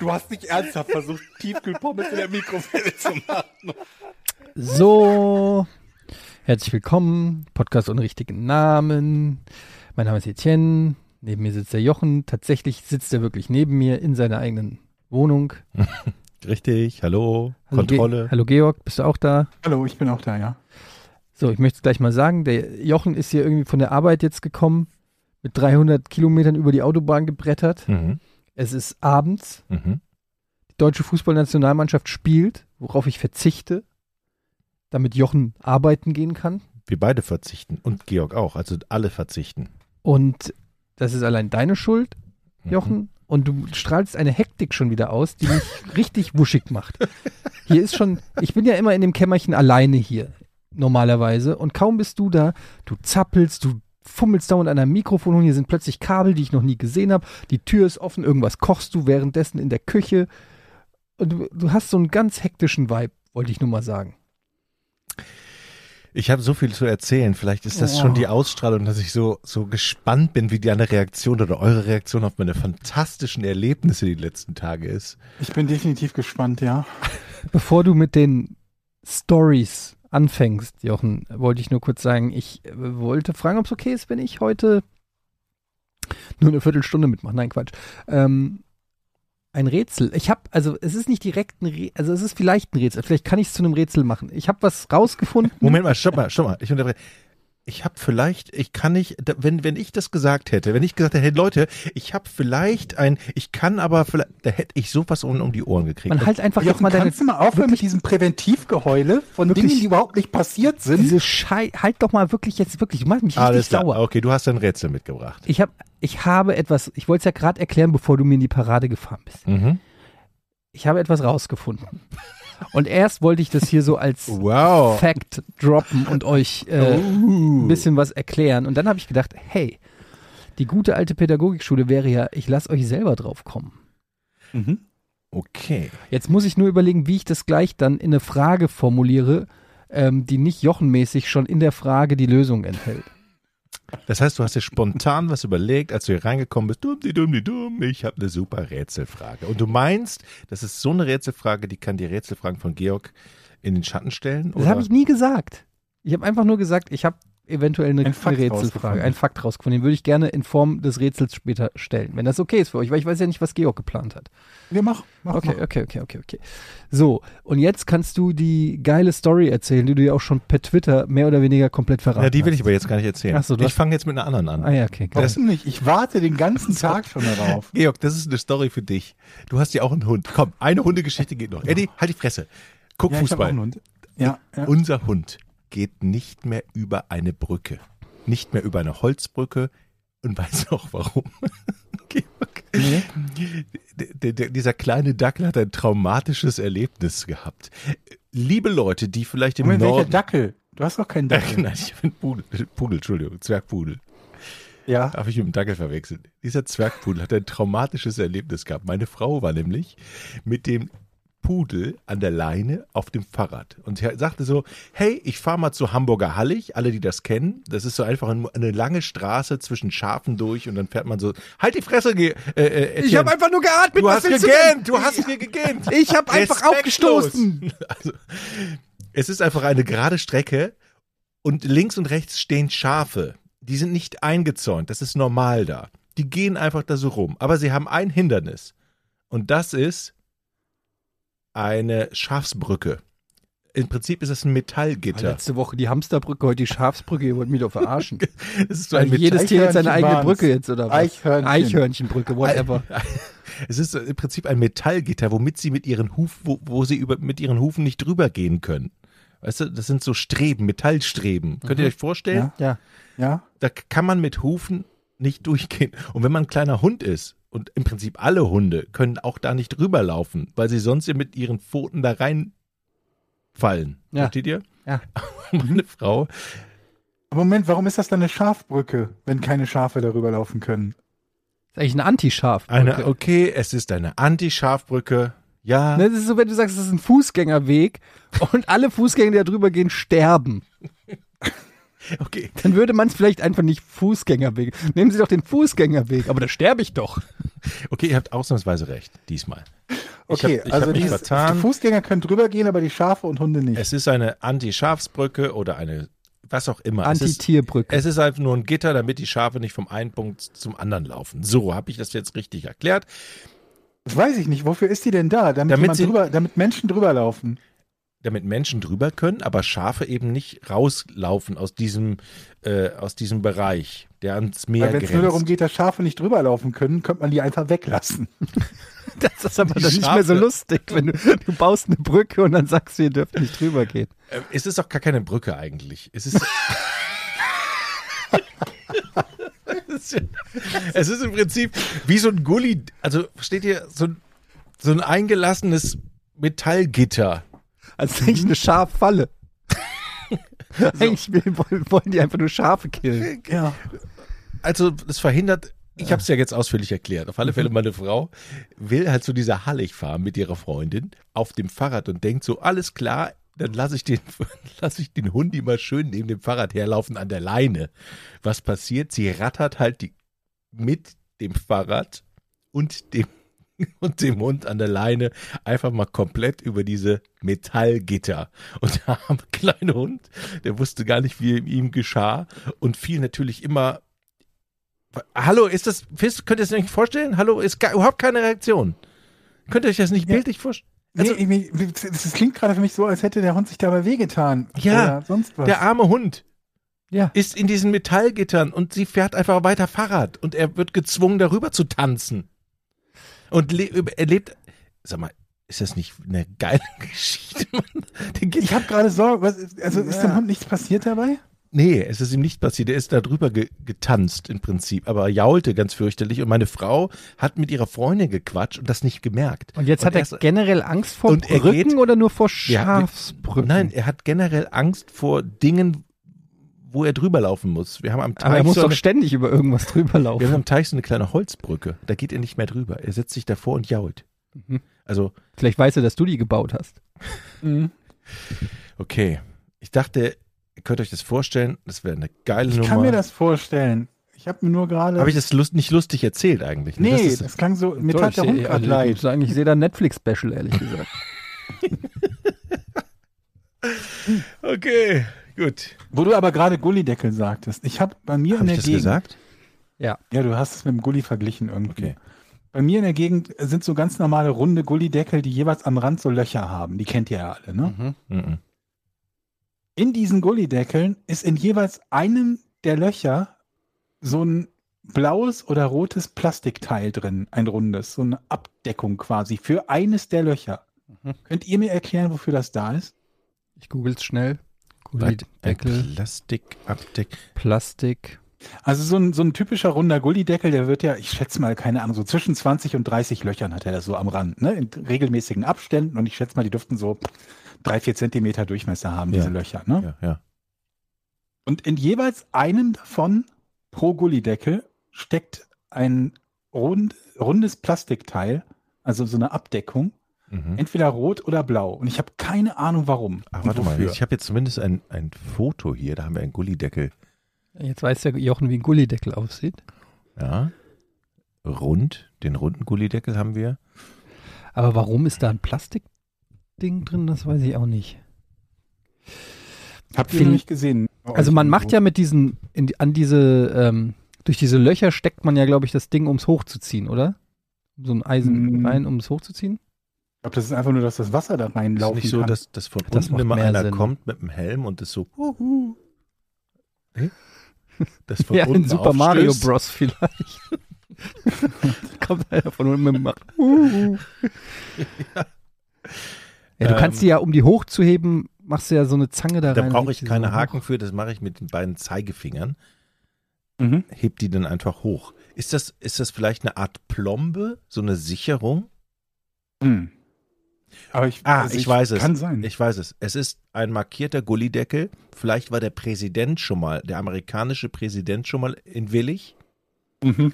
Du hast nicht ernsthaft versucht, Tiefkühlpommes in der Mikrowelle zu machen. So, herzlich willkommen. Podcast ohne richtigen Namen. Mein Name ist Etienne. Neben mir sitzt der Jochen. Tatsächlich sitzt er wirklich neben mir in seiner eigenen Wohnung. Richtig, hallo, Hallo, Kontrolle. Ge Hallo Georg, bist du auch da? Hallo, ich bin auch da, ja. So, ich möchte es gleich mal sagen, der Jochen ist hier irgendwie von der Arbeit jetzt gekommen, mit 300 Kilometern über die Autobahn gebrettert. Mhm. Es ist abends, Mhm. die deutsche Fußballnationalmannschaft spielt, worauf ich verzichte, damit Jochen arbeiten gehen kann. Wir beide verzichten und Georg auch, also alle verzichten. Und das ist allein deine Schuld, Mhm. Jochen. Und du strahlst eine Hektik schon wieder aus, die mich richtig wuschig macht. Hier ist schon, ich bin ja immer in dem Kämmerchen alleine hier, normalerweise. Und kaum bist du da, du zappelst, du fummelst dauernd an einem Mikrofon und hier sind plötzlich Kabel, die ich noch nie gesehen habe. Die Tür ist offen, irgendwas kochst du währenddessen in der Küche. Und du, du hast so einen ganz hektischen Vibe, wollte ich nur mal sagen. Ich habe so viel zu erzählen. Vielleicht ist das schon die Ausstrahlung, dass ich so, so gespannt bin, wie deine Reaktion oder eure Reaktion auf meine fantastischen Erlebnisse die letzten Tage ist. Ich bin definitiv gespannt, ja. Bevor du mit den Stories anfängst, Jochen, wollte ich nur kurz sagen, ich äh, wollte fragen, ob es okay ist, wenn ich heute nur eine Viertelstunde mitmache. Nein, Quatsch. Ähm, ein Rätsel. Ich habe, also es ist nicht direkt ein Rätsel, also es ist vielleicht ein Rätsel. Vielleicht kann ich es zu einem Rätsel machen. Ich habe was rausgefunden. Moment mal, stopp mal, stopp mal. Ich unterbreche. Ich habe vielleicht, ich kann nicht, wenn wenn ich das gesagt hätte, wenn ich gesagt hätte, hey Leute, ich habe vielleicht ein, ich kann aber vielleicht, da hätte ich sowas um, um die Ohren gekriegt. Man halt einfach jetzt mal deine, kannst du mal aufhören mit diesem Präventivgeheule von Wirklich- Dingen, die überhaupt nicht passiert sind? diese Schei, halt doch mal wirklich jetzt wirklich, du machst mich richtig Alles klar. sauer. Okay, du hast ein Rätsel mitgebracht. Ich habe, ich habe etwas, ich wollte es ja gerade erklären, bevor du mir in die Parade gefahren bist. Mhm. Ich habe etwas rausgefunden. Und erst wollte ich das hier so als Wow. Fact droppen und euch äh, ein bisschen was erklären. Und dann habe ich gedacht, hey, die gute alte Pädagogikschule wäre ja, ich lasse euch selber drauf kommen. Mhm. Okay. Jetzt muss ich nur überlegen, wie ich das gleich dann in eine Frage formuliere, ähm, die nicht jochenmäßig schon in der Frage die Lösung enthält. Das heißt, du hast dir spontan was überlegt, als du hier reingekommen bist. Dumm, die dumm, die dumm. Ich habe eine super Rätselfrage. Und du meinst, das ist so eine Rätselfrage, die kann die Rätselfragen von Georg in den Schatten stellen? Das oder? habe ich nie gesagt. Ich habe einfach nur gesagt, ich habe eventuell eine, Ein Fakt eine Rätselfrage, rausgefunden. einen Fakt rausgefunden. Den würde ich gerne in Form des Rätsels später stellen, wenn das okay ist für euch, weil ich weiß ja nicht, was Georg geplant hat. Ja, mach, mach, Okay, mach. okay, okay, okay, okay. So, und jetzt kannst du die geile Story erzählen, die du ja auch schon per Twitter mehr oder weniger komplett verraten Ja, die will ich hast. aber jetzt gar nicht erzählen. Ach so, ich hast- fange jetzt mit einer anderen an. Ah ja, okay. geil. Warum nicht? Ich warte den ganzen Tag schon darauf. Georg, das ist eine Story für dich. Du hast ja auch einen Hund. Komm, eine Hundegeschichte geht noch. Eddie, halt die Fresse. Guck Ja, ich hab auch Fußball. einen Hund. Ja, ja. Unser Hund geht nicht mehr über eine Brücke. Nicht mehr über eine Holzbrücke. Und weiß auch warum. Der, dieser kleine Dackel hat ein traumatisches Erlebnis gehabt. Liebe Leute, die vielleicht im Moment, welcher Norden. Dackel? Du hast doch keinen Dackel. nein, ich bin Pudel, Pudel, Entschuldigung, Zwergpudel. Ja. Darf ich mit dem Dackel verwechseln? Dieser Zwergpudel hat ein traumatisches Erlebnis gehabt. Meine Frau war nämlich mit dem Pudel an der Leine auf dem Fahrrad und sie sagte so, hey, ich fahre mal zu Hamburger Hallig, alle, die das kennen, das ist so einfach ein- eine lange Straße zwischen Schafen durch und dann fährt man so, halt die Fresse, äh, äh, Ich habe einfach nur geatmet. du was hast du gegähnt, denn? du hast hier gegähnt. Ich habe einfach aufgestoßen. Also, es ist einfach eine gerade Strecke und links und rechts stehen Schafe. Die sind nicht eingezäunt, das ist normal da. Die gehen einfach da so rum. Aber sie haben ein Hindernis. Und das ist eine Schafsbrücke. Im Prinzip ist es ein Metallgitter. Letzte Woche die Hamsterbrücke, heute die Schafsbrücke, ihr wollt mich doch verarschen. Es ist so ein jedes Tier hat seine eigene. Brücke jetzt, oder was? Eichhörnchen. Eichhörnchenbrücke, whatever. Es ist im Prinzip ein Metallgitter, womit sie mit ihren Hufen, wo, wo sie über, mit ihren Hufen nicht drüber gehen können. Weißt du, das sind so Streben, Metallstreben. Könnt ihr euch vorstellen? Ja. Ja. Ja. da kann man mit Hufen nicht durchgehen. Und wenn man ein kleiner Hund ist, und im Prinzip alle Hunde können auch da nicht rüberlaufen, weil sie sonst ja mit ihren Pfoten da rein fallen. Ja. Versteht ihr? Ja. Meine Frau, Moment, warum ist das dann eine Schafbrücke, wenn keine Schafe darüber laufen können? ist eigentlich ein Anti-Schaf. eine, okay, es ist eine Anti-Schafbrücke. Ja, Ne, Das ist so, wenn du sagst, es ist ein Fußgängerweg und alle Fußgänger, die da drüber gehen, sterben. okay. Dann würde man es vielleicht einfach nicht Fußgängerweg. Nehmen Sie doch den Fußgängerweg, aber da sterbe ich doch. Okay, ihr habt ausnahmsweise recht, diesmal. Okay, hab- ich also mich die, vertan. die Fußgänger können drüber gehen, aber die Schafe und Hunde nicht. Es ist eine Anti-Schafsbrücke oder eine, was auch immer. Es ist, Anti-Tierbrücke. es ist einfach nur ein Gitter, damit die Schafe nicht vom einen Punkt zum anderen laufen. So, habe ich das jetzt richtig erklärt. Das weiß ich nicht. Wofür ist die denn da? Damit, Damit drüber, damit Menschen drüber laufen. Damit Menschen drüber können, aber Schafe eben nicht rauslaufen aus diesem, äh, aus diesem Bereich, der ans Meer wenn es nur darum geht, dass Schafe nicht drüber laufen können, könnte man die einfach weglassen. Das ist aber dann nicht mehr so lustig, wenn du, du baust eine Brücke und dann sagst du, ihr dürft nicht drüber gehen. Äh, es ist doch gar keine Brücke eigentlich. Es ist, es ist- im Prinzip wie so ein Gully, also versteht ihr, so ein, so ein eingelassenes Metallgitter. Also eigentlich eine Schaffalle. Eigentlich will- wollen, die einfach nur Schafe killen. Ja. Also es verhindert, ich habe es ja jetzt ausführlich erklärt, auf alle Fälle meine Frau will halt zu dieser Hallig fahren mit ihrer Freundin auf dem Fahrrad und denkt so, alles klar, dann lasse ich den, lasse ich den Hund immer schön neben dem Fahrrad herlaufen an der Leine. Was passiert? Sie rattert halt die, mit dem Fahrrad und dem, und dem Hund an der Leine einfach mal komplett über diese Metallgitter. Und der arme kleine Hund, der wusste gar nicht, wie ihm geschah und fiel natürlich immer. Hallo, ist das, könnt ihr es nicht vorstellen? Hallo, ist gar, überhaupt keine Reaktion. Könnt ihr euch das nicht Ja. bildlich vorstellen? Also, nee, ich- das das klingt gerade für mich so, als hätte der Hund sich dabei wehgetan. Ja, Oder sonst was. Der arme Hund Ja. ist in diesen Metallgittern und sie fährt einfach weiter Fahrrad und er wird gezwungen, darüber zu tanzen. Und le er lebt, sag mal, ist das nicht eine geile Geschichte, Mann? Ich habe gerade Sorge, was, ist- also ist dem Ja. Hund nichts passiert dabei? nee, es ist ihm nicht passiert. Er ist da drüber ge getanzt im Prinzip, aber jaulte ganz fürchterlich. Und meine Frau hat mit ihrer Freundin gequatscht und das nicht gemerkt. Und jetzt hat er erst- generell Angst vor Und er Brücken geht- oder nur vor Ja, Schafsbrücken? Nein, er hat generell Angst vor Dingen, wo er drüber laufen muss. Wir haben am Teich aber er muss so doch eine, ständig über irgendwas drüber wir laufen. haben am Teich so eine kleine Holzbrücke. Da geht er nicht mehr drüber. Er setzt sich davor und jault. Mhm. Also, Vielleicht weiß er, dass du die gebaut hast. Mhm. okay. Ich dachte, ihr könnt euch das vorstellen, das wäre eine geile Ich Nummer. kann mir das vorstellen. Ich habe mir nur gerade. Habe ich das lust nicht lustig erzählt eigentlich? ne? Nee, das das, klang so. Mir tat ich der Hund gerade also Ich leid. sagen, ich sehe da ein Netflix-Special, ehrlich gesagt. okay, gut. Wo du aber gerade Gullideckel sagtest. Ich habe bei mir in Habe der ich das Gegend. gesagt? Ja, du hast es mit dem Gulli verglichen irgendwie. Okay. Bei mir in der Gegend sind so ganz normale runde Gullideckel, die jeweils am Rand so Löcher haben. Die kennt ihr ja alle, ne? Mhm. Mhm. In diesen Gullideckeln ist in jeweils einem der Löcher so ein blaues oder rotes Plastikteil drin, ein rundes, so eine Abdeckung quasi für eines der Löcher. Mhm. Könnt ihr mir erklären, wofür das da ist? Ich google's schnell. Gullideckel, Plastikabdeck. Plastik. Also so ein, so ein typischer runder Gullideckel, der wird ja, ich schätze mal, keine Ahnung, so zwischen 20 und 30 Löchern hat er das so am Rand, ne? In regelmäßigen Abständen und ich schätze mal, die dürften so drei, vier Zentimeter Durchmesser haben, Ja. diese Löcher, ne? Ja, ja. Und in jeweils einem davon pro Gullideckel steckt ein rund, rundes Plastikteil, also so eine Abdeckung, Mhm. entweder rot oder blau. Und ich habe keine Ahnung warum. Ach, warte mal, wofür. ich habe jetzt zumindest ein, ein Foto hier, da haben wir einen Gullideckel. Jetzt weiß der Jochen, wie ein Gullideckel aussieht. Ja. Rund, den runden Gullideckel haben wir. Aber warum ist da ein Plastikding drin? Das weiß ich auch nicht. Habt ihr nicht gesehen? Also man macht ja mit diesen, in, an diese, ähm, durch diese Löcher steckt man ja, glaube ich, das Ding, um es hochzuziehen, oder? So ein Eisen Mm. rein, um es hochzuziehen? Ich glaube, das ist einfach nur, dass das Wasser da Ist reinlaufen nicht so, kann. dass, dass von Das unten immer einer Sinn. kommt mit dem Helm und das so, huhu. Nee? Das von ja, unten in Super Mario aufstößt. Bros. vielleicht. Kommt einer von unten und macht. Uh. Ja, du Ähm, kannst die ja, um die hochzuheben, machst du ja so eine Zange da Da rein. brauche legst ich keine so Haken hoch. für, das mache ich mit den beiden Zeigefingern. Mhm. Heb die dann einfach hoch. Ist das, ist das vielleicht eine Art Plombe, so eine Sicherung? Hm. Aber ich, Ah, also ich, weiß es. Kann sein. Ich weiß es. Es ist ein markierter Gullideckel. Vielleicht war der Präsident schon mal, der amerikanische Präsident schon mal in Willig. mhm.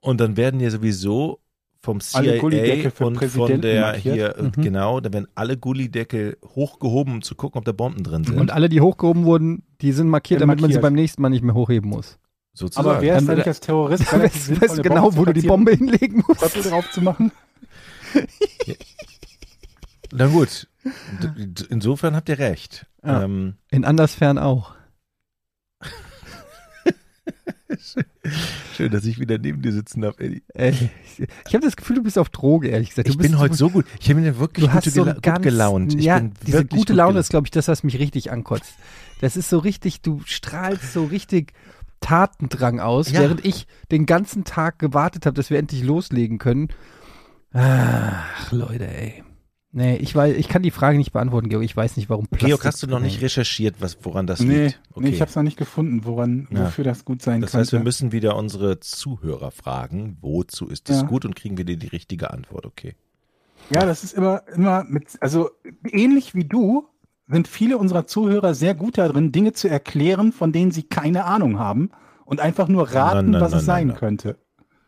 Und dann werden ja sowieso vom Alle CIA Gullideckel für und von der markiert. hier, äh, Mhm. genau, da werden alle Gullideckel hochgehoben, um zu gucken, ob da Bomben drin sind. Und alle, die hochgehoben wurden, die sind markiert, damit man sie markiert. beim nächsten Mal nicht mehr hochheben muss. sozusagen. Aber wer ist eigentlich als Terrorist? Weißt, du genau, wo du die Bombe hinlegen musst? Trottel drauf zu machen? Na gut. Insofern habt ihr recht. Ja. Ähm, In Andersfern auch. schön, dass ich wieder neben dir sitzen darf, Eddie. Ey, ich habe das Gefühl, du bist auf Droge, ehrlich gesagt. Du Ich bist, bin heute so gut. Ich bin ja wirklich du hast so gela ganz, gut gelaunt. Ich ja, diese wirklich gute gut Laune ist, glaube ich, das, was mich richtig ankotzt. Das ist so richtig, du strahlst so richtig Tatendrang aus, Ja. während ich den ganzen Tag gewartet habe, dass wir endlich loslegen können. Ach, Leute, ey. Nee, ich, weiß, ich kann die Frage nicht beantworten, Georg. Ich weiß nicht, warum Plastik Georg, hast du noch nicht recherchiert, was, woran das Nee, liegt? nee, ich habe es noch nicht gefunden, woran, Ja. wofür das gut sein Das könnte. heißt, wir müssen wieder unsere Zuhörer fragen, wozu ist das Ja. gut und kriegen wir dir die richtige Antwort, okay. Ja, das ist immer, immer mit, also ähnlich wie du sind viele unserer Zuhörer sehr gut darin, Dinge zu erklären, von denen sie keine Ahnung haben und einfach nur raten, Nein, nein, was nein, es sein könnte.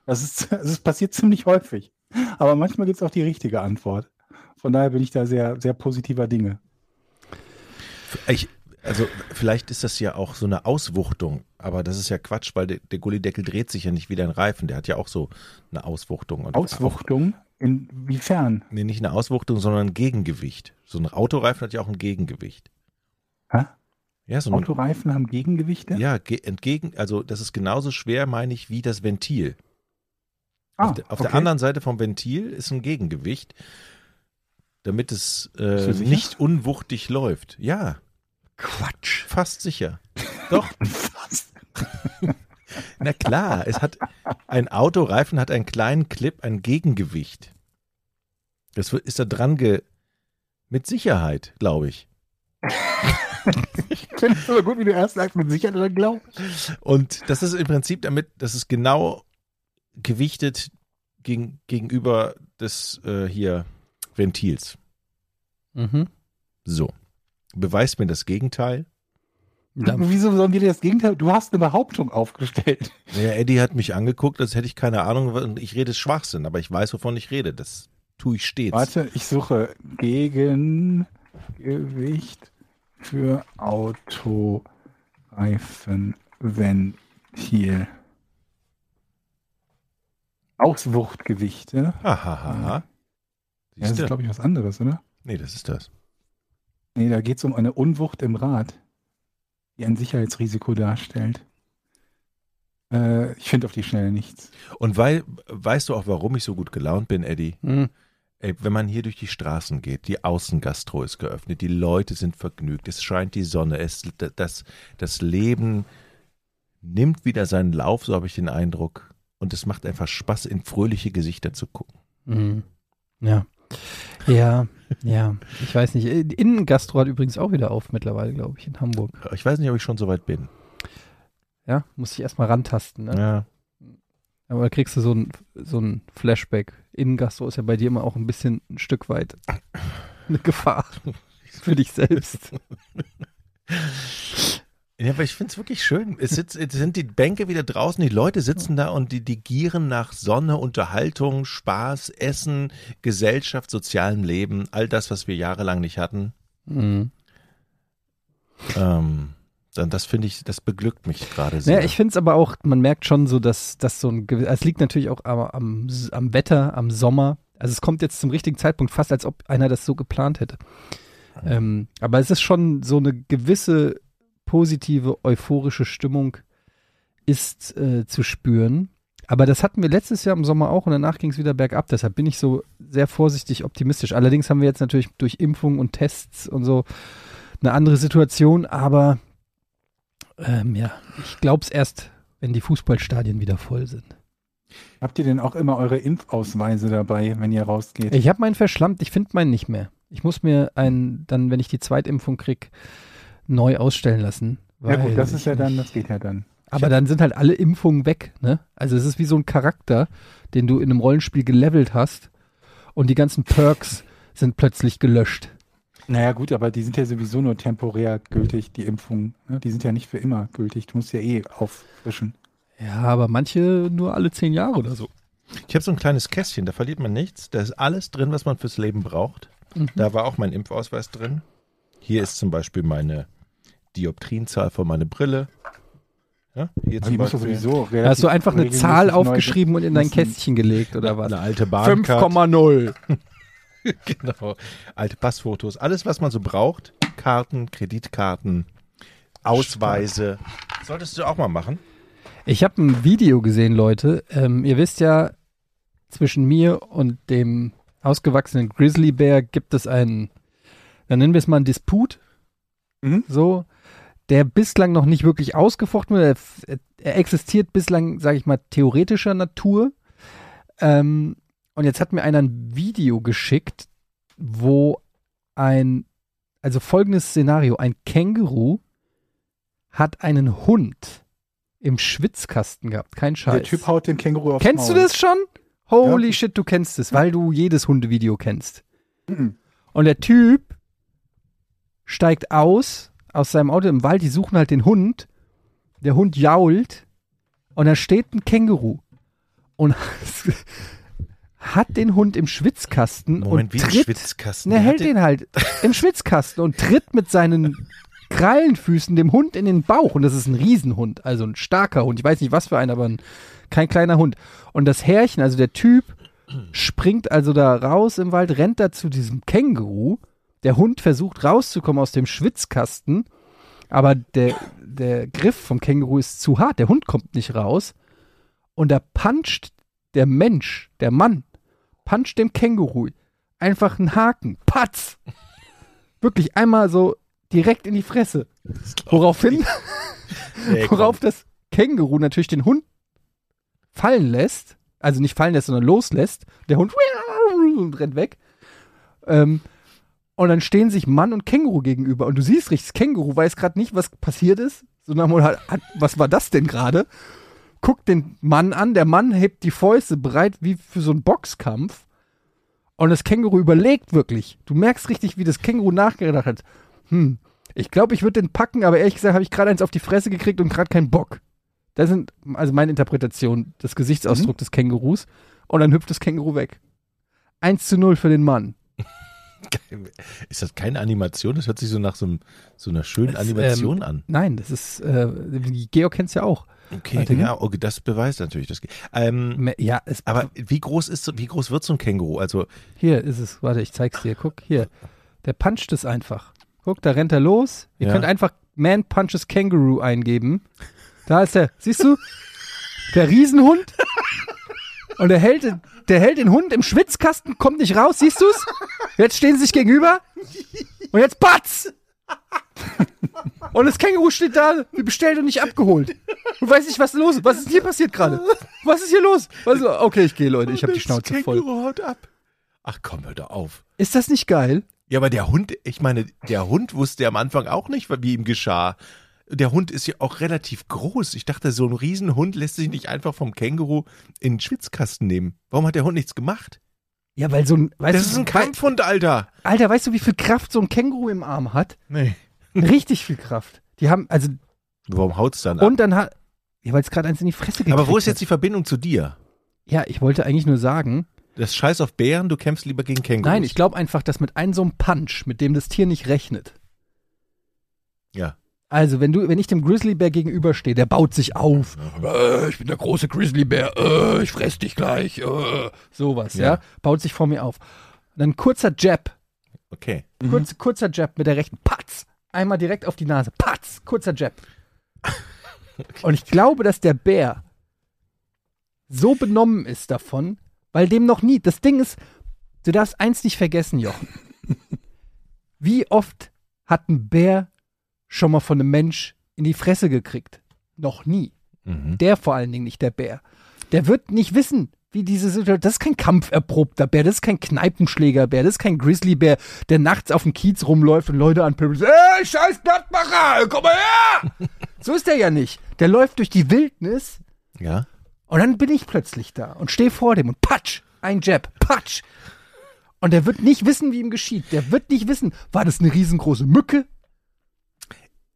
Das ist, das ist passiert ziemlich häufig. Aber manchmal gibt es auch die richtige Antwort. Von daher bin ich da sehr, sehr positiver Dinge. Ich, also vielleicht ist das ja auch so eine Auswuchtung, aber das ist ja Quatsch, weil der, der Gullideckel dreht sich ja nicht wie dein Reifen, der hat ja auch so eine Auswuchtung. Und Auswuchtung? Inwiefern? Auch, nee, nicht eine Auswuchtung, sondern ein Gegengewicht. So ein Autoreifen hat ja auch ein Gegengewicht. Hä? Ja, so ein, Autoreifen haben Gegengewichte? ja, ge- entgegen, also das ist genauso schwer, meine ich, wie das Ventil. Ah, auf, der, auf okay. der anderen Seite vom Ventil ist ein Gegengewicht, damit es äh, nicht unwuchtig läuft. Ja, Quatsch. fast sicher. Doch. Na klar, es hat ein Autoreifen hat einen kleinen Clip, ein Gegengewicht. Das ist da dran ge mit Sicherheit, glaube ich. Ich finde es aber gut, wie du erst sagst, mit Sicherheit oder glaubst. Und das ist im Prinzip damit, das ist genau gewichtet gegen, gegenüber des äh, hier Ventils. Mhm. So. Beweist mir das Gegenteil. Ja, Wieso sollen wir dir das Gegenteil? Du hast eine Behauptung aufgestellt. Ja, Eddie hat mich angeguckt, als hätte ich keine Ahnung und ich rede Schwachsinn, aber ich weiß, wovon ich rede. Das tue ich stets. Warte, ich suche Gegengewicht für Autoreifenventil. Auswuchtgewichte. Hahaha. Ja, das ist, glaube ich, was anderes, oder? Nee, das ist das. Nee, da geht es um eine Unwucht im Rad, die ein Sicherheitsrisiko darstellt. Äh, ich finde auf die Schnelle nichts. Und weil, weißt du auch, warum ich so gut gelaunt bin, Eddie? Hm. Ey, wenn man hier durch die Straßen geht, die Außengastro ist geöffnet, die Leute sind vergnügt, es scheint die Sonne, es, das, das Leben nimmt wieder seinen Lauf, so habe ich den Eindruck. Und es macht einfach Spaß, in fröhliche Gesichter zu gucken. Mhm. Ja. Ja, ja. Ich weiß nicht. Innengastro hat übrigens auch wieder auf mittlerweile, glaube ich, in Hamburg. Ich weiß nicht, ob ich schon so weit bin. Ja, muss ich erstmal rantasten. Ne? Ja. Aber da kriegst du so ein, so ein Flashback. Innengastro ist ja bei dir immer auch ein bisschen ein Stück weit eine Gefahr für dich selbst. Ja, aber ich finde es wirklich schön. Es, sitzt, es sind die Bänke wieder draußen, die Leute sitzen da und die, die gieren nach Sonne, Unterhaltung, Spaß, Essen, Gesellschaft, sozialem Leben, all das, was wir jahrelang nicht hatten. Mhm. Ähm, dann das finde ich, das beglückt mich gerade sehr. Naja, ich finde es aber auch, man merkt schon so, dass, dass so ein es liegt natürlich auch am, am, am Wetter, am Sommer. Also es kommt jetzt zum richtigen Zeitpunkt, fast als ob einer das so geplant hätte. Ähm, aber es ist schon so eine gewisse positive, euphorische Stimmung ist äh, zu spüren. Aber das hatten wir letztes Jahr im Sommer auch und danach ging es wieder bergab. Deshalb bin ich so sehr vorsichtig optimistisch. Allerdings haben wir jetzt natürlich durch Impfungen und Tests und so eine andere Situation. Aber ähm, ja, ich glaube es erst, wenn die Fußballstadien wieder voll sind. Habt ihr denn auch immer eure Impfausweise dabei, wenn ihr rausgeht? Ich habe meinen verschlammt, ich finde meinen nicht mehr. Ich muss mir einen, dann, wenn ich die Zweitimpfung krieg, neu ausstellen lassen. ja gut, das ist ja dann, das geht ja dann. Aber dann sind halt alle Impfungen weg, ne? Also es ist wie so ein Charakter, den du in einem Rollenspiel gelevelt hast und die ganzen Perks sind plötzlich gelöscht. Naja, gut, aber die sind ja sowieso nur temporär gültig, die Impfungen. Ne? Die sind ja nicht für immer gültig. Du musst ja eh auffrischen. Ja, aber manche nur alle zehn Jahre oder so. Ich habe so ein kleines Kästchen, da verliert man nichts. Da ist alles drin, was man fürs Leben braucht. Da war auch mein Impfausweis drin. Hier ist zum Beispiel meine Dioptrienzahl von meiner Brille. Ja, hier die musst du Beispiel sowieso Da hast du einfach eine Zahl aufgeschrieben und in dein Kästchen gelegt oder was? eine alte Bahncard. 5,0. Genau. Alte Passfotos. Alles, was man so braucht. Karten, Kreditkarten, Ausweise. Solltest du auch mal machen. Ich habe ein Video gesehen, Leute. Ähm, ihr wisst ja, zwischen mir und dem ausgewachsenen Grizzlybär gibt es einen, dann nennen wir es mal einen Disput. Mhm. So, der bislang noch nicht wirklich ausgefochten wurde. Er, er existiert bislang, sage ich mal, theoretischer Natur. Ähm, und jetzt hat mir einer ein Video geschickt, wo ein, also folgendes Szenario, ein Känguru hat einen Hund im Schwitzkasten gehabt, kein Scheiß. Der Typ haut den Känguru aufs Kennst du Maul. das schon? Holy Ja. shit, du kennst es, weil du jedes Hundevideo kennst. Mhm. Und der Typ steigt aus, aus seinem Auto im Wald, die suchen halt den Hund. Der Hund jault und da steht ein Känguru und hat den Hund im Schwitzkasten Moment, und wie tritt, Schwitzkasten. Ne, Der hält den halt im Schwitzkasten und tritt mit seinen Krallenfüßen dem Hund in den Bauch. Und das ist ein Riesenhund, also ein starker Hund. Ich weiß nicht, was für ein, aber ein, kein kleiner Hund. Und das Härchen, also der Typ, springt also da raus im Wald, rennt da zu diesem Känguru. Der Hund versucht rauszukommen aus dem Schwitzkasten, aber der, der Griff vom Känguru ist zu hart. Der Hund kommt nicht raus. Und da puncht der Mensch, der Mann, puncht dem Känguru einfach einen Haken. Patz! Wirklich einmal so direkt in die Fresse. Woraufhin, Nee, worauf das Känguru natürlich den Hund fallen lässt. Also nicht fallen lässt, sondern loslässt. Der Hund und rennt weg. Ähm, und dann stehen sich Mann und Känguru gegenüber. Und du siehst richtig, das Känguru weiß gerade nicht, was passiert ist. Sondern hat, hat, was war das denn gerade? Guckt den Mann an. Der Mann hebt die Fäuste bereit wie für so einen Boxkampf. Und das Känguru überlegt wirklich. Du merkst richtig, wie das Känguru nachgedacht hat. Hm, ich glaube, ich würde den packen, aber ehrlich gesagt habe ich gerade eins auf die Fresse gekriegt und gerade keinen Bock. Das sind also meine Interpretation des Gesichtsausdrucks des Kängurus. Und dann hüpft das Känguru weg. 1 zu 0 für den Mann. Ist das keine Animation? Das hört sich so nach so, einem, so einer schönen Das, Animation ähm, an. Nein, das ist, äh, Georg kennt es ja auch. Okay, warte, okay, das beweist natürlich das. Ähm, Ja, es, aber wie groß ist wie groß wird so ein Känguru? Also hier ist es. Warte, ich zeig's dir. Guck, hier. Der puncht es einfach. Guck, da rennt er los. Ihr Ja. könnt einfach Man Punches Kangaroo eingeben. Da ist er. Siehst du? Der Riesenhund. Und der hält, den- der hält den Hund im Schwitzkasten, kommt nicht raus. Siehst du's? Jetzt stehen sie sich gegenüber. Und jetzt Batz! Und das Känguru steht da, wie bestellt und nicht abgeholt. Und weiß nicht, was los ist. Was ist hier passiert gerade? Was ist hier los? Was, okay, ich gehe, Leute. Ich habe die Das Schnauze voll. Känguru haut ab. Ach komm, hör doch auf. Ist das nicht geil? Ja, aber der Hund, ich meine, der Hund wusste am Anfang auch nicht, wie ihm geschah. Der Hund ist ja auch relativ groß. Ich dachte, so ein Riesenhund lässt sich nicht einfach vom Känguru in den Schwitzkasten nehmen. Warum hat der Hund nichts gemacht? Ja, weil so ein, weißt Das du, ist ein Kampfhund, Alter. Alter, weißt du, wie viel Kraft so ein Känguru im Arm hat? Nee. Richtig viel Kraft. Die haben, also, Warum haut's dann ab? und dann hat, ja, weil es gerade eins in die Fresse gekriegt aber wo ist hat. jetzt die Verbindung zu dir? Ja, ich wollte eigentlich nur sagen, Das Scheiß auf Bären, du kämpfst lieber gegen Kängurus. nein, ich glaube einfach, dass mit einem so einem Punch, mit dem das Tier nicht rechnet. Also, wenn du, wenn ich dem Grizzlybär gegenüberstehe, der baut sich auf. Äh, ich bin der große Grizzlybär, äh, ich fress dich gleich, äh, sowas, ja. Ja. Baut sich vor mir auf. Und dann kurzer Jab, Okay. kurz, kurzer Jab mit der rechten, patz, einmal direkt auf die Nase, patz, kurzer Jab. Und ich glaube, dass der Bär so benommen ist davon, weil dem noch nie, das Ding ist, du darfst eins nicht vergessen, Jochen. Wie oft hat ein Bär schon mal von einem Mensch in die Fresse gekriegt? Noch nie. Mhm. Der vor allen Dingen nicht, der Bär. Der wird nicht wissen, wie diese Situation. Das ist kein kampferprobter Bär, das ist kein Kneipenschlägerbär, das ist kein Grizzlybär, der nachts auf dem Kiez rumläuft und Leute anpöbelt. Ey, scheiß Blattmacher, komm mal her! so ist der ja nicht. Der läuft durch die Wildnis Ja. und dann bin ich plötzlich da und stehe vor dem und patsch, ein Jab, patsch. Und der wird nicht wissen, wie ihm geschieht. Der wird nicht wissen, war das eine riesengroße Mücke?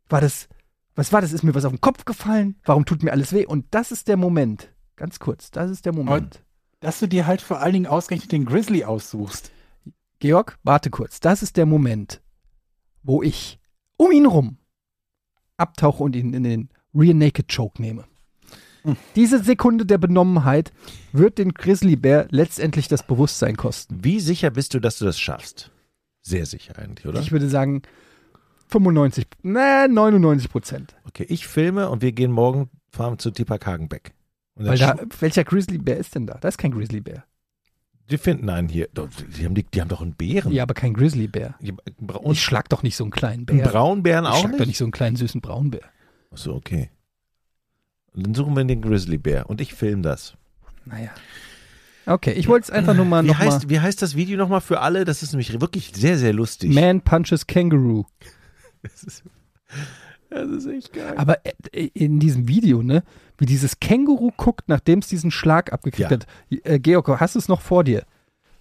War das, was war das? Ist mir was auf den Kopf gefallen? Warum tut mir alles weh? Und das ist der Moment. Ganz kurz, das ist der Moment. Dass du dir halt vor allen Dingen ausgerechnet den Grizzly aussuchst. Georg, warte kurz. Das ist der Moment, wo ich um ihn rum abtauche und ihn in den Rear Naked Choke nehme. Diese Sekunde der Benommenheit wird den Grizzlybär letztendlich das Bewusstsein kosten. Wie sicher bist du, dass du das schaffst? Sehr sicher eigentlich, oder? Ich würde sagen 95, ne, 99 Prozent. okay, ich filme und wir gehen morgen fahren zu Tipak Hagenbeck. Weil da, welcher Grizzlybär ist denn da? Da ist kein Grizzlybär. Die finden einen hier. Die haben, die, die haben doch einen Bären. Ja, aber kein Grizzlybär. Ich schlag doch nicht so einen kleinen einen Bär. Braunbären ich auch schlag nicht? doch nicht so einen kleinen süßen Braunbär. Achso, okay. Und dann suchen wir den Grizzlybär und ich filme das. Naja. Okay, ich wollte es einfach nur mal Wie noch mal. heißt, wie heißt das Video nochmal für alle? Das ist nämlich wirklich sehr, sehr lustig. Man punches Kangaroo. Das ist, das ist echt geil. Aber äh, in diesem Video, ne, wie dieses Känguru guckt, nachdem es diesen Schlag abgekriegt Ja. hat. Äh, Georg, hast du es noch vor dir?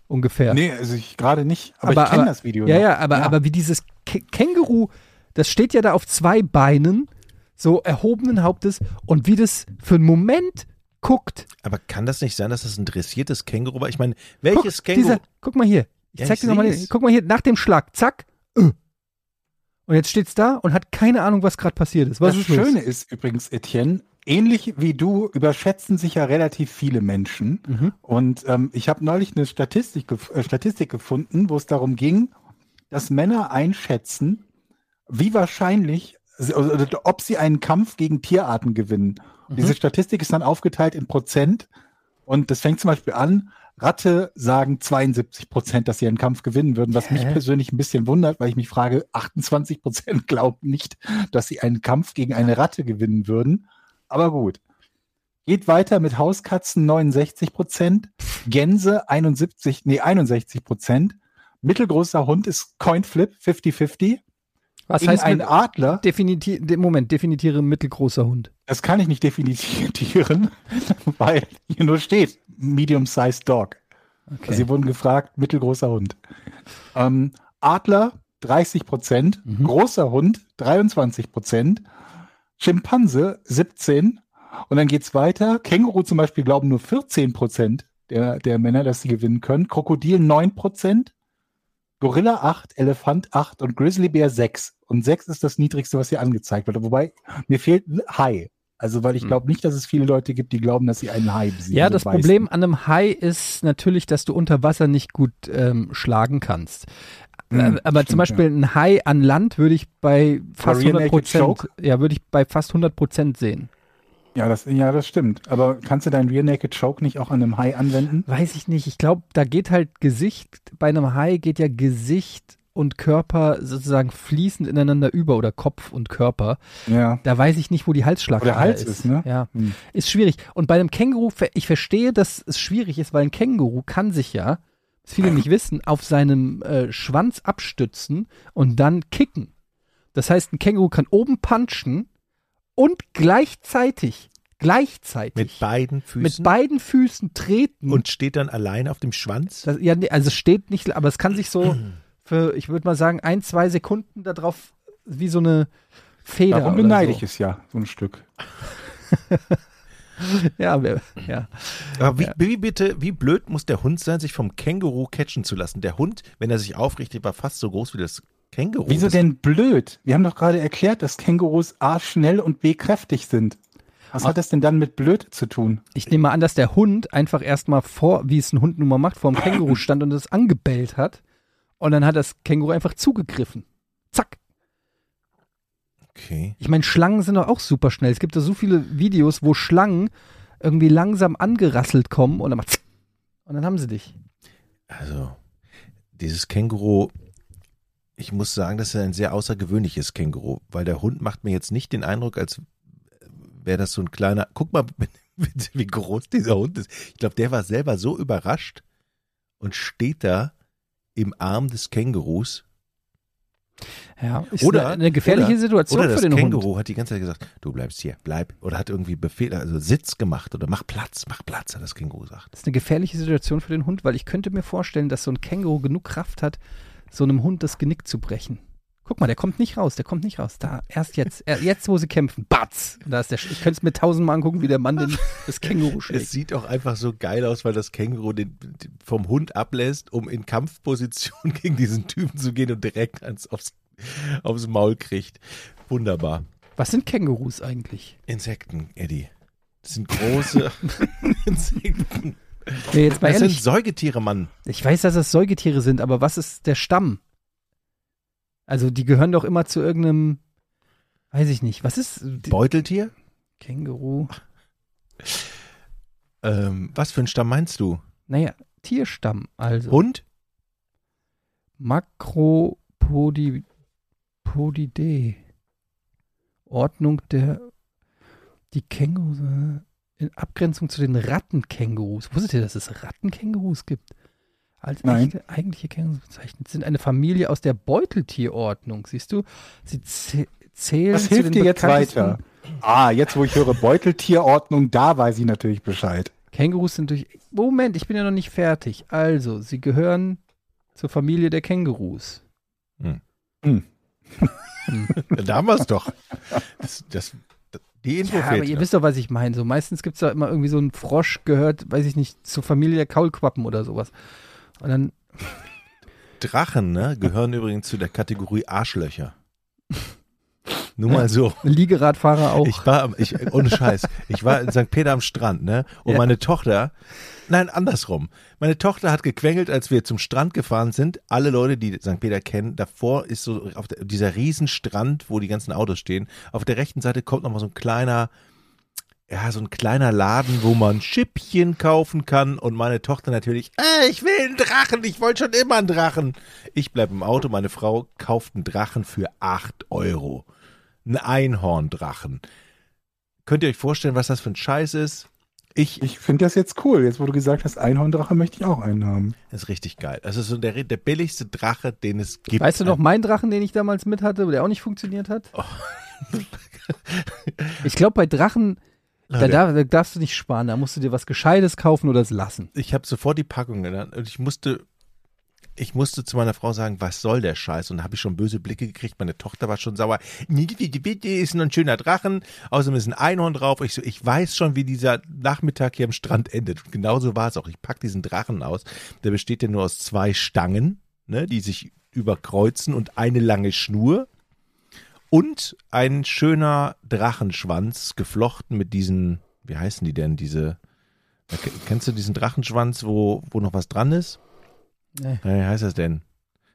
Ungefähr. Nee, also ich gerade nicht. Aber, Aber- ich kenne das Video. Ja, noch. ja, aber, aber wie dieses Kä- Känguru, das steht ja da auf zwei Beinen, so erhobenen Hauptes, und wie das für einen Moment guckt. Aber kann das nicht sein, dass das ein dressiertes Känguru war? Ich meine, welches guck, Känguru? Dieser, guck mal hier. Ich Ja, zeig ich dir nochmal. Guck mal hier, nach dem Schlag, zack. äh. Und jetzt steht's da und hat keine Ahnung, was gerade passiert ist. Was das ist los? Schöne ist übrigens, Etienne, ähnlich wie du überschätzen sich ja relativ viele Menschen. Mhm. Und ähm, ich habe neulich eine Statistik, äh, Statistik gefunden, wo es darum ging, dass Männer einschätzen, wie wahrscheinlich, also, ob sie einen Kampf gegen Tierarten gewinnen. Und diese Statistik ist dann aufgeteilt in Prozent. Und das fängt zum Beispiel an, Ratte sagen 72 Prozent, dass sie einen Kampf gewinnen würden, was mich persönlich ein bisschen wundert, weil ich mich frage, 28 Prozent glauben nicht, dass sie einen Kampf gegen eine Ratte gewinnen würden. Aber gut. Geht weiter mit Hauskatzen 69 Prozent, Gänse 71, nee 61 Prozent, mittelgroßer Hund ist Coinflip 50-50, Was gegen heißt ein Adler, definiti de- Moment, definiere mittelgroßer Hund. Das kann ich nicht definieren, weil hier nur steht Medium-Sized Dog. Okay. Also sie wurden gefragt, mittelgroßer Hund. Ähm, Adler 30 Prozent, Mhm. großer Hund 23 Prozent, Schimpanse 17 und dann geht's weiter. Känguru zum Beispiel glauben nur 14 Prozent der, der Männer, dass sie gewinnen können. Krokodil 9 Prozent, Gorilla 8, Elefant 8 und Grizzlybär 6. Und 6 ist das niedrigste, was hier angezeigt wird. Wobei, mir fehlt ein Hai. Also, weil ich glaube nicht, dass es viele Leute gibt, die glauben, dass sie einen Hai besiegen. Hm. Ja, das. Problem an einem Hai ist natürlich, dass du unter Wasser nicht gut ähm, schlagen kannst. Hm, Äh, aber zum stimmt, Beispiel ein Hai an Land würde ich bei fast Rear 100 Naked Prozent, ja, würde ich bei fast 100 Prozent sehen. Ja, das, ja, das stimmt. Aber kannst du deinen Rear Naked Choke nicht auch an einem Hai anwenden? Weiß ich nicht. Ich glaube, da geht halt Gesicht, bei einem Hai geht ja Gesicht und Körper sozusagen fließend ineinander über oder Kopf und Körper. Ja. Da weiß ich nicht, wo die Halsschlagader der Hals ist. ist, ne? Ja. Hm. Ist schwierig. Und bei einem Känguru, ich verstehe, dass es schwierig ist, weil ein Känguru kann sich ja, was viele nicht wissen, auf seinem äh, Schwanz abstützen und dann kicken. Das heißt, ein Känguru kann oben punchen und gleichzeitig, gleichzeitig Mit beiden mit Füßen beiden Füßen treten. und steht dann allein auf dem Schwanz. das, ja, nee, also es steht nicht, aber es kann sich so für, ich würde mal sagen, ein, zwei Sekunden darauf wie so eine Feder. Darum beneide so. ich es ja, so ein Stück. Ja, ja. Aber wie, wie bitte, wie blöd muss der Hund sein, sich vom Känguru catchen zu lassen? Der Hund, wenn er sich aufrichtet, war fast so groß wie das Känguru. Wieso das, denn blöd? Wir haben doch gerade erklärt, dass Kängurus A schnell und B kräftig sind. Was hat das denn dann mit blöd zu tun? Ich nehme mal an, dass der Hund einfach erstmal vor, wie es ein Hund nun mal macht, vor dem Känguru stand und es angebellt hat. Und dann hat das Känguru einfach zugegriffen. Zack. Okay. Ich meine, Schlangen sind doch auch super schnell. Es gibt da so viele Videos, wo Schlangen irgendwie langsam angerasselt kommen und dann macht und dann haben sie dich. Also, dieses Känguru, ich muss sagen, das ist ein sehr außergewöhnliches Känguru, weil der Hund macht mir jetzt nicht den Eindruck, als wäre das so ein kleiner. Guck mal, wie groß dieser Hund ist. Ich glaube, der war selber so überrascht und steht da im Arm des Kängurus. Ja, ist Oder eine, eine gefährliche oder, Situation oder für den Känguru Hund. hat die ganze Zeit gesagt, du bleibst hier, bleib. Oder hat irgendwie Befehl, also Sitz gemacht oder mach Platz, mach Platz, hat das Känguru gesagt. Das ist eine gefährliche Situation für den Hund, weil ich könnte mir vorstellen, dass so ein Känguru genug Kraft hat, so einem Hund das Genick zu brechen. Guck mal, der kommt nicht raus, der kommt nicht raus. Da, erst jetzt, er, jetzt, wo sie kämpfen, batz. Da ist der, ich könnte es mir tausendmal angucken, wie der Mann den, das Känguru Es schlägt. sieht auch einfach so geil aus, weil das Känguru den, den vom Hund ablässt, um in Kampfposition gegen diesen Typen zu gehen und direkt ans, aufs, aufs Maul kriegt. Wunderbar. Was sind Kängurus eigentlich? Insekten, Eddie. Das sind große Insekten. Nee, Das sind ehrlich, Säugetiere, Mann. ich weiß, dass das Säugetiere sind, aber was ist der Stamm? Also, die gehören doch immer zu irgendeinem, weiß ich nicht, was ist Beuteltier? Känguru? Ähm, was für ein Stamm meinst du? Naja, Tierstamm, also. Hund? Macropodidae. Ordnung der die Kängurus äh, in Abgrenzung zu den Rattenkängurus. Wusstet ihr, dass es Rattenkängurus gibt? Als Nein. echte, eigentliche Kängurus bezeichnet sind eine Familie aus der Beuteltierordnung. Siehst du, sie zäh- zählen Was zu hilft den dir jetzt weiter? Ah, jetzt wo ich höre Beuteltierordnung, da weiß ich natürlich Bescheid. Kängurus sind durch. Moment, ich bin ja noch nicht fertig. Also, sie gehören zur Familie der Kängurus. Da haben wir es doch. Das, das, die Info Ja, aber ihr wisst doch, was ich meine. So meistens gibt es da immer irgendwie so einen Frosch gehört, weiß ich nicht, zur Familie der Kaulquappen oder sowas. Und dann, Drachen ne, gehören übrigens zu der Kategorie Arschlöcher. Nur mal so. Liegeradfahrer auch. Ich war, ich, ohne Scheiß, ich war in St. Peter am Strand, ne? Und Ja. meine Tochter, nein, andersrum. Meine Tochter hat gequengelt, als wir zum Strand gefahren sind. Alle Leute, die St. Peter kennen, davor ist so auf der, dieser Riesenstrand, wo die ganzen Autos stehen. Auf der rechten Seite kommt nochmal so ein kleiner, ja, so ein kleiner Laden, wo man Schippchen kaufen kann. Und meine Tochter natürlich, äh, ich will einen Drachen, ich wollte schon immer einen Drachen. Ich bleib im Auto, meine Frau kauft einen Drachen für acht Euro. Ein Einhorndrachen. Könnt ihr euch vorstellen, was das für ein Scheiß ist? Ich, Ich finde das jetzt cool. Jetzt, wo du gesagt hast, Einhorndrache möchte ich auch einen haben. das ist richtig geil. Das ist so der, der billigste Drache, den es gibt. weißt du noch meinen Drachen, den ich damals mit hatte, der auch nicht funktioniert hat? Oh. Ich glaube, bei Drachen, da, darf, da darfst du nicht sparen. Da musst du dir was Gescheites kaufen oder es lassen. ich habe sofort die Packung genannt und ich musste, ich musste zu meiner Frau sagen, was soll der Scheiß? Und da habe ich schon böse Blicke gekriegt. Meine Tochter war schon sauer. Ist nur ein schöner Drachen. Außerdem ist ein Einhorn drauf. Ich so, ich weiß schon, wie dieser Nachmittag hier am Strand endet. Und genauso war es auch. Ich pack diesen Drachen aus. Der besteht ja nur aus zwei Stangen, ne, die sich überkreuzen und eine lange Schnur. Und ein schöner Drachenschwanz, geflochten mit diesen, wie heißen die denn, diese, kennst du diesen Drachenschwanz, wo, wo noch was dran ist? Nee. Ja, Wie heißt das denn?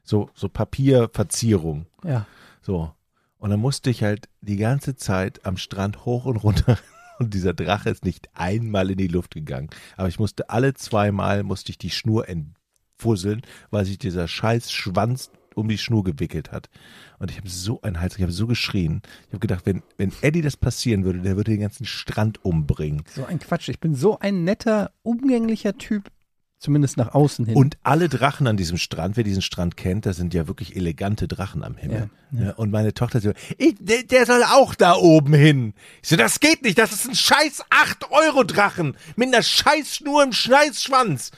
So, so Papierverzierung. Ja. So. Und dann musste ich halt die ganze Zeit am Strand hoch und runter. Und dieser Drache ist nicht einmal in die Luft gegangen. Aber ich musste alle zweimal, musste ich die Schnur entfusseln, weil sich dieser scheiß Schwanz um die Schnur gewickelt hat. Und ich habe so einen Hals, ich habe so geschrien. Ich habe gedacht, wenn, wenn Eddie das passieren würde, der würde den ganzen Strand umbringen. So ein Quatsch. Ich bin so ein netter, umgänglicher Typ. Zumindest nach außen hin. Und alle Drachen an diesem Strand, wer diesen Strand kennt, da sind ja wirklich elegante Drachen am Himmel. Ja, Ja, und meine Tochter so, ich, der, der soll auch da oben hin. Ich so, das geht nicht, das ist ein scheiß 8-Euro-Drachen mit einer scheiß Schnur im Scheißschwanz.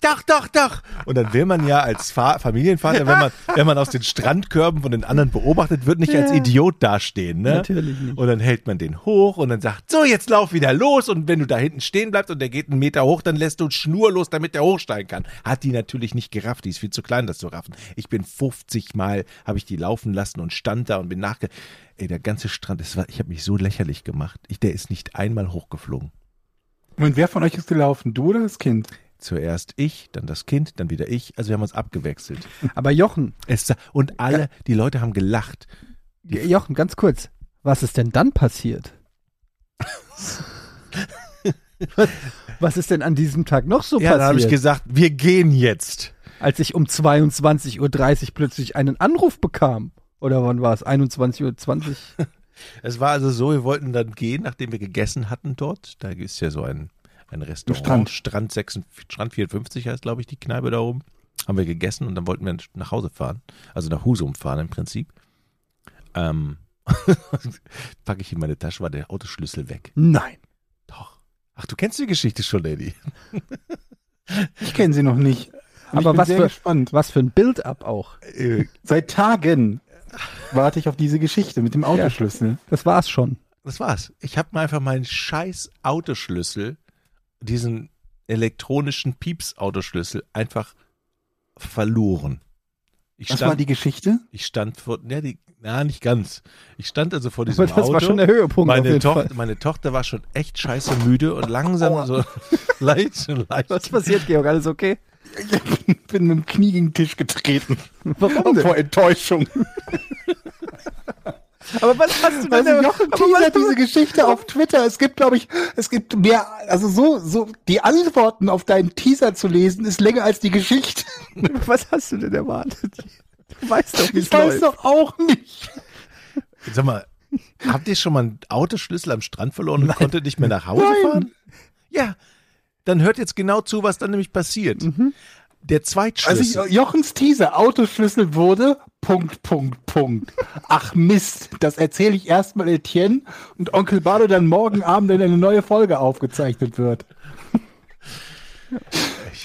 Doch, doch, doch. Und dann will man ja als Fa Familienvater, wenn man, wenn man aus den Strandkörben von den anderen beobachtet wird, nicht als Ja. Idiot dastehen, ne? Natürlich nicht. Und dann hält man den hoch und dann sagt, so, jetzt lauf wieder los. Und wenn du da hinten stehen bleibst und der geht einen Meter hoch, dann lässt du Schnur los, damit der hochsteigen kann. Hat die natürlich nicht gerafft. Die ist viel zu klein, das zu raffen. Ich bin 50 Mal, habe ich die laufen lassen und stand da und bin nachge... Ey, der ganze Strand, das war, ich habe mich so lächerlich gemacht. Ich, der ist nicht einmal hochgeflogen. Und wer von euch ist gelaufen? Du oder das Kind? Zuerst ich, dann das Kind, dann wieder ich. Also wir haben uns abgewechselt. Aber Jochen, Es, und alle, die Leute haben gelacht. Jochen, ganz kurz. Was ist denn dann passiert? was, was ist denn an diesem Tag noch so Ja, dann habe ich passiert? gesagt, wir gehen jetzt. als ich um 22.30 Uhr plötzlich einen Anruf bekam. Oder wann war es? 21.20 Uhr? Es war also so, wir wollten dann gehen, nachdem wir gegessen hatten dort. Da ist ja so ein, ein Restaurant. Strand. Strand, 56, Strand 54 heißt, glaube ich, die Kneipe da oben. haben wir gegessen und dann wollten wir nach Hause fahren, also nach Husum fahren im Prinzip. Ähm, packe ich in meine Tasche, war der Autoschlüssel weg. Nein. Doch. Ach, du kennst die Geschichte schon, Eddie. Ich kenne sie noch nicht. Aber was für- gespannt. Was für ein Build-up auch. Äh, Seit Tagen warte ich auf diese Geschichte mit dem Autoschlüssel. Das war's schon. Das war's. Ich habe mir einfach meinen scheiß Autoschlüssel, diesen elektronischen Pieps-Autoschlüssel, einfach verloren. Ich Was war stand, die Geschichte? ich stand vor, ja, die, na, nicht ganz. Ich stand also vor diesem Aber das Auto. war schon der Höhepunkt auf meine, jeden Toch Fall. meine Tochter war schon echt scheiße müde und langsam so leicht, so leicht. Was passiert, Georg? Alles okay? Ich bin mit dem Knie gegen den Tisch getreten. Warum denn? Vor Enttäuschung. Aber was hast du denn? Also Jochen teasert diese Geschichte auf Twitter. Es gibt, glaube ich, es gibt mehr, also so, so, die Antworten auf deinen Teaser zu lesen, ist länger als die Geschichte. Was hast du denn erwartet? Du weißt doch, wie es Ich weiß läuft. doch auch nicht. Sag mal, habt ihr schon mal einen Autoschlüssel am Strand verloren und konntet nicht mehr nach Hause fahren? Ja, dann hört jetzt genau zu, was dann nämlich passiert. Der Also Zweitschlüssel. Jochens Teaser, Autoschlüssel wurde, Punkt, Punkt, Punkt. Ach Mist, das erzähle ich erstmal Etienne und Onkel Bardo dann morgen Abend, wenn eine neue Folge aufgezeichnet wird.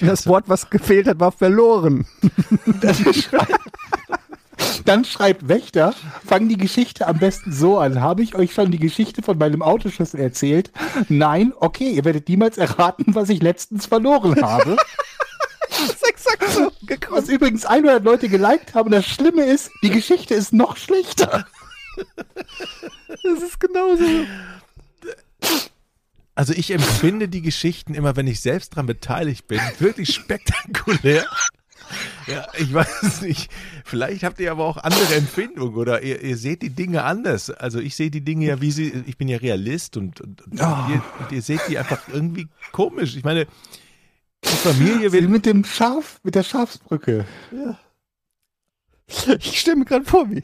Das Wort, was gefehlt hat, war verloren. Dann schreibt Wächter, fang die Geschichte am besten so an. Habe ich euch schon die Geschichte von meinem Autoschlüssel erzählt? Nein? Okay, ihr werdet niemals erraten, was ich letztens verloren habe. Das ist exakt so gekommen. Was übrigens 100 Leute geliked haben. Das Schlimme ist, die Geschichte ist noch schlechter. Das ist genauso. Also ich empfinde die Geschichten immer, wenn ich selbst dran beteiligt bin, wirklich spektakulär. Ja, ich weiß nicht. Vielleicht habt ihr aber auch andere Empfindungen oder ihr, ihr seht die Dinge anders. Also ich sehe die Dinge ja, wie sie, ich bin ja Realist und, und, und, ihr, und ihr seht die einfach irgendwie komisch. Ich meine, die Familie will, mit dem Schaf, mit der Schafsbrücke. Ich stelle mir gerade vor, wie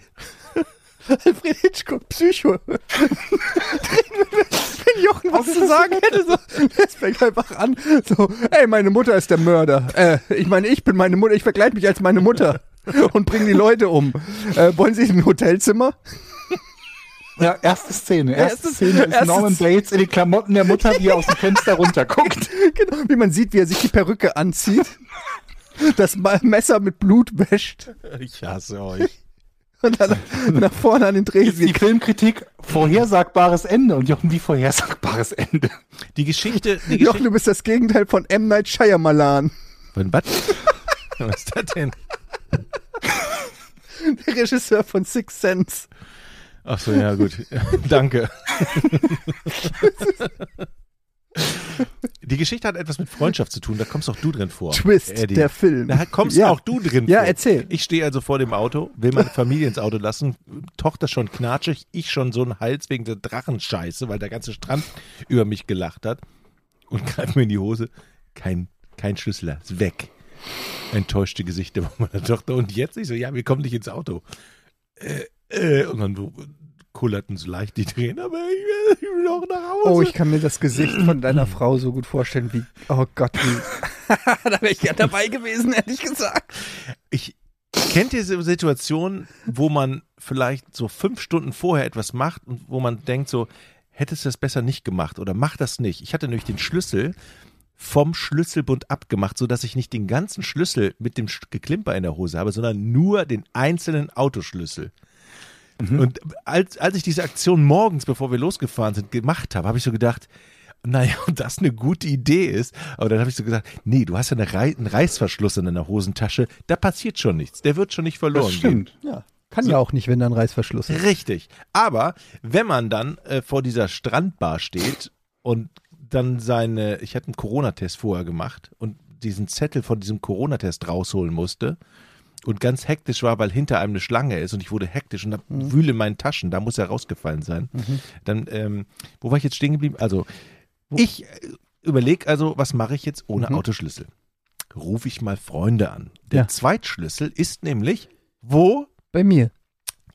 Alfred Hitchcock, Psycho. Wenn Jochen was zu sagen hätte, so, es fängt einfach an, so, ey, meine Mutter ist der Mörder. Äh, ich meine, ich bin meine Mutter, ich verkleide mich als meine Mutter und bringe die Leute um. Äh, wollen Sie ein Hotelzimmer? Ja, erste Szene. Erste Erstes- Szene ist erstes- Norman Bates in den Klamotten der Mutter, er aus dem Fenster runterguckt. Genau, wie man sieht, wie er sich die Perücke anzieht, das Messer mit Blut wäscht ich hasse euch. Und dann nach vorne an den Dreh Die Filmkritik, vorhersagbares Ende. Und Jochen, wie vorhersagbares Ende? Die Geschichte, die Jochen, Geschichte, du bist das Gegenteil von M. Night Shyamalan, Von was? Was ist das denn? der Regisseur von Six Sense. Ach so, ja gut. Danke. Die Geschichte hat etwas mit Freundschaft zu tun, da kommst auch du drin vor. Twist, Eddie. der Film. Da kommst Ja. auch du drin Ja, vor. erzähl. Ich stehe also vor dem Auto, will meine Familie ins Auto lassen, Tochter schon knatschig, ich schon so einen Hals wegen der Drachenscheiße, weil der ganze Strand über mich gelacht hat und greife mir in die Hose. Kein, kein Schlüssel, ist weg. Enttäuschte Gesichter von meiner Tochter. Und jetzt ich so, ja, wir kommen nicht ins Auto. Äh, äh, und dann kullerten so leicht die Tränen, aber ich will, ich will auch nach Hause. Oh, ich kann mir das Gesicht von deiner Frau so gut vorstellen, wie, oh Gott, wie, da wäre ich ja dabei gewesen, ehrlich gesagt. ich kennt ihr diese Situation, wo man vielleicht so fünf Stunden vorher etwas macht und wo man denkt so, hättest du das besser nicht gemacht oder mach das nicht. Ich hatte nämlich den Schlüssel vom Schlüsselbund abgemacht, so dass ich nicht den ganzen Schlüssel mit dem Geklimper in der Hose habe, sondern nur den einzelnen Autoschlüssel. Und als, als ich diese Aktion morgens, bevor wir losgefahren sind, gemacht habe, habe ich so gedacht, naja, ob das eine gute Idee ist. Aber dann habe ich so gesagt, nee, du hast ja eine Rei einen Reißverschluss in deiner Hosentasche, da passiert schon nichts. Der wird schon nicht verloren Das gehen. stimmt. Ja, kann ja auch nicht, wenn da ein Reißverschluss ist. Richtig. Aber wenn man dann äh, vor dieser Strandbar steht und dann seine, ich hatte einen Corona-Test vorher gemacht und diesen Zettel von diesem Corona-Test rausholen musste und ganz hektisch war, weil hinter einem eine Schlange ist und ich wurde hektisch und hab wühle in meinen Taschen, da muss er rausgefallen sein. Dann, ähm, wo war ich jetzt stehen geblieben? Also, ich äh, überlege also, was mache ich jetzt ohne Autoschlüssel? Rufe ich mal Freunde an. Der Ja. Zweitschlüssel ist nämlich, wo? Bei mir.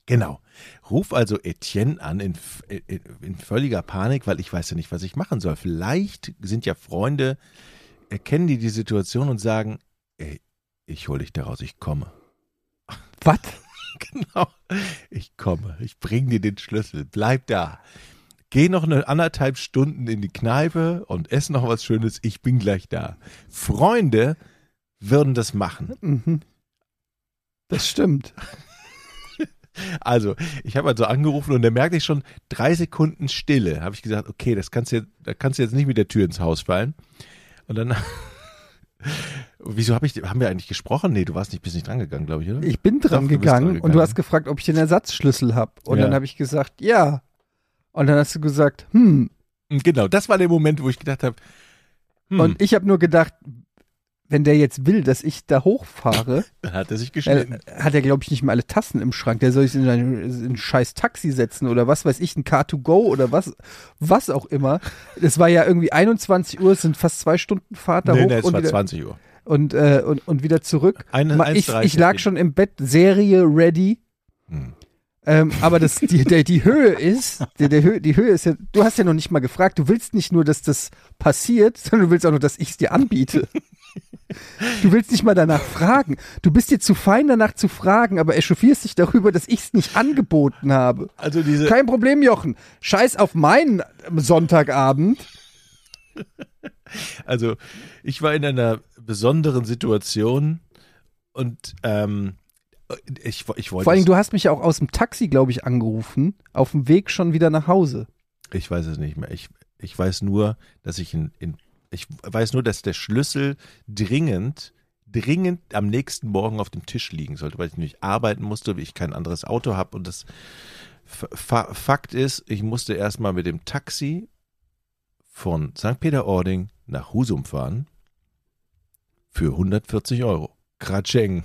Genau. Ruf also Etienne an in, in, in völliger Panik, weil ich weiß ja nicht, was ich machen soll. Vielleicht sind ja Freunde, erkennen die die Situation und sagen, ey, ich hole dich da raus, ich komme. Was? Genau. Ich komme. Ich bring dir den Schlüssel. Bleib da. Geh noch eine anderthalb Stunden in die Kneipe und ess noch was Schönes. Ich bin gleich da. Freunde würden das machen. Mhm. Das stimmt. Also, ich habe also angerufen und da merkte ich schon drei Sekunden Stille. Habe ich gesagt, okay, das kannst du da kannst du jetzt nicht mit der Tür ins Haus fallen. Und dann, wieso habe ich, haben wir eigentlich gesprochen? Nee, du warst nicht, bist nicht drangegangen, glaube ich, oder? Ich bin dran Doch, gegangen und du hast gefragt, ob ich den Ersatzschlüssel habe. Und Ja. dann habe ich gesagt, ja. Und dann hast du gesagt, hm. Genau, das war der Moment, wo ich gedacht habe, hm, Und ich habe nur gedacht, wenn der jetzt will, dass ich da hochfahre, dann hat er sich äh, geschnitten. hat er, glaube ich, nicht mal alle Tassen im Schrank. Der soll sich in ein, in ein scheiß Taxi setzen oder was weiß ich, ein Car2Go oder was, was auch immer. Das war ja irgendwie 21 Uhr, es sind fast zwei Stunden Fahrt da nee, hoch nee, es und, war wieder, 20 Uhr. und, äh, und, und wieder zurück. Eine, ich, 1,30 ich lag schon im Bett, Serie ready. Hm. Ähm, aber das, die, der, die Höhe ist, der, der Höhe, die Höhe ist ja, du hast ja noch nicht mal gefragt, du willst nicht nur, dass das passiert, sondern du willst auch nur, dass ich es dir anbiete. Du willst nicht mal danach fragen. Du bist dir zu fein danach zu fragen, aber echauffierst dich darüber, dass ich es nicht angeboten habe. Also diese, Kein Problem, Jochen. Scheiß auf meinen Sonntagabend. also ich war in einer besonderen Situation und ähm, ich, ich wollte Vor allem, du hast mich ja auch aus dem Taxi, glaube ich, angerufen, auf dem Weg schon wieder nach Hause. Ich weiß es nicht mehr. Ich, ich weiß nur, dass ich in, in ich weiß nur, dass der Schlüssel dringend, dringend am nächsten Morgen auf dem Tisch liegen sollte, weil ich nämlich arbeiten musste, weil ich kein anderes Auto habe. Und das F- Fa Fakt ist, ich musste erstmal mit dem Taxi von St. Peter-Ording nach Husum fahren für 140 Euro. Kratscheng.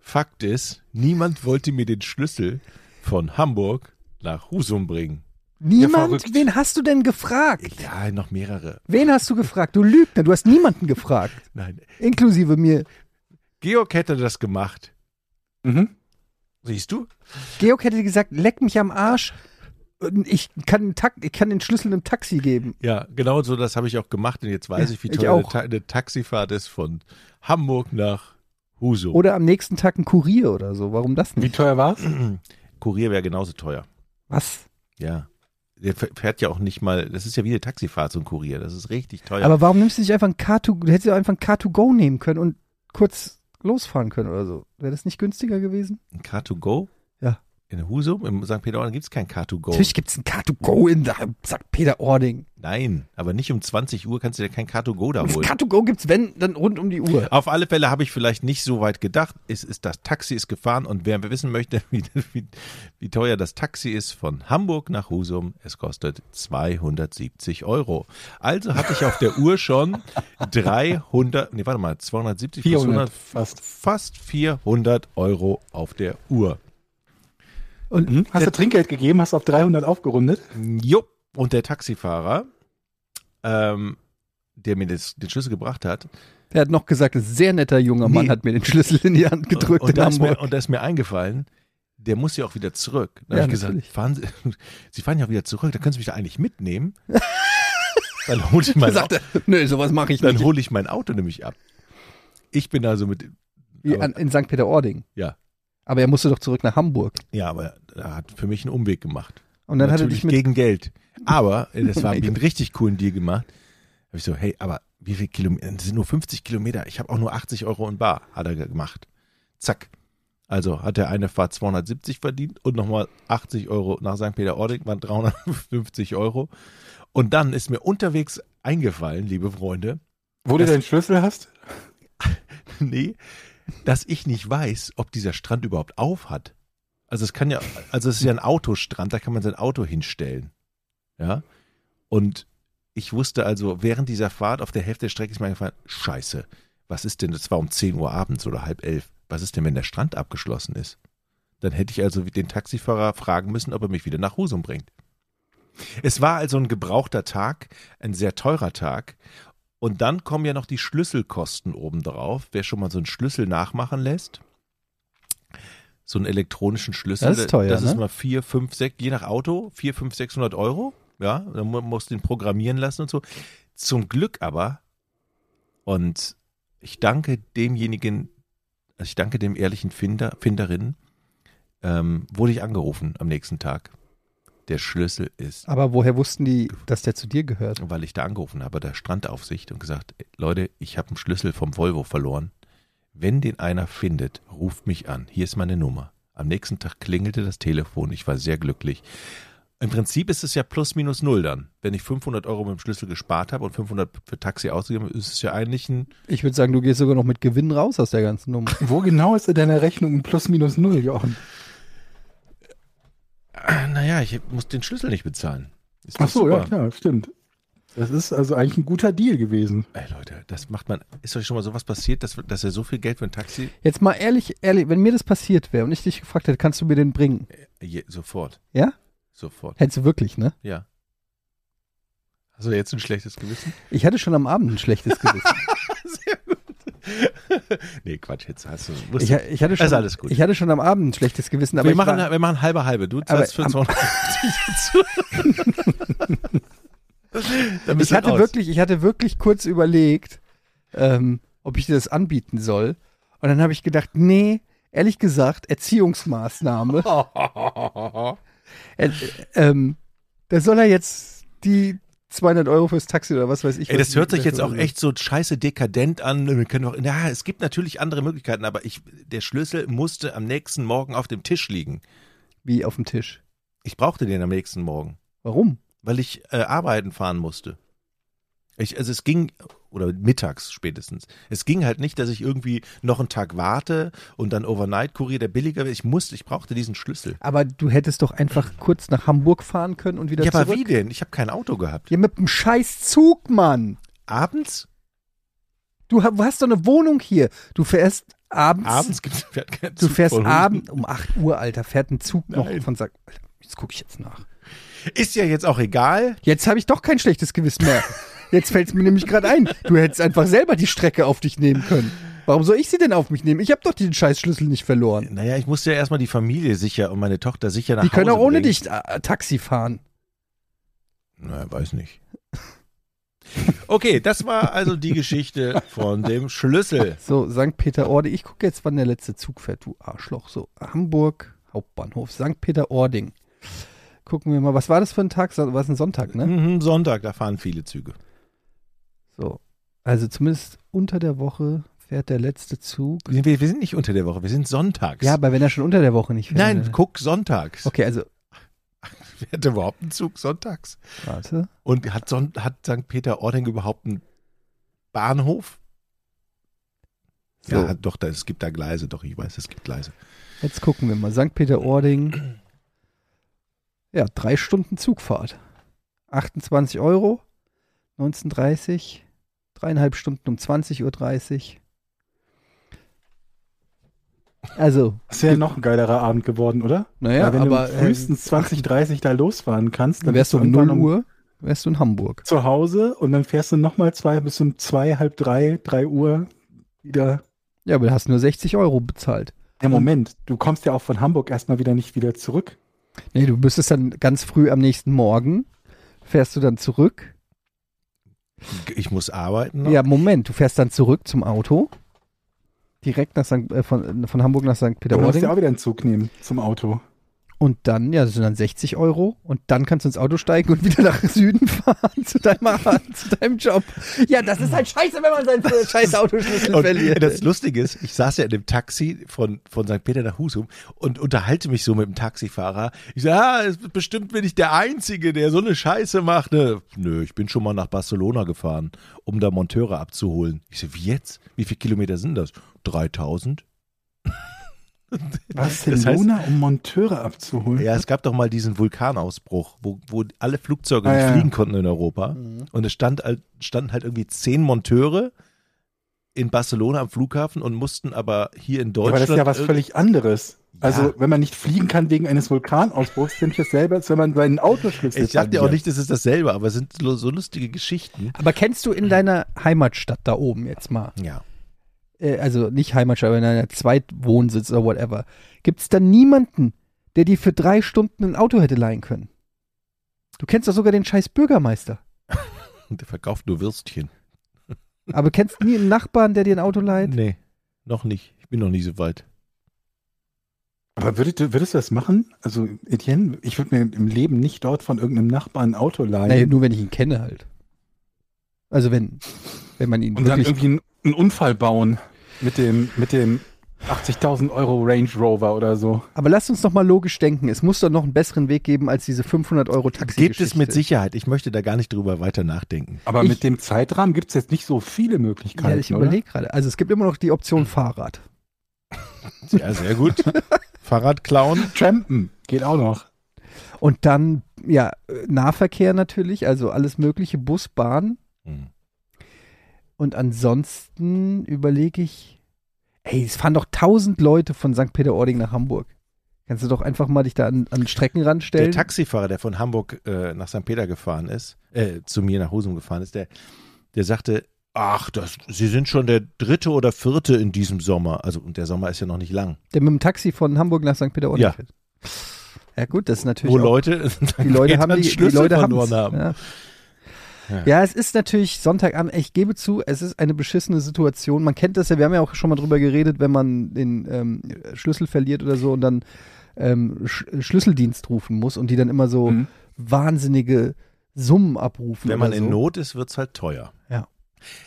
Fakt ist, niemand wollte mir den Schlüssel von Hamburg nach Husum bringen. Niemand? Wen hast du denn gefragt? Ja, noch mehrere. Wen hast du gefragt? Du Lügner, du hast niemanden gefragt. Nein. Inklusive mir. Georg hätte das gemacht. Mhm. Siehst du? Georg hätte gesagt, leck mich am Arsch. Und Ich kann, ich kann den Schlüssel einem Taxi geben. Ja, genau so, das habe ich auch gemacht. Und jetzt weiß Ja, ich, wie ich teuer eine. Ta eine Taxifahrt ist von Hamburg nach Husum. Oder am nächsten Tag ein Kurier oder so. Warum das Wie nicht? teuer war's? Kurier wäre genauso teuer. Was? Ja. Der fährt ja auch nicht mal, das ist ja wie eine Taxifahrt, so ein Kurier. Das ist richtig teuer. Aber warum nimmst du nicht einfach ein Car2, du hättest ja einfach ein Car2Go nehmen können und kurz losfahren können oder so. Wäre das nicht günstiger gewesen? ein Car2Go? In Husum, im St. Peter-Ording gibt es kein Car2Go. Natürlich gibt es ein Car2Go in der St. Peter-Ording. Nein, aber nicht um 20 Uhr kannst du dir kein Car2Go da holen. Car2Go gibt's wenn, dann rund um die Uhr. Auf alle Fälle habe ich vielleicht nicht so weit gedacht. Es ist das Taxi ist gefahren und wer wissen möchte, wie, wie, wie teuer das Taxi ist von Hamburg nach Husum, es kostet 270 Euro. Also hatte ich auf der Uhr schon 300, nee, warte mal, 270 plus 400 100, fast. fast 400 Euro auf der Uhr. Und Mhm. Hast du Trinkgeld gegeben? Hast auf 300 aufgerundet? Jo, und der Taxifahrer, ähm, der mir das, den Schlüssel gebracht hat, er hat noch gesagt, ein sehr netter junger Mann Nee. hat mir den Schlüssel in die Hand gedrückt und, und, in da ist mir, Hamburg. und da ist mir eingefallen, der muss ja auch wieder zurück. Da Ja, habe ich gesagt, natürlich. fahren Sie, Sie fahren ja auch wieder zurück, da können Sie mich da eigentlich mitnehmen. dann hole ich, mein Auto- nö, sowas mache ich dann hole ich mein Auto nämlich ab. Ich bin also mit, aber- an, in St. Peter-Ording. ja, Aber er musste doch zurück nach Hamburg. ja, aber er hat für mich einen Umweg gemacht. Und dann hat er Natürlich dich mit. gegen Geld. Aber äh, das war einen richtig coolen Deal gemacht. Habe ich so, hey, aber wie viel Kilometer? Das sind nur 50 Kilometer. Ich habe auch nur 80 Euro in Bar, hat er gemacht. Zack. Also hat er eine Fahrt 270 verdient und nochmal 80 Euro nach St. Peter-Ording, waren 350 Euro. Und dann ist mir unterwegs eingefallen, liebe Freunde, Wo du deinen Schlüssel hast? nee, dass ich nicht weiß, ob dieser Strand überhaupt auf hat. Also es kann ja, also es ist ja ein Autostrand, da kann man sein Auto hinstellen. Ja. Und ich wusste also, während dieser Fahrt auf der Hälfte der Strecke ist mir eingefallen, scheiße, was ist denn, das war um 10 Uhr abends oder halb elf, was ist denn, wenn der Strand abgeschlossen ist? Dann hätte ich also den Taxifahrer fragen müssen, ob er mich wieder nach Husum bringt. Es war also ein gebrauchter Tag, ein sehr teurer Tag. Und dann kommen ja noch die Schlüsselkosten obendrauf. Wer schon mal so einen Schlüssel nachmachen lässt, so einen elektronischen Schlüssel, Das ist teuer, das ist ne? mal 4, 5, 6, je nach Auto, 4, 5, 600 Euro. Ja, dann mu- musst du den programmieren lassen und so. Zum Glück aber, und ich danke demjenigen, also ich danke dem ehrlichen Finder, Finderin, ähm, wurde ich angerufen am nächsten Tag. Der Schlüssel ist, Aber woher wussten die, dass der zu dir gehört? weil ich da angerufen habe, der Strandaufsicht und gesagt, Leute, ich habe einen Schlüssel vom Volvo verloren. Wenn den einer findet, ruft mich an. Hier ist meine Nummer. Am nächsten Tag klingelte das Telefon. Ich war sehr glücklich. Im Prinzip ist es ja plus minus null dann. Wenn ich 500 Euro mit dem Schlüssel gespart habe und 500 für Taxi ausgegeben habe, ist es ja eigentlich ein Ich würde sagen, du gehst sogar noch mit Gewinn raus aus der ganzen Nummer. Wo genau ist in deiner Rechnung ein Plus minus null, Jochen? Ah, Naja, ich muss den Schlüssel nicht bezahlen. Ist Ach doch so, ja, super. klar, stimmt. Das ist also eigentlich ein guter Deal gewesen. Ey Leute, das macht man. Ist euch schon mal sowas passiert, dass, dass ihr so viel Geld für ein Taxi Jetzt mal ehrlich, ehrlich, wenn mir das passiert wäre und ich dich gefragt hätte, kannst du mir den bringen? je, sofort? Ja? Sofort. Hättest du wirklich, ne? Ja. Hast du jetzt ein schlechtes Gewissen? Ich hatte schon am Abend ein schlechtes Gewissen. Nee, Quatsch, jetzt hast du. Ich, ich, hatte schon, Ist alles gut. ich hatte schon am Abend ein schlechtes Gewissen, aber wir, machen, war, wir machen halbe halbe. Du zahlst für am- 250 dazu. Ich du hatte raus. wirklich, ich hatte wirklich kurz überlegt, ähm, ob ich dir das anbieten soll. Und dann habe ich gedacht, nee, ehrlich gesagt, Erziehungsmaßnahme. äh, ähm, da soll er jetzt die 200 Euro fürs Taxi oder was weiß ich. Ey, das hört sich jetzt auch echt so scheiße dekadent an. Wir können auch, ja, es gibt natürlich andere Möglichkeiten, aber ich, der Schlüssel musste am nächsten Morgen auf dem Tisch liegen. Wie auf dem Tisch. Ich brauchte den am nächsten Morgen, Warum? weil ich äh, arbeiten fahren musste. Ich, also es ging, oder mittags spätestens. Es ging halt nicht, dass ich irgendwie noch einen Tag warte und dann Overnight-Kurier, der billiger wäre. Ich musste, ich brauchte diesen Schlüssel. Aber du hättest doch einfach kurz nach Hamburg fahren können und wieder Ja, aber zurück. wie denn? Ich habe kein Auto gehabt. Ja, mit dem scheiß Zug, Mann. Abends? Du ha- hast doch eine Wohnung hier. Du fährst abends. Abends gibt es keinen Du Zug fährst von abends um 8 Uhr, Alter, fährt ein Zug noch Nein. von. Alter, Jetzt gucke ich jetzt nach. Ist ja jetzt auch egal. Jetzt habe ich doch kein schlechtes Gewissen mehr. Jetzt fällt es mir nämlich gerade ein. Du hättest einfach selber die Strecke auf dich nehmen können. Warum soll ich sie denn auf mich nehmen? Ich habe doch den Scheißschlüssel nicht verloren. Naja, ich musste ja erstmal die Familie sicher und meine Tochter sicher nach Die Hause können auch ohne bringen. dich äh, Taxi fahren. Na, weiß nicht. Okay, das war also die Geschichte von dem Schlüssel. So, St. Peter-Ording. Ich gucke jetzt, wann der letzte Zug fährt, du Arschloch. So, Hamburg, Hauptbahnhof, St. Peter-Ording. Gucken wir mal, was war das für ein Tag? War es ein Sonntag, ne? Mhm, Sonntag, da fahren viele Züge. So. Also zumindest unter der Woche fährt der letzte Zug. Wir, wir sind nicht unter der Woche, wir sind sonntags. Ja, aber wenn er schon unter der Woche nicht fährt. Nein, dann- guck sonntags. Okay, also, Fährt überhaupt ein Zug sonntags? warte. Und hat, Son hat St. Peter-Ording überhaupt einen Bahnhof? So, Ja, doch, da, es gibt da Gleise, doch, ich weiß, es gibt Gleise. jetzt gucken wir mal. St. Peter-Ording. Ja, drei Stunden Zugfahrt. 28 Euro, 19.30 dreieinhalb Stunden um 20.30 Uhr. Also, Das wäre noch ein geilerer Abend geworden, oder? naja, Weil wenn aber du äh, frühestens 20, 30 da losfahren kannst, dann wärst du um irgendwann 0 Uhr, wärst du in Hamburg. zu Hause und dann fährst du nochmal zwei bis um zwei, halb drei, drei Uhr wieder. Ja, aber du hast nur 60 Euro bezahlt. Ja, Moment, du kommst ja auch von Hamburg erstmal wieder nicht wieder zurück. Nee, du müsstest dann ganz früh am nächsten Morgen, fährst du dann zurück. Ich muss arbeiten noch. Ja, Moment, du fährst dann zurück zum Auto. Direkt nach St., äh, von, von Hamburg nach St. Du musst Peter-Ording. ja auch wieder einen Zug nehmen zum Auto. Und dann, ja, das sind dann 60 Euro. Und dann kannst du ins Auto steigen und wieder nach Süden fahren zu deinem, zu deinem Job. Ja, das ist halt scheiße, wenn man seinen scheiß Autoschlüssel Und verliert. das Lustige ist, ich saß ja in dem Taxi von, von St. Peter nach Husum und unterhalte mich so mit dem Taxifahrer. Ich sage, ah, es- bestimmt bin ich der Einzige, der so eine Scheiße macht. Ne? Nö, ich bin schon mal nach Barcelona gefahren, um da Monteure abzuholen. Ich so, wie jetzt? Wie viele Kilometer sind das? 3000? Barcelona, um Monteure abzuholen. Ja, es gab doch mal diesen Vulkanausbruch, wo, wo alle Flugzeuge Ah, nicht ja. fliegen konnten in Europa. Mhm. Und es stand, halt- standen halt irgendwie zehn Monteure in Barcelona am Flughafen und mussten aber hier in aber Deutschland. das ist ja was völlig anderes. Also, Ja. wenn man nicht fliegen kann wegen eines Vulkanausbruchs, finde ich dasselbe, als wenn man seinen Autoschlüssel Ich sag dir auch nicht, das ist dasselbe, aber es sind so lustige Geschichten. Aber kennst du in deiner Heimatstadt da oben jetzt mal, Ja. Äh, also nicht Heimatstadt, aber in deiner Zweitwohnsitz oder whatever, gibt es da niemanden, der dir für drei Stunden ein Auto hätte leihen können? Du kennst doch sogar den scheiß Bürgermeister. Und der verkauft nur Würstchen. Aber kennst du nie einen Nachbarn, der dir ein Auto leiht? Nee, noch nicht. Ich bin noch nicht so weit. Aber würdest du, würdest du das machen? Also, Etienne, ich würde mir im Leben nicht dort von irgendeinem Nachbarn ein Auto leihen. Nee, nur wenn ich ihn kenne halt. Also wenn, wenn man ihn und dann irgendwie einen, einen Unfall bauen mit dem, mit dem 80.000 Euro Range Rover oder so. Aber lasst uns doch mal logisch denken. Es muss doch noch einen besseren Weg geben als diese 500 Euro Taxi. Gibt es mit Sicherheit. Ich möchte da gar nicht drüber weiter nachdenken. Aber Ich- mit dem Zeitrahmen gibt es jetzt nicht so viele Ja, Möglichkeiten. ich überlege gerade. Also es gibt immer noch die Option Fahrrad. Ja, sehr gut. Fahrrad klauen. Trampen geht auch noch. Und dann, ja, Nahverkehr natürlich, also alles mögliche, Bus, Bahn. Hm. Und ansonsten überlege ich, ey, es fahren doch tausend Leute von St. Peter-Ording nach Hamburg. Kannst du doch einfach mal dich da an, an den Streckenrand Der stellen. Taxifahrer, der von Hamburg äh, nach St. Peter gefahren ist, äh, zu mir nach Husum gefahren ist, der, der sagte, ach, das, Sie sind schon der dritte oder vierte in diesem Sommer. Also, und der Sommer ist ja noch nicht lang. der mit dem Taxi von Hamburg nach St. Peter-Ording Ja. fährt. Ja gut, das ist natürlich Wo Leute die Leute haben die, die Leute haben. Ja. Ja. Ja, es ist natürlich Sonntagabend, ich gebe zu, es ist eine beschissene Situation. Man kennt das ja, wir haben ja auch schon mal drüber geredet, wenn man den ähm, Schlüssel verliert oder so und dann ähm, Sch Schlüsseldienst rufen muss und die dann immer so Mhm. wahnsinnige Summen abrufen. Wenn man oder in so. Not ist, wird's halt teuer. Ja.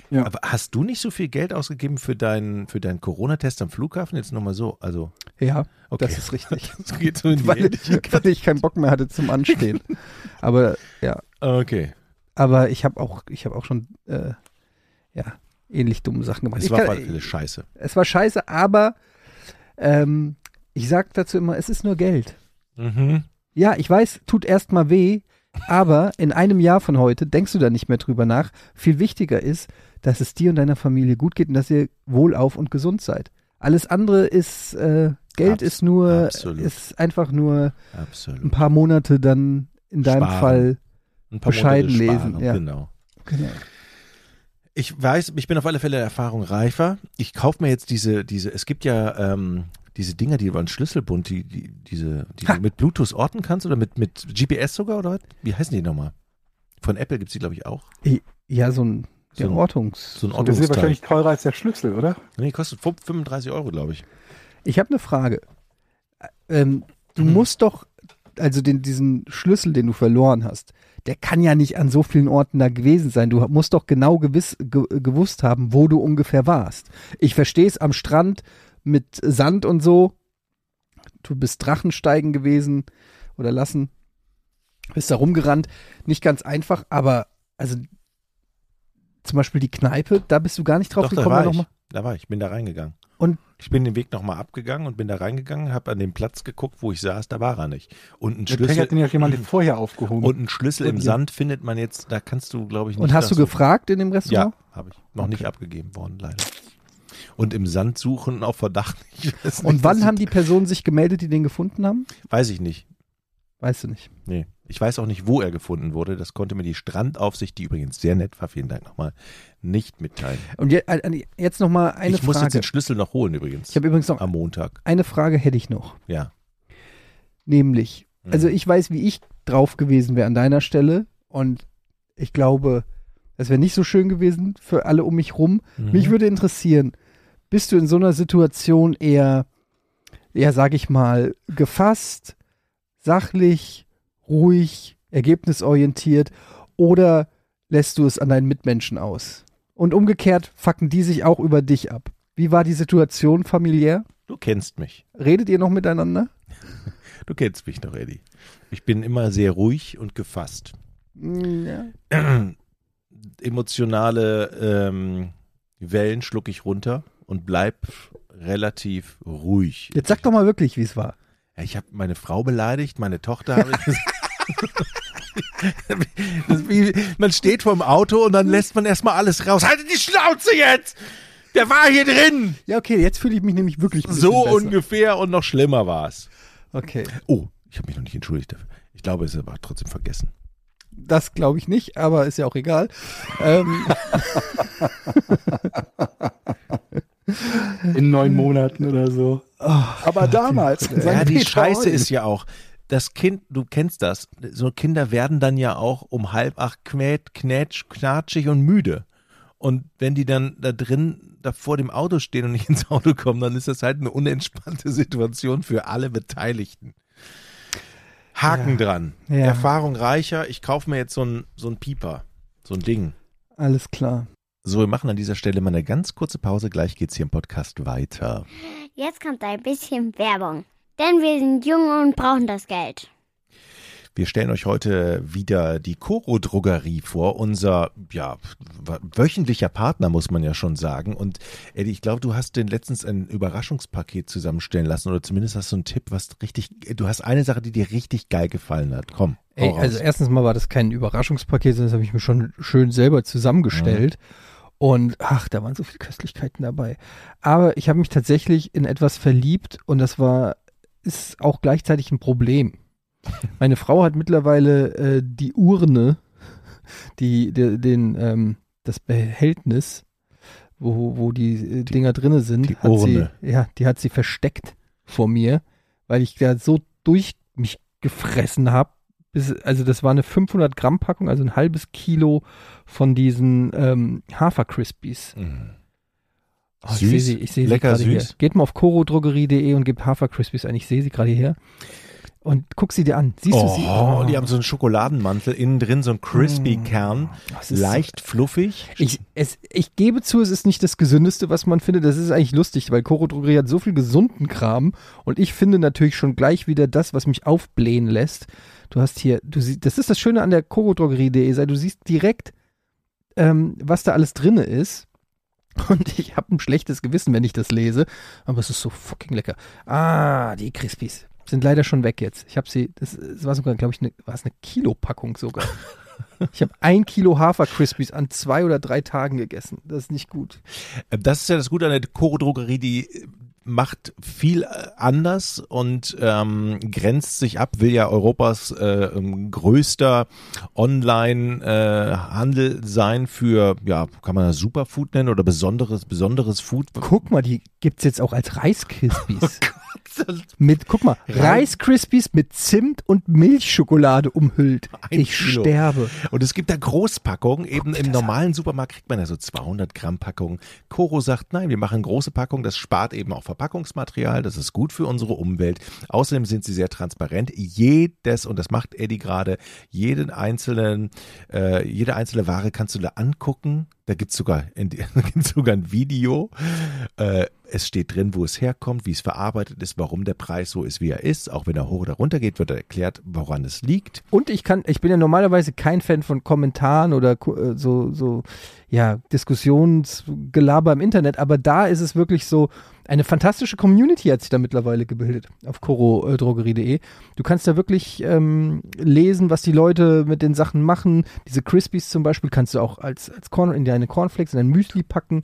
Ja. Aber hast du nicht so viel Geld ausgegeben für deinen, für deinen Corona-Test am Flughafen? Jetzt nochmal so. Also, Ja, okay. das ist richtig. Das geht so in die weil, weil ich keinen Bock mehr hatte zum Anstehen. Aber ja, Okay. Aber ich habe auch, ich habe auch schon äh, ja ähnlich dumme Sachen gemacht. Es Ich war kann- alle Fälle scheiße. es war scheiße, aber ähm, ich sag dazu immer, es ist nur Geld. Mhm. Ja, ich weiß, tut erstmal weh, aber in einem Jahr von heute denkst du da nicht mehr drüber nach. Viel wichtiger ist, dass es dir und deiner Familie gut geht und dass ihr wohlauf und gesund seid. Alles andere ist äh, Geld Abs- ist nur absolut. ist einfach nur ein Absolut. paar Monate dann in deinem Sparen. Fall. Ein paar bescheiden Monate lesen, sparen, ja. Genau. Genau. Ich weiß, ich bin auf alle Fälle der Erfahrung reifer. Ich kaufe mir jetzt diese, diese, es gibt ja ähm, diese Dinger, die waren Schlüsselbund, die, die, diese, die du mit Bluetooth orten kannst oder mit, mit GPS sogar oder was? Wie heißen die nochmal? Von Apple gibt's die, glaube ich, auch. Ja, so ein, So ein- Ortungs. So ein Und das ist wahrscheinlich teurer als der Schlüssel, oder? Nee, kostet 35 Euro, glaube ich. Ich habe eine Frage. Ähm, du Mhm. musst doch, also den, diesen Schlüssel, den du verloren hast, der kann ja nicht an so vielen Orten da gewesen sein. Du musst doch genau gewiss, ge, gewusst haben, wo du ungefähr warst. Ich verstehe es am Strand mit Sand und so. Du bist Drachensteigen gewesen oder lassen. Bist da rumgerannt. Nicht ganz einfach, aber also zum Beispiel die Kneipe, da bist du gar nicht drauf Doch, da gekommen. war noch ich. Da war ich, bin da reingegangen. Und- ich bin den Weg nochmal abgegangen und bin da reingegangen, habe an den Platz geguckt, wo ich saß, da war er nicht. Und ein Schlüssel, hat den ja jemand vorher aufgehoben. und ein Schlüssel im Und- Sand findet man jetzt, da kannst du, glaube ich, nicht. Und hast du gefragt in dem Restaurant? Ja, habe ich. Noch nicht abgegeben worden, leider. Und im Sand suchen auf Verdacht. Nicht, Und wann haben die Personen sich gemeldet, die den gefunden haben? Weiß ich nicht. Weißt du nicht. Nee. Ich weiß auch nicht, wo er gefunden wurde. Das konnte mir die Strandaufsicht, die übrigens sehr nett war, vielen Dank nochmal, nicht mitteilen. Und je, jetzt noch mal eine ich muss jetzt Frage. den Schlüssel noch holen übrigens. Ich habe übrigens noch am Montag. eine Frage hätte ich noch, Ja. nämlich, Mhm. also ich weiß, wie ich drauf gewesen wäre an deiner Stelle und ich glaube, das wäre nicht so schön gewesen für alle um mich rum. Mhm. Mich würde interessieren, bist du in so einer Situation eher, eher sage ich mal, gefasst, sachlich, ruhig, ergebnisorientiert oder lässt du es an deinen Mitmenschen aus? Und umgekehrt fucken die sich auch über dich ab. Wie war die Situation familiär? Du kennst mich. Redet ihr noch miteinander? Du kennst mich noch, Eddie. Ich bin immer sehr ruhig und gefasst. Ja. Emotionale ähm, Wellen schlucke ich runter und bleib relativ ruhig. Jetzt sag doch mal wirklich, wie es war. Ja, ich habe meine Frau beleidigt, meine Tochter habe ich wie, man steht vor dem Auto und dann lässt man erstmal alles raus. Haltet die Schnauze jetzt! Der war hier drin! Ja, okay, jetzt fühle ich mich nämlich wirklich So besser. ungefähr und noch schlimmer war's. Okay, Oh, ich habe mich noch nicht entschuldigt dafür. Ich glaube, es ist aber trotzdem vergessen. das glaube ich nicht, aber ist ja auch egal. ähm, In neun Monaten oder so. Aber damals. Ja, die Peter Scheiße ist ja auch, das Kind, du kennst das, so Kinder werden dann ja auch um halb acht knät, knätsch, knatschig und müde. Und wenn die dann da drin, da vor dem Auto stehen und nicht ins Auto kommen, dann ist das halt eine unentspannte Situation für alle Beteiligten. Haken Ja. dran. Ja. Erfahrung reicher. Ich kaufe mir jetzt so ein, so ein Pieper. So ein Ding. Alles klar. So, wir machen an dieser Stelle mal eine ganz kurze Pause. Gleich geht's hier im Podcast weiter. Jetzt kommt ein bisschen Werbung. Denn wir sind jung und brauchen das Geld. Wir stellen euch heute wieder die Coro Drogerie vor, unser ja wöchentlicher Partner muss man ja schon sagen. Und Eddie, ich glaube, du hast den letztens ein Überraschungspaket zusammenstellen lassen oder zumindest hast du einen Tipp, was richtig. Du hast eine Sache, die dir richtig geil gefallen hat. Komm. Ey, also erstens mal war das kein Überraschungspaket, sondern das habe ich mir schon schön selber zusammengestellt. Und ach, da waren so viele Köstlichkeiten dabei. Aber ich habe mich tatsächlich in etwas verliebt und das war, ist auch gleichzeitig ein Problem. Meine Frau hat mittlerweile äh, die Urne, die, der- den, ähm, das Behältnis, wo, wo die, äh, Dinger drinne sind, die hat Urne. sie, ja, die hat sie versteckt vor mir, weil ich da so durch mich gefressen habe. Bis, also das war eine 500 Gramm Packung, also ein halbes Kilo von diesen ähm, Hafer Crispies. Mhm. Oh, ich sehe Süß? sie, ich sehe sie Lecker gerade hier. süß? Geht mal auf korodrogerie.de und gebt Hafer Crispies ein. Ich sehe sie gerade hier. Und guck sie dir an. Siehst du sie? Oh, die haben so einen Schokoladenmantel, innen drin so einen crispy Kern, Das ist leicht fluffig. Ich, es, ich gebe zu, es ist nicht das Gesündeste, was man findet. Das ist eigentlich lustig, weil Koro Drogerie hat so viel gesunden Kram und ich finde natürlich schon gleich wieder das, was mich aufblähen lässt. Du hast hier, du siehst, das ist das Schöne an der korodrogerie.de, sei, du siehst direkt, ähm, was da alles drinne ist. Und ich habe ein schlechtes Gewissen, wenn ich das lese, aber es ist so fucking lecker. Ah, die Crispies sind leider schon weg jetzt. Ich habe sie, das, das war sogar, glaube ich, eine, war es eine Kilopackung sogar. Ich habe ein Kilo Hafer-Crispies an zwei oder drei Tagen gegessen. Das ist nicht gut. Äh, Das ist ja das Gute an der Coro Drogerie, die macht viel äh, anders und ähm, grenzt sich ab, will ja Europas äh, ähm, größter Online-Handel sein für, ja, kann man das Superfood nennen oder besonderes, besonderes Food. Guck mal, die gibt's jetzt auch als Reis-Crispies. mit, guck mal, Rein- Reis-Crispies mit Zimt und Milchschokolade umhüllt. Ein ich Kilo. sterbe. Und es gibt da Großpackungen, eben im normalen Supermarkt kriegt man ja so 200 Gramm Packungen. Coro sagt, nein, wir machen große Packungen, das spart eben auch Verpackungsmaterial, das ist gut für unsere Umwelt. Außerdem sind sie sehr transparent. Jedes, und das macht Eddie gerade, jeden einzelnen, äh, jede einzelne Ware kannst du da angucken. Da gibt's sogar, in, gibt's sogar ein Video. Äh, es steht drin, wo es herkommt, wie es verarbeitet ist, warum der Preis so ist, wie er ist. Auch wenn er hoch oder runter geht, wird er erklärt, woran es liegt. Und ich kann, ich bin ja normalerweise kein Fan von Kommentaren oder äh, so, so, ja, Diskussionsgelaber im Internet, aber da ist es wirklich so, eine fantastische Community hat sich da mittlerweile gebildet auf korodrogerie.de. Du kannst da wirklich ähm, lesen, was die Leute mit den Sachen machen. Diese Crispies zum Beispiel kannst du auch als, als Corn, in deine Cornflakes, in dein Müsli packen.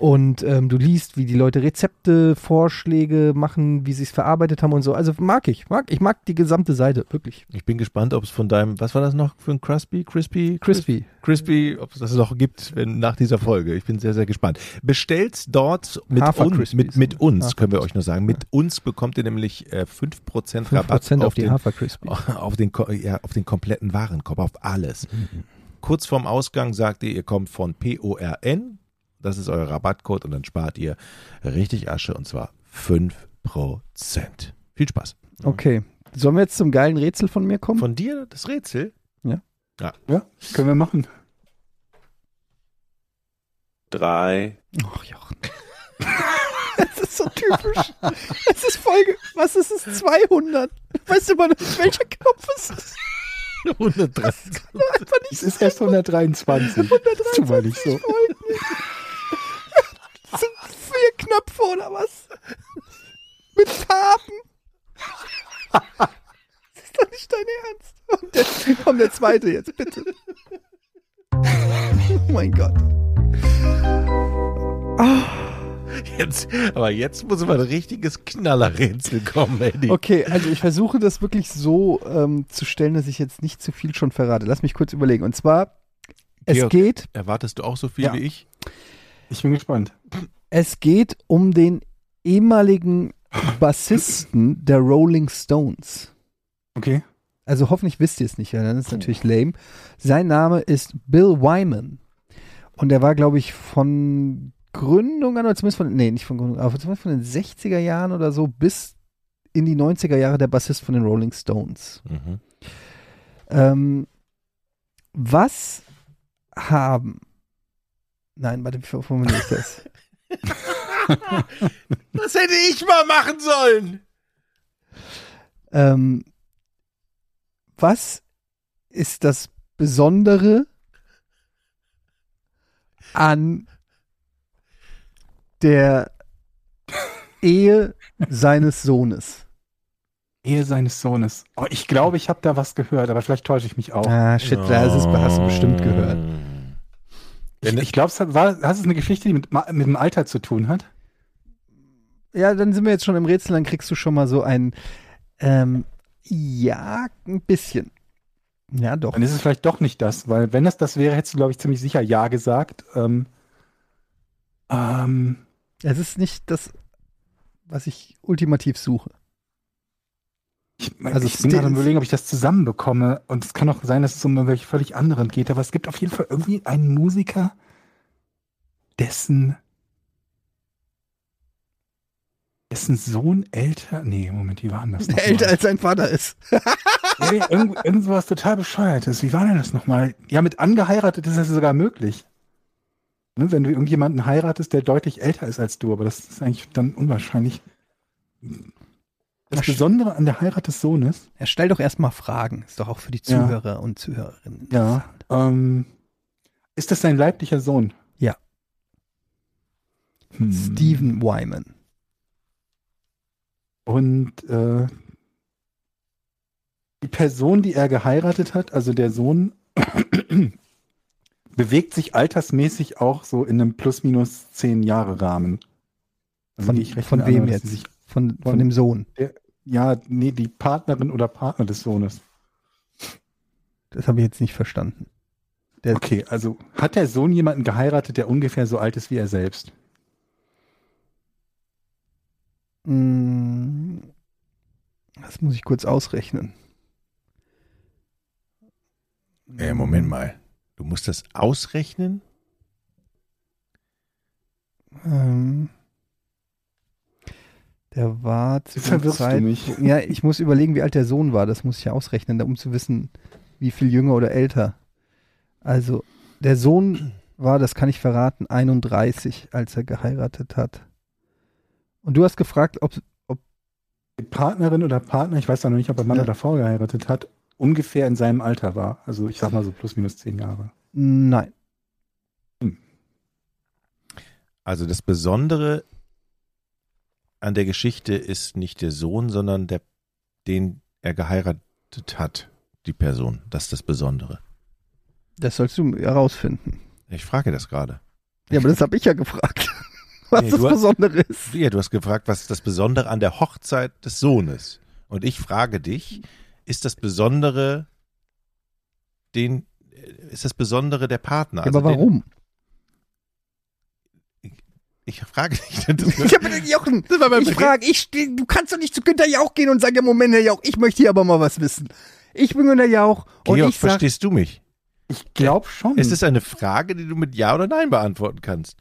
Und ähm, du liest, wie die Leute Rezepte, Vorschläge machen, wie sie es verarbeitet haben und so. Also mag ich, mag, ich mag die gesamte Seite, wirklich. Ich bin gespannt, ob es von deinem, was war das noch für ein Crispy? Crispy? Crispy. Crispy, ob es das noch gibt wenn, nach dieser Folge. Ich bin sehr, sehr gespannt. Bestellt dort mit Hafer uns, mit, mit uns, Hafer können wir euch nur sagen. Mit uns bekommt ihr nämlich äh, 5% 5% Rabatt auf, auf die den, Hafer Crispies. auf, den, ja, auf den kompletten Warenkorb, auf alles. Kurz vorm Ausgang sagt ihr, ihr kommt von PORN. Das ist euer Rabattcode und dann spart ihr richtig Asche und zwar 5%. Viel Spaß. Okay. Sollen wir jetzt zum geilen Rätsel von mir kommen? Von dir das Rätsel? Ja, können wir machen. drei, Ach, Jochen. Das ist so typisch. Es ist Folge, was ist es? 200. Weißt du mal, welcher Knopf ist es? 130. Einfach nicht Es ist erst 123. Tu mal nicht so. Vier Knöpfe oder was? Mit Farben. Das ist doch nicht dein Ernst. Und der, komm, der zweite jetzt, bitte. Oh mein Gott. Jetzt, aber jetzt muss mal ein richtiges Knallerrätsel kommen, Eddie. Okay, also ich versuche das wirklich so ähm, zu stellen, dass ich jetzt nicht zu viel schon verrate. Lass mich kurz überlegen. Und zwar, es Georg. geht, Erwartest du auch so viel Ja. wie ich? Ich bin gespannt. es geht um den ehemaligen Bassisten der Rolling Stones. Okay. Also hoffentlich wisst ihr es nicht, ja, dann ist es natürlich lame. Sein Name ist Bill Wyman. Und der war, glaube ich, von Gründung an, oder zumindest von, nee, nicht von Gründung, aber zumindest von den 60er Jahren oder so bis in die 90er Jahre der Bassist von den Rolling Stones. Mhm. Ähm, was haben. Nein, warte, wie formuliere ich das? Das hätte ich mal machen sollen. ähm, was ist das Besondere an der Ehe seines Sohnes? Ehe seines Sohnes. Oh, ich glaube, ich habe da was gehört, aber vielleicht täusche ich mich auch. Ah, shit, da ist es, hast du bestimmt gehört. Ich, ich glaube, es hat, war, das ist eine Geschichte, die mit, mit dem Alter zu tun hat. Ja, dann sind wir jetzt schon im Rätsel, dann kriegst du schon mal so ein, ähm, ja, ein bisschen. Ja, doch. Dann ist es vielleicht doch nicht das, weil wenn es das wäre, hättest du, glaube ich, ziemlich sicher Ja gesagt. Ähm, ähm, Es ist nicht das, was ich ultimativ suche. Ich, Also also ich bin gerade am überlegen, ob ich das zusammenbekomme. Und es kann auch sein, dass es um welche völlig anderen geht. Aber es gibt auf jeden Fall irgendwie einen Musiker, dessen dessen Sohn älter. Nee, Moment, wie war das? noch Älter mal? als sein Vater ist. Nee, irgend, irgend sowas total bescheuertes. Wie war denn das nochmal? Ja, mit angeheiratet ist das sogar möglich. Ne, wenn du irgendjemanden heiratest, der deutlich älter ist als du, aber das ist eigentlich dann unwahrscheinlich. Das Besondere an der Heirat des Sohnes, Ja, stell doch erstmal Fragen. Ist doch auch für die Ja. Zuhörer und Zuhörerinnen. ja, ähm, ist das sein leiblicher Sohn? Ja. Hm. Stephen Wyman. Und äh, die Person, die er geheiratet hat, also der Sohn, bewegt sich altersmäßig auch so in einem plus-minus zehn Jahre Rahmen. Also Von, von wem jetzt? Sich, Von, von von- dem Sohn. ja, nee, die Partnerin oder Partner des Sohnes. Das habe ich jetzt nicht verstanden. Der- Okay, also hat der Sohn jemanden geheiratet, der ungefähr so alt ist wie er selbst? Mm, Das muss ich kurz ausrechnen. Äh, Moment mal. Du musst das ausrechnen? Ähm, der war zu verwirrst du Zeit- mich. Ja, ich muss überlegen, wie alt der Sohn war. Das muss ich ausrechnen, um zu wissen, wie viel jünger oder älter. Also, der Sohn war, das kann ich verraten, 31, als er geheiratet hat. Und du hast gefragt, ob, Die Partnerin oder Partner, ich weiß da noch nicht, ob er Mann Ja. oder Frau geheiratet hat, ungefähr in seinem Alter war. Also ich sag mal so plus minus zehn Jahre. nein. Also das Besondere an der Geschichte ist nicht der Sohn, sondern der, den er geheiratet hat, die Person. Das ist das Besondere. Das sollst du herausfinden. Ich frage das gerade. Ja, aber das habe ich ja gefragt. Was Nee, das du hast- Besondere ist. Ja, du hast gefragt, was das Besondere an der Hochzeit des Sohnes? Und ich frage dich, ist das Besondere den, ist das Besondere der Partner? Ja, Also aber warum? Den, ich frage dich. Das, Ja, aber Jochen, ich frage, ich du kannst doch nicht zu Günther Jauch gehen und sagen, ja Moment, Herr Jauch, ich möchte hier aber mal was wissen. Ich bin Günther Jauch und Georg, ich sag, verstehst du mich? Ich glaube schon. Es ist eine Frage, die du mit Ja oder Nein beantworten kannst.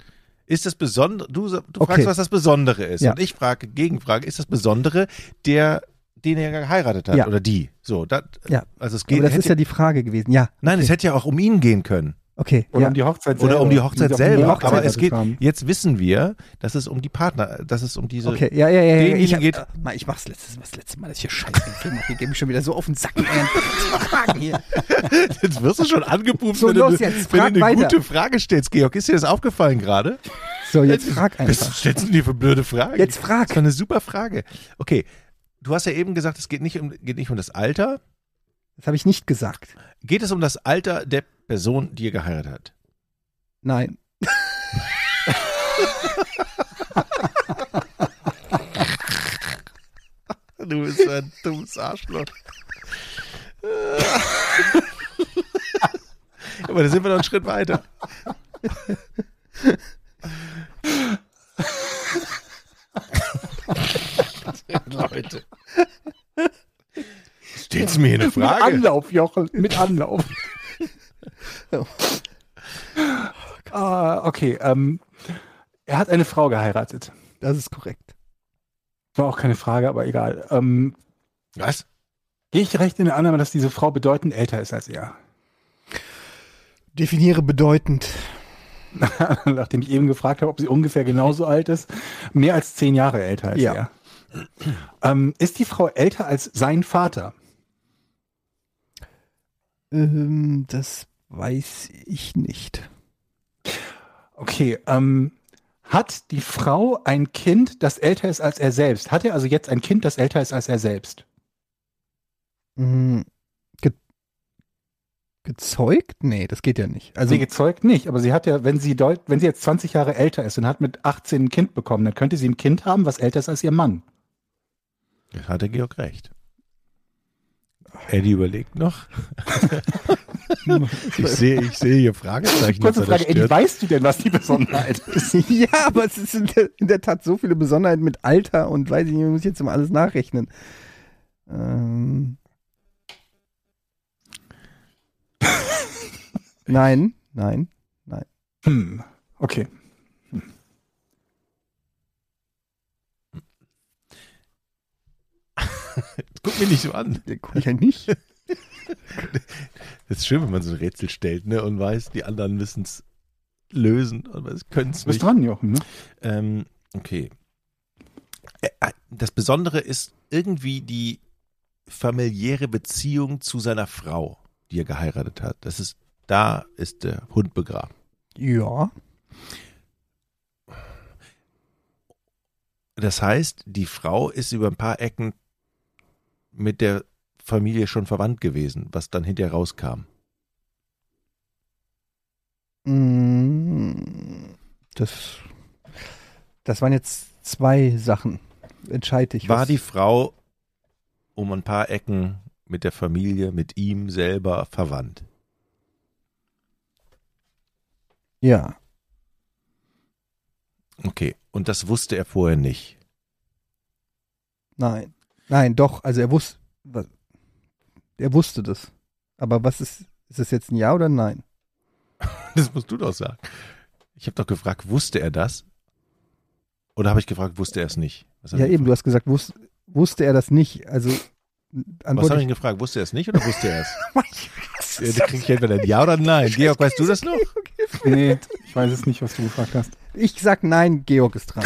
Ist das Besondere, du, du Okay. fragst, was das Besondere ist. Ja. Und ich frage, Gegenfrage, ist das Besondere der, den er geheiratet hat Ja. oder die? So, das, Ja. also es geht, aber das ist ja die Frage gewesen. Ja, nein, es hätte ja auch um ihn gehen können. Okay. oder ja. um die Hochzeit Oder selber. um die Hochzeit Die selber. Hochzeit aber es geht, haben. jetzt wissen wir, dass es um die Partner, dass es um diese, Okay, ja, ja, ja. ja. Ich, geht- äh, mal, ich mach's letztes, das letzte Mal, dass ich hier scheiße den Film mache. Ich gebe mich schon wieder so auf den Sack. hier. jetzt wirst du schon angepupst, So, wenn, los du, jetzt, wenn frag du eine weiter. gute Frage stellst, Georg. Ist dir das aufgefallen gerade? So, jetzt frag Was einfach. stellst du dir für blöde Fragen? Jetzt frag. Das war eine super Frage. Okay, du hast ja eben gesagt, es geht nicht um, geht nicht um das Alter. Das habe ich nicht gesagt. Geht es um das Alter der Person, die ihr geheiratet hat? Nein. Du bist so ein dummes Arschloch. Aber da sind wir noch einen Schritt weiter. Leute. Stellst du mir hier eine Mit Frage? Anlauf, Jochen, mit Anlauf. Ah, okay. Ähm, er hat eine Frau geheiratet. Das ist korrekt. War auch keine Frage, aber egal. Ähm, Was? Gehe ich recht in der Annahme, dass diese Frau bedeutend älter ist als er? Definiere bedeutend. Nachdem ich eben gefragt habe, ob sie ungefähr genauso alt ist. Mehr als zehn Jahre älter als Ja. er. Ähm, ist die Frau älter als sein Vater? Ähm, das weiß ich nicht. Okay, ähm, hat die Frau ein Kind, das älter ist als er selbst? Hat er also jetzt ein Kind, das älter ist als er selbst? Mm, Ge gezeugt? Nee, das geht ja nicht. Also, sie gezeugt nicht, aber sie hat ja, wenn sie deut wenn sie jetzt 20 Jahre älter ist und hat mit 18 ein Kind bekommen, dann könnte sie ein Kind haben, was älter ist als ihr Mann. Da hat der Georg recht. Eddie überlegt noch. ich sehe, ich sehe hier Fragezeichen. Kurze Frage, Eddie, weißt du denn, was die Besonderheit ist? ja, aber es ist in der, in der Tat so viele Besonderheiten mit Alter und weiß ich nicht, muss ich jetzt immer alles nachrechnen. Ähm. nein, nein. Hm, okay. Guck mich nicht so an. Den gucke ich halt nicht. Ist schön, wenn man so ein Rätsel stellt, ne, und weiß, die anderen müssen es lösen, aber es können es Du bist nicht. dran, Jochen, ne? Ähm, okay. Das Besondere ist irgendwie die familiäre Beziehung zu seiner Frau, die er geheiratet hat. Das ist, da ist der Hund begraben. Ja. Das heißt, die Frau ist über ein paar Ecken mit der Familie schon verwandt gewesen, was dann hinterher rauskam. Mm, Das, das waren jetzt zwei Sachen. Entscheide ich. War was- die Frau um ein paar Ecken mit der Familie, mit ihm selber verwandt? Ja. Okay, und das wusste er vorher nicht. Nein. Nein, doch. Also er wusste, er wusste das. Aber was ist, ist das jetzt ein Ja oder ein Nein? Das musst du doch sagen. Ich habe doch gefragt, wusste er das? Oder habe ich gefragt, wusste er es nicht? Ja, eben, du hast gesagt, wus, wusste er das nicht. Also, Was habe ich ihn gefragt? Wusste er es nicht oder wusste er es? ja, da krieg ich entweder ein Ja oder ein Nein. Georg, weißt du das noch? Nee, ich weiß es nicht, was du gefragt hast. ich sag Nein, Georg ist dran.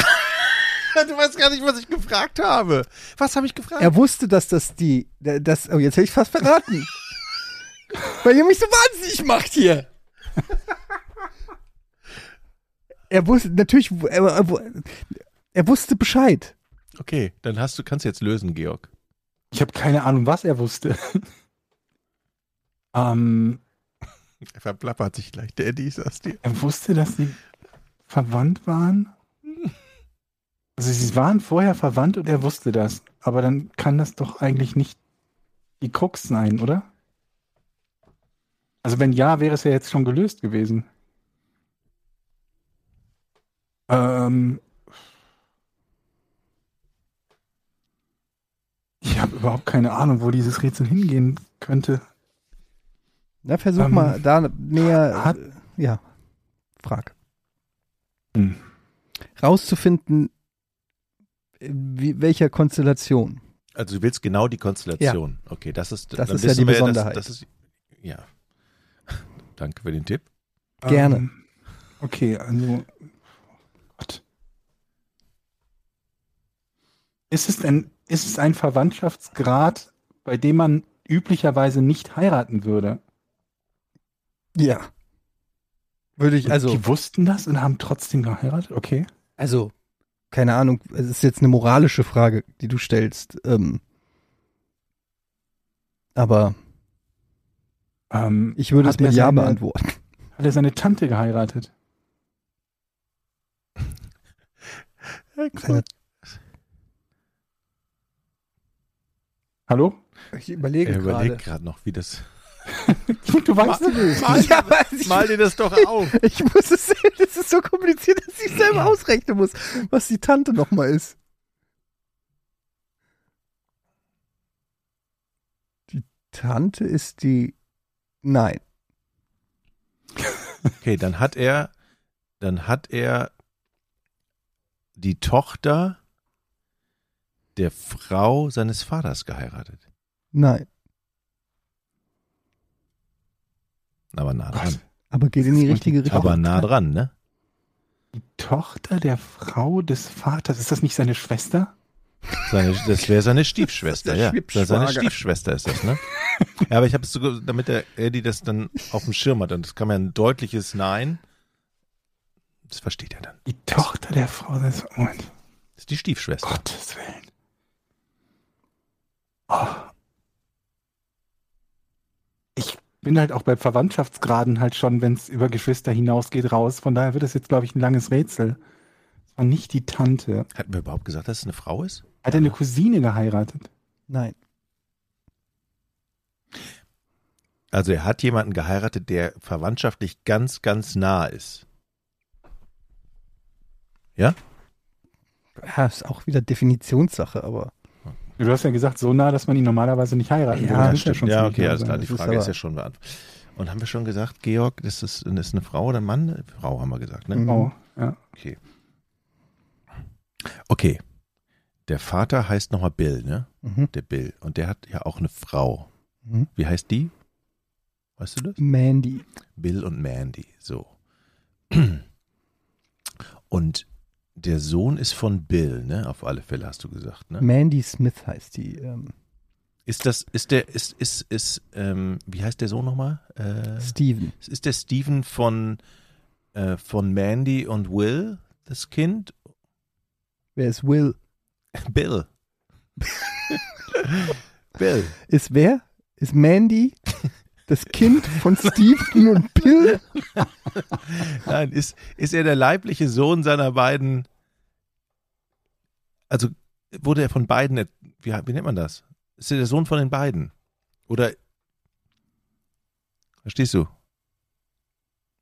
Du weißt gar nicht, was ich gefragt habe. Was habe ich gefragt? Er wusste, dass das die, das, oh, jetzt hätte ich fast verraten. Weil ihr mich so wahnsinnig macht hier. Er wusste, natürlich, er, er, er wusste Bescheid. Okay, dann hast du, kannst du jetzt lösen, Georg. Ich habe keine Ahnung, was er wusste. ähm, Er verplappert sich gleich. Der Eddie, ich sag's dir. er wusste, dass sie verwandt waren? Also sie waren vorher verwandt und er wusste das. Aber dann kann das doch eigentlich nicht die Krux sein, oder? Also wenn ja, wäre es ja jetzt schon gelöst gewesen. Ähm, ich habe überhaupt keine Ahnung, wo dieses Rätsel hingehen könnte. Na, versuch Ähm, mal da näher, hat- äh, ja, frag. Hm. Rauszufinden, wie, welcher Konstellation. Also du willst genau die Konstellation. Okay, das ist, Das dann ist ja die wir Besonderheit. Das, das ist, ja. Danke für den Tipp. Gerne. Ähm, okay, also. Gott. Ist es ein, ist es ein Verwandtschaftsgrad, bei dem man üblicherweise nicht heiraten würde? Ja. Würde ich, Und also, Die wussten das und haben trotzdem geheiratet? Okay. also, keine Ahnung, es ist jetzt eine moralische Frage, die du stellst. Ähm, aber Ähm, ich würde es mit Ja seine- beantworten. Hat er seine Tante geheiratet? Seine- Hallo? Ich überlege Er gerade. überlegt gerade noch, wie das. Du weißt es. Ja, aber ich, Mal dir das doch auf. ich muss es, das ist so kompliziert, dass ich selber ausrechnen muss, was die Tante nochmal ist. Die Tante ist die, nein. Okay, dann hat er dann hat er die Tochter der Frau seines Vaters geheiratet. Nein. Aber nah dran. Aber geht in die richtige Richtung. Aber nah dran, ne? Die Tochter der Frau des Vaters, ist das nicht seine Schwester? Seine, das wäre seine Stiefschwester, ja. Seine Stiefschwester ist das, ne? Ja, aber ich habe es sogar, damit der Eddie das dann auf dem Schirm hat, und das kam ja ein deutliches Nein. Das versteht er dann. Die Tochter der Frau des. Moment. Das ist die Stiefschwester. Gottes Willen. Oh. Ich bin halt auch bei Verwandtschaftsgraden halt schon, wenn es über Geschwister hinausgeht, raus. Von daher wird das jetzt, glaube ich, ein langes Rätsel. Das war nicht die Tante. Hatten wir überhaupt gesagt, dass es eine Frau ist? Hat er eine Cousine geheiratet? Nein. Also er hat jemanden geheiratet, der verwandtschaftlich ganz, ganz nah ist. Ja, ist auch wieder Definitionssache, aber Du hast ja gesagt, so nah, dass man ihn normalerweise nicht heiraten Ja, muss stimmt. schon ja, okay, sein. klar. Die Das ist Frage ist, aber- ja schon beantwortet. Und haben wir schon gesagt, Georg, das ist, das ist eine Frau oder ein Mann? Frau haben wir gesagt, ne? Oh, ja. Okay. Okay. Der Vater heißt nochmal Bill, ne? mhm. Der Bill. Und der hat ja auch eine Frau. Mhm. Wie heißt die? Weißt du das? Mandy. Bill und Mandy. So. Und der Sohn ist von Bill, ne? Auf alle Fälle hast du gesagt, ne? Mandy Smith heißt die. Ähm, Ist das, ist der, ist, ist, ist, ähm, wie heißt der Sohn nochmal? Äh, Steven. ist der Steven von, äh, von Mandy und Will, das Kind? Wer ist Will? Bill. Bill. Ist wer? Ist Mandy das Kind von Steven und Bill? Nein, ist, ist er der leibliche Sohn seiner beiden, also wurde er von beiden, wie, wie nennt man das? Ist er der Sohn von den beiden? Oder, verstehst du?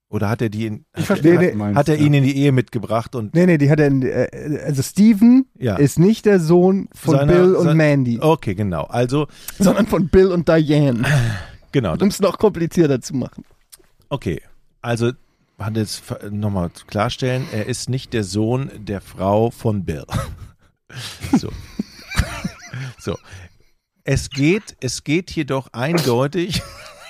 Oder hat er die, in, Ich hat, verstehe, du meinst. hat er ja. ihn in die Ehe mitgebracht und, Nee, nee, die hat er. in- Äh, also Steven ja. ist nicht der Sohn von Seiner- Bill und sein- Mandy, Okay, genau. Also, sondern von Bill und Diane. genau. Um es noch komplizierter zu machen. Okay, also hat jetzt nochmal klarstellen, er ist nicht der Sohn der Frau von Bill. so. so. Es geht, es geht jedoch eindeutig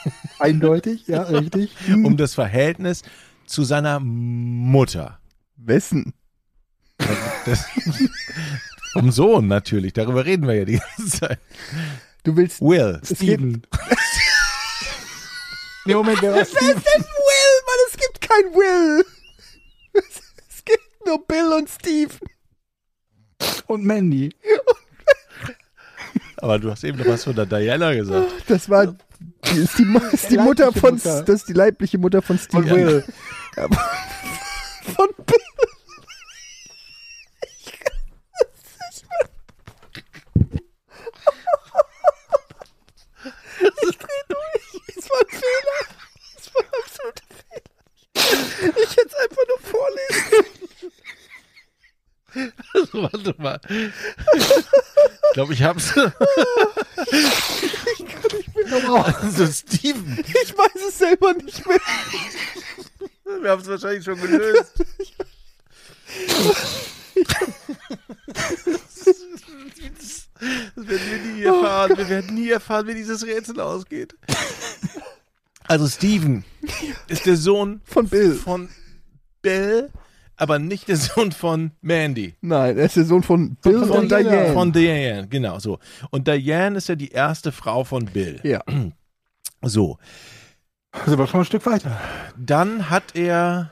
Eindeutig, ja, richtig. um das Verhältnis zu seiner Mutter. Wessen? Das, vom Sohn natürlich, darüber reden wir ja die ganze Zeit. Du willst. Will. Steven. Nee, Moment, wer war Steven? Will, Mann, es gibt kein Will. Es gibt nur Bill und Steve. Und Mandy. Aber du hast eben noch was von der Diana gesagt. Das war die ist die, ist die Mutter leibliche von Mutter. das ist die leibliche Mutter von Steve. Von Will. Ja, von Bill. Ich dreh durch. Es war ein Fehler. Es war ein absoluter Fehler. Ich hätte es einfach nur vorlesen. Warte mal. Ich glaube, ich hab's. Also Steven. Ich weiß es selber nicht mehr. Wir haben es wahrscheinlich schon gelöst. Das werden wir nie erfahren. Wir werden nie erfahren, wie dieses Rätsel ausgeht. Also Steven ist der Sohn Von Bill. von Bill, aber nicht der Sohn von Mandy. Nein, er ist der Sohn von Bill von und Diana. Diane. Von Diane, genau so. Und Diane ist ja die erste Frau von Bill. ja. So, Das ist aber schon ein Stück weiter. dann hat er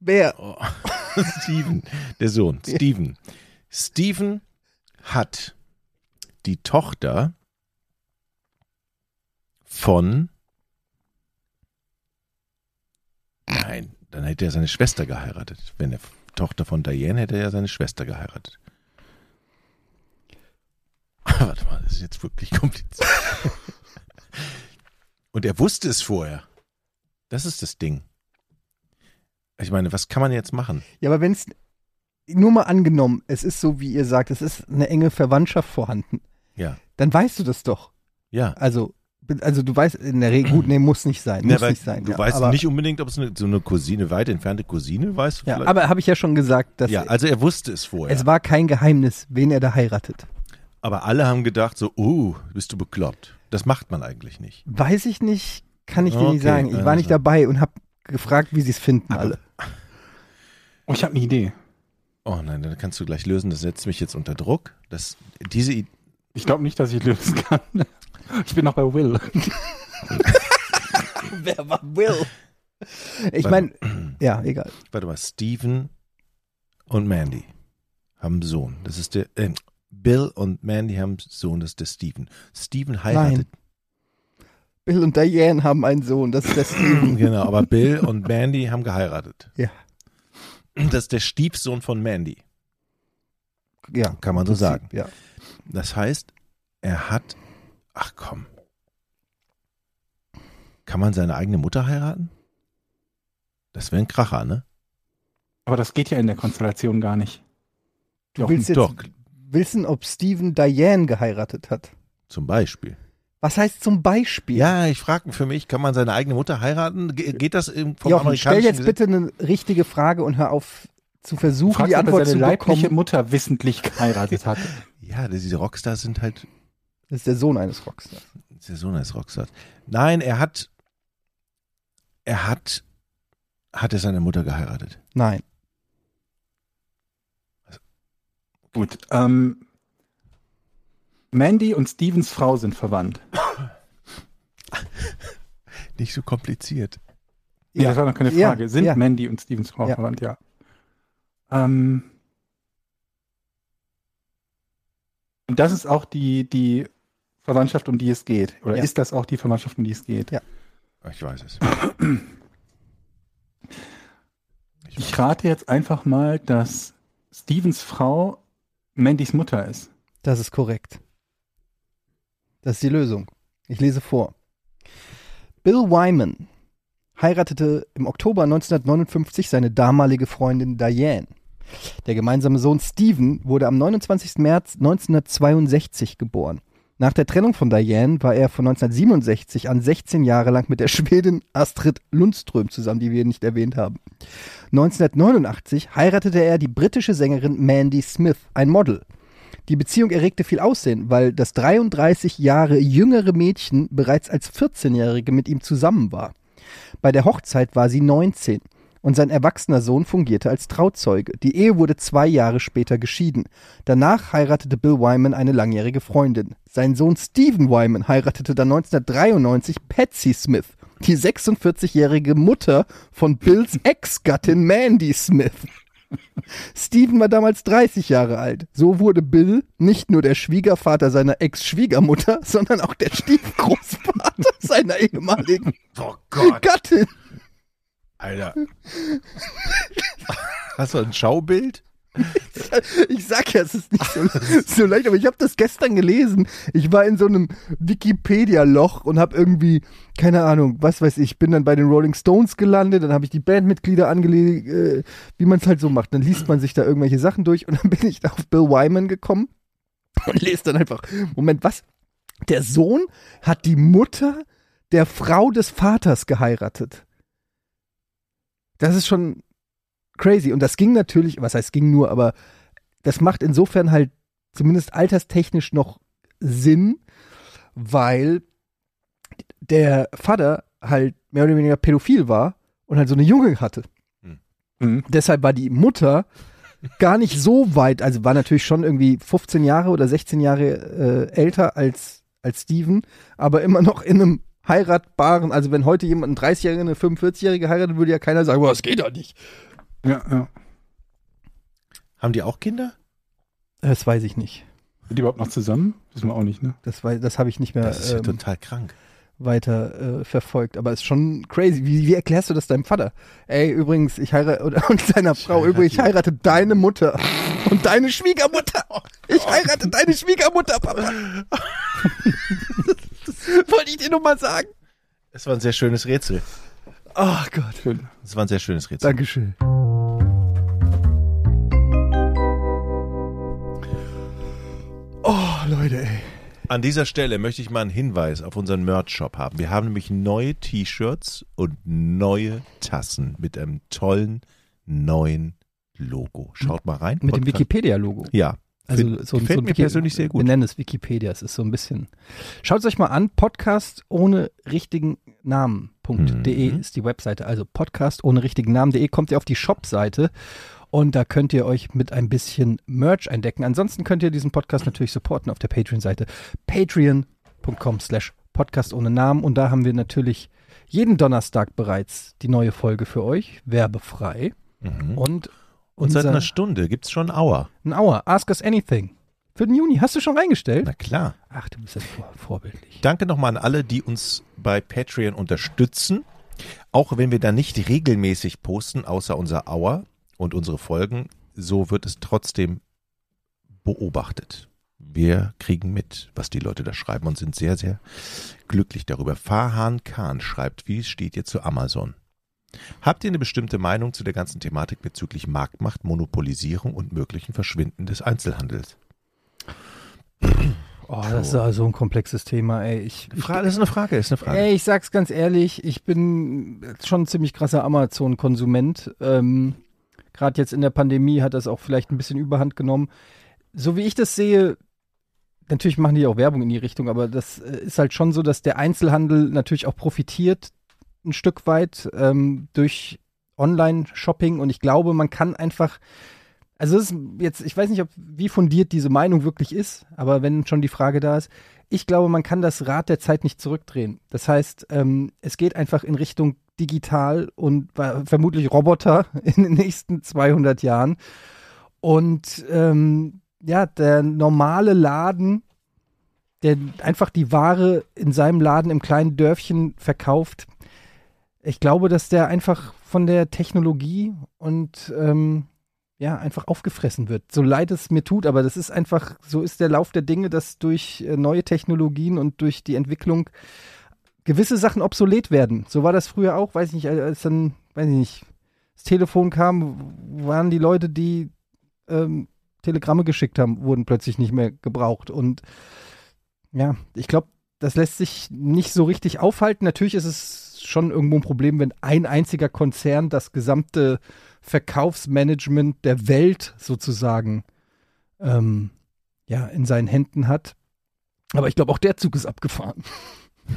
Wer? Oh. Steven, der Sohn, Steven. Steven hat die Tochter von. Nein, dann hätte er seine Schwester geheiratet. Wenn er Tochter von Diane hätte er ja seine Schwester geheiratet. Warte mal, das ist jetzt wirklich kompliziert. Und er wusste es vorher. Das ist das Ding. Ich meine, was kann man jetzt machen? Ja, aber wenn es nur mal angenommen, es ist so, wie ihr sagt, es ist eine enge Verwandtschaft vorhanden, Ja, dann weißt du das doch. ja. Also Also du weißt in der Regel, gut, nee, muss nicht sein. Ja, Muss weil nicht sein. du ja, weißt aber, nicht unbedingt, ob es eine, so eine Cousine, weit entfernte Cousine weißt du Ja, vielleicht? aber habe ich ja schon gesagt, dass ja, also er wusste es vorher. es war kein Geheimnis, wen er da heiratet. aber alle haben gedacht so, oh, bist du bekloppt. Das macht man eigentlich nicht. Weiß ich nicht, kann ich dir Okay, nicht sagen. Ich war also. nicht dabei und habe gefragt, wie sie es finden alle. Oh, ich habe eine Idee. Oh nein, dann kannst du gleich lösen. Das setzt mich jetzt unter Druck. Das, diese I- Ich glaube nicht, dass ich lösen kann. Ich bin noch bei Will. Wer war Will? Ich meine, ja, egal. warte mal, Steven und Mandy haben einen Sohn. Das ist der, äh, Bill und Mandy haben einen Sohn, das ist der Steven. Steven heiratet. Bill und Diane haben einen Sohn, das ist der Steven. Genau, aber Bill und Mandy haben geheiratet. Ja. Das ist der Stiefsohn von Mandy. ja, Kann man so sagen. Ja. Das heißt, er hat, ach komm, kann man seine eigene Mutter heiraten? Das wäre ein Kracher, ne? Aber das geht ja in der Konstellation gar nicht. Du Doch, willst jetzt Doch, wissen, ob Steven Diane geheiratet hat. zum Beispiel. Was heißt zum Beispiel? Ja, ich frage für mich, kann man seine eigene Mutter heiraten? Ge geht das im, vom Jochen, stell amerikanischen jetzt bitte eine richtige Frage und hör auf zu versuchen, Fragst, die ob er Antwort seine zu leibliche bekommen. Mutter wissentlich geheiratet hat. Ja, diese Rockstars sind halt, Das ist der Sohn eines Rockstars. der Sohn eines Rockstars. Nein, er hat, er hat, hat er seine Mutter geheiratet? Nein. Gut. Ähm, Mandy und Stevens Frau sind verwandt. Nicht so kompliziert. Ja. Das war noch keine Ja, Frage. Sind ja. Mandy und Stevens Frau Ja. verwandt? Ja. Ähm, und das ist auch die, die Verwandtschaft, um die es geht. Oder Ja. ist das auch die Verwandtschaft, um die es geht? Ja. Ich weiß es. Ich Ich rate jetzt einfach mal, dass Stevens Frau Mandys Mutter ist. Das ist korrekt. Das ist die Lösung. Ich lese vor. Bill Wyman heiratete im Oktober 1959 seine damalige Freundin Diane. Der gemeinsame Sohn Stephen wurde am 29. März 1962 geboren. Nach der Trennung von Diane war er von 1967 an 16 Jahre lang mit der Schwedin Astrid Lundström zusammen, die wir nicht erwähnt haben. 1989 heiratete er die britische Sängerin Mandy Smith, ein Model. Die Beziehung erregte viel Aussehen, weil das 33 Jahre jüngere Mädchen bereits als 14-Jährige mit ihm zusammen war. Bei der Hochzeit war sie 19 und sein erwachsener Sohn fungierte als Trauzeuge. Die Ehe wurde zwei Jahre später geschieden. Danach heiratete Bill Wyman eine langjährige Freundin. Sein Sohn Stephen Wyman heiratete dann 1993 Patsy Smith, die 46-jährige Mutter von Bills Ex-Gattin Mandy Smith. Stephen war damals 30 Jahre alt. So wurde Bill nicht nur der Schwiegervater seiner Ex-Schwiegermutter, sondern auch der Stiefgroßvater seiner ehemaligen oh Gattin. Alter. Hast du ein Schaubild? Ich sag ja, es ist nicht so, so leicht, aber ich habe das gestern gelesen. Ich war in so einem Wikipedia-Loch und habe irgendwie, keine Ahnung, was weiß ich, bin dann bei den Rolling Stones gelandet, dann habe ich die Bandmitglieder angelegt, äh, wie man es halt so macht. Dann liest man sich da irgendwelche Sachen durch und dann bin ich auf Bill Wyman gekommen und lese dann einfach, Moment, was? Der Sohn hat die Mutter der Frau des Vaters geheiratet. Das ist schon crazy. Und das ging natürlich, was heißt ging nur, aber das macht insofern halt zumindest alterstechnisch noch Sinn, weil der Vater halt mehr oder weniger pädophil war und halt so eine Junge hatte. Mhm. Deshalb war die Mutter gar nicht so weit, also war natürlich schon irgendwie 15 Jahre oder 16 Jahre äh, älter als, als Steven, aber immer noch in einem heiratbaren, also wenn heute jemand einen 30-Jährigen, eine 45-Jährige heiratet, würde ja keiner sagen, boah, das geht doch nicht. Ja, ja. Haben die auch Kinder? Das weiß ich nicht. Sind die überhaupt noch zusammen? Wissen wir auch nicht, ne? Das, das habe ich nicht mehr Das ist ja ähm, total krank. weiter äh, verfolgt. Aber es ist schon crazy. Wie, wie erklärst du das deinem Vater? Ey, übrigens, ich heirate, oder, und seiner Frau, heirate übrigens, ich die- heirate deine Mutter und deine Schwiegermutter. Ich heirate deine Schwiegermutter, Papa. Wollte ich dir nur mal sagen. Es war ein sehr schönes Rätsel. Oh Gott. Schön. Es war ein sehr schönes Rätsel. Dankeschön. Oh, Leute, ey. An dieser Stelle möchte ich mal einen Hinweis auf unseren Merch-Shop haben. Wir haben nämlich neue T-Shirts und neue Tassen mit einem tollen neuen Logo. Schaut mal rein. Mit dem Podcast- Wikipedia-Logo. Ja. Also so, gefällt so ein mir Wiki- persönlich sehr gut. Wir nennen es Wikipedia. Es ist so ein bisschen. Schaut es euch mal an. Podcast ohne richtigen Namen.de Mhm. ist die Webseite. Also Podcast ohne richtigen Namen.de kommt ihr auf die Shop-Seite und da könnt ihr euch mit ein bisschen Merch eindecken. Ansonsten könnt ihr diesen Podcast natürlich supporten auf der Patreon-Seite. Patreon.com slash Podcast ohne Namen und da haben wir natürlich jeden Donnerstag bereits die neue Folge für euch, werbefrei. Mhm. Und, Und seit einer Stunde gibt's schon Auer. ein Hour. Ask us anything. Für den Juni. Hast du schon reingestellt? Na klar. Ach, du bist ja vor, vorbildlich. Danke nochmal an alle, die uns bei Patreon unterstützen. Auch wenn wir da nicht regelmäßig posten, außer unser Auer und unsere Folgen, so wird es trotzdem beobachtet. Wir kriegen mit, was die Leute da schreiben und sind sehr, sehr glücklich darüber. Farhan Khan schreibt, wie steht ihr zu Amazon? Habt ihr eine bestimmte Meinung zu der ganzen Thematik bezüglich Marktmacht, Monopolisierung und möglichen Verschwinden des Einzelhandels? Oh, das ist also ein komplexes Thema, ey. Ich, ich, Das ist eine Frage, ist eine Frage. ey, ich sag's ganz ehrlich, ich bin schon ein ziemlich krasser Amazon-Konsument. Ähm, Gerade jetzt in der Pandemie hat das auch vielleicht ein bisschen Überhand genommen. So wie ich das sehe, natürlich machen die auch Werbung in die Richtung, aber das äh, ist halt schon so, dass der Einzelhandel natürlich auch profitiert ein Stück weit ähm, durch Online-Shopping und ich glaube, man kann einfach also es ist jetzt, ich weiß nicht, ob wie fundiert diese Meinung wirklich ist, aber wenn schon die Frage da ist, ich glaube, man kann das Rad der Zeit nicht zurückdrehen. Das heißt, ähm, es geht einfach in Richtung digital und vermutlich Roboter in den nächsten 200 Jahren. Und ähm, ja, der normale Laden, der einfach die Ware in seinem Laden im kleinen Dörfchen verkauft, ich glaube, dass der einfach von der Technologie und ähm, ja, einfach aufgefressen wird. So leid es mir tut, aber das ist einfach, so ist der Lauf der Dinge, dass durch äh, neue Technologien und durch die Entwicklung gewisse Sachen obsolet werden. So war das früher auch, weiß ich nicht, als dann, weiß ich nicht, das Telefon kam, waren die Leute, die ähm, Telegramme geschickt haben, wurden plötzlich nicht mehr gebraucht. Und ja, ich glaube, das lässt sich nicht so richtig aufhalten. Natürlich ist es schon irgendwo ein Problem, wenn ein einziger Konzern das gesamte Verkaufsmanagement der Welt sozusagen ähm, ja, in seinen Händen hat. Aber ich glaube, auch der Zug ist abgefahren.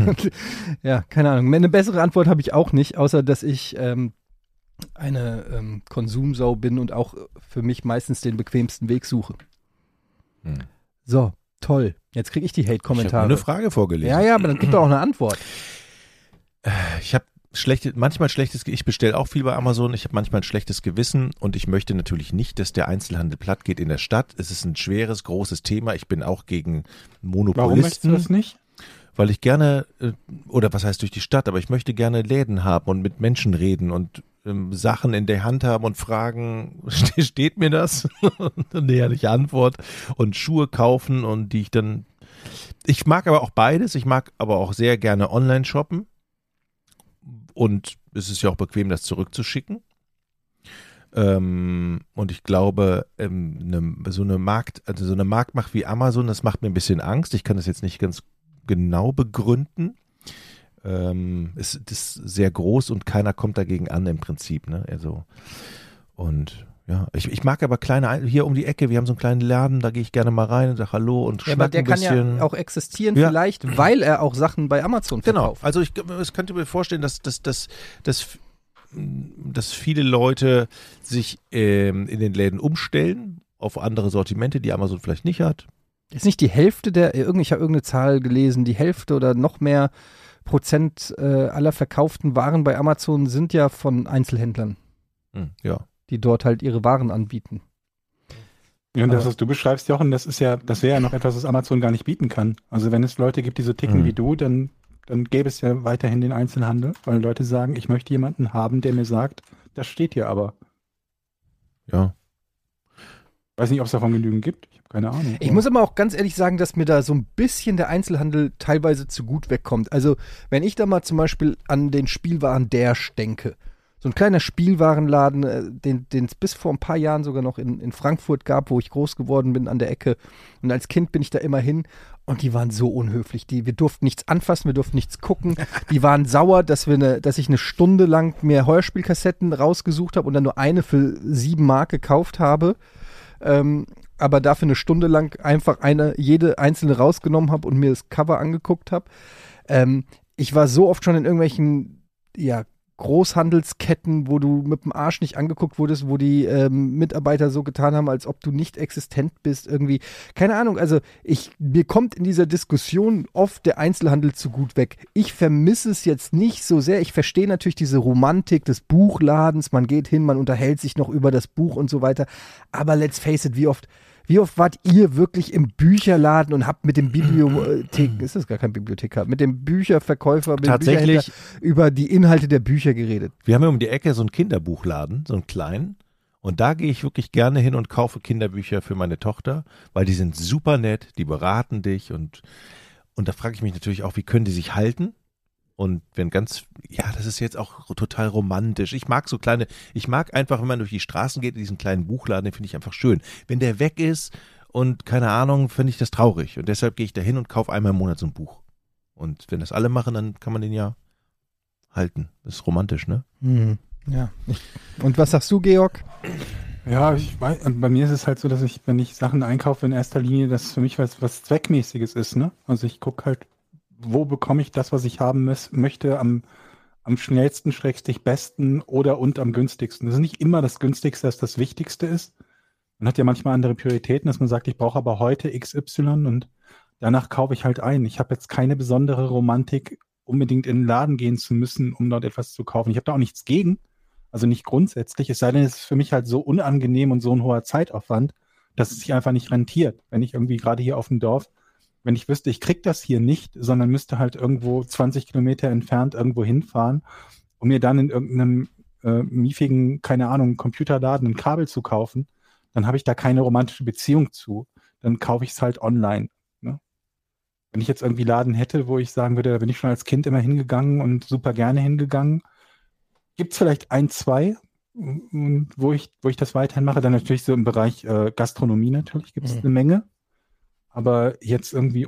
Und, ja, keine Ahnung. Eine bessere Antwort habe ich auch nicht, außer dass ich ähm, eine ähm, Konsumsau bin und auch für mich meistens den bequemsten Weg suche. Hm. So, toll. Jetzt kriege ich die Ich habe Hate-Kommentare. eine Frage vorgelesen. Ja, ja, aber dann gibt doch auch eine Antwort. Ich habe schlechte, manchmal schlechtes, ich bestelle auch viel bei Amazon, ich habe manchmal ein schlechtes Gewissen und ich möchte natürlich nicht, dass der Einzelhandel platt geht in der Stadt. Es ist ein schweres, großes Thema. Ich bin auch gegen Warum möchtest du Monopolisten, das nicht? weil ich gerne, äh, oder was heißt durch die Stadt, aber ich möchte gerne Läden haben und mit Menschen reden und ähm, Sachen in der Hand haben und fragen, ste- steht mir das? Und Eine ehrliche Antwort und Schuhe kaufen und die ich dann, ich mag aber auch beides, ich mag aber auch sehr gerne online shoppen und es ist ja auch bequem, das zurückzuschicken. Ähm, und ich glaube, ähm, ne, so eine Markt, also so eine Marktmacht wie Amazon, das macht mir ein bisschen Angst. Ich kann das jetzt nicht ganz genau begründen. Ähm, es ist sehr groß und keiner kommt dagegen an im Prinzip. Ne? Also und ja, ich, ich mag aber kleine, Ein- hier um die Ecke, wir haben so einen kleinen Laden, da gehe ich gerne mal rein und sage Hallo und Ja, aber der ein kann bisschen. ja auch existieren Ja. vielleicht, weil er auch Sachen bei Amazon Genau, verkauft. also ich, ich könnte mir vorstellen, dass, dass, dass, dass, dass viele Leute sich ähm, in den Läden umstellen auf andere Sortimente, die Amazon vielleicht nicht hat. Ist nicht die Hälfte der, ich habe irgendeine Zahl gelesen, die Hälfte oder noch mehr Prozent äh, aller verkauften Waren bei Amazon sind ja von Einzelhändlern, Hm, ja. Die dort halt ihre Waren anbieten. Ja, und das, was du beschreibst, Jochen, das ist ja, das wäre ja noch etwas, was Amazon gar nicht bieten kann. Also wenn es Leute gibt, die so ticken Mhm. wie du, dann, dann gäbe es ja weiterhin den Einzelhandel, weil Leute sagen, ich möchte jemanden haben, der mir sagt, das steht hier aber. Ja. Weiß nicht, ob es davon genügend gibt. Ich habe keine Ahnung. Ich muss aber auch ganz ehrlich sagen, dass mir da so ein bisschen der Einzelhandel teilweise zu gut wegkommt. Also wenn ich da mal zum Beispiel an den Spielwaren Dash denke, so ein kleiner Spielwarenladen, äh, den es bis vor ein paar Jahren sogar noch in, in Frankfurt gab, wo ich groß geworden bin an der Ecke. Und als Kind bin ich da immer hin und die waren so unhöflich. Die, wir durften nichts anfassen, wir durften nichts gucken. Die waren sauer, dass, wir ne, dass ich eine Stunde lang mir Heuerspielkassetten rausgesucht habe und dann nur eine für sieben Mark gekauft habe. Ähm, aber dafür eine Stunde lang einfach eine, jede einzelne rausgenommen habe und mir das Cover angeguckt habe. Ähm, ich war so oft schon in irgendwelchen ja, Großhandelsketten, wo du mit dem Arsch nicht angeguckt wurdest, wo die ähm, Mitarbeiter so getan haben, als ob du nicht existent bist, irgendwie. Keine Ahnung, also ich, mir kommt in dieser Diskussion oft der Einzelhandel zu gut weg. Ich vermisse es jetzt nicht so sehr. Ich verstehe natürlich diese Romantik des Buchladens. Man geht hin, man unterhält sich noch über das Buch und so weiter. Aber let's face it, wie oft wie oft wart ihr wirklich im Bücherladen und habt mit dem Bibliothek, ist das gar kein Bibliothekar, mit dem Bücherverkäufer, mit dem Tatsächlich. Bücherhändler über die Inhalte der Bücher geredet? Wir haben ja um die Ecke so einen Kinderbuchladen, so einen kleinen. Und da gehe ich wirklich gerne hin und kaufe Kinderbücher für meine Tochter, weil die sind super nett, die beraten dich und, und da frage ich mich natürlich auch, wie können die sich halten? Und wenn ganz, ja, das ist jetzt auch total romantisch. Ich mag so kleine, ich mag einfach, wenn man durch die Straßen geht, diesen kleinen Buchladen, den finde ich einfach schön. Wenn der weg ist und keine Ahnung, finde ich das traurig. Und deshalb gehe ich da hin und kaufe einmal im Monat so ein Buch. Und wenn das alle machen, dann kann man den ja halten. Das ist romantisch, ne? Hm, ja. Und was sagst du, Georg? Ja, ich weiß, und bei mir ist es halt so, dass ich, wenn ich Sachen einkaufe, in erster Linie, das für mich was, was Zweckmäßiges ist, ne? Also ich gucke halt, wo bekomme ich das, was ich haben muss, möchte, am, am schnellsten, schrägstich besten oder und am günstigsten. Das ist nicht immer das günstigste, das das Wichtigste ist. Man hat ja manchmal andere Prioritäten, dass man sagt, ich brauche aber heute XY und danach kaufe ich halt ein. Ich habe jetzt keine besondere Romantik, unbedingt in den Laden gehen zu müssen, um dort etwas zu kaufen. Ich habe da auch nichts gegen. Also nicht grundsätzlich, es sei denn, es ist für mich halt so unangenehm und so ein hoher Zeitaufwand, dass es sich einfach nicht rentiert. Wenn ich irgendwie gerade hier auf dem Dorf wenn ich wüsste, ich krieg das hier nicht, sondern müsste halt irgendwo 20 Kilometer entfernt irgendwo hinfahren, um mir dann in irgendeinem äh, miefigen, keine Ahnung, Computerladen ein Kabel zu kaufen, dann habe ich da keine romantische Beziehung zu. Dann kaufe ich es halt online. Ne? Wenn ich jetzt irgendwie Laden hätte, wo ich sagen würde, da bin ich schon als Kind immer hingegangen und super gerne hingegangen, gibt es vielleicht ein, zwei, m- wo ich, wo ich das weiterhin mache. Dann natürlich so im Bereich äh, Gastronomie natürlich gibt es Mhm. eine Menge. Aber jetzt irgendwie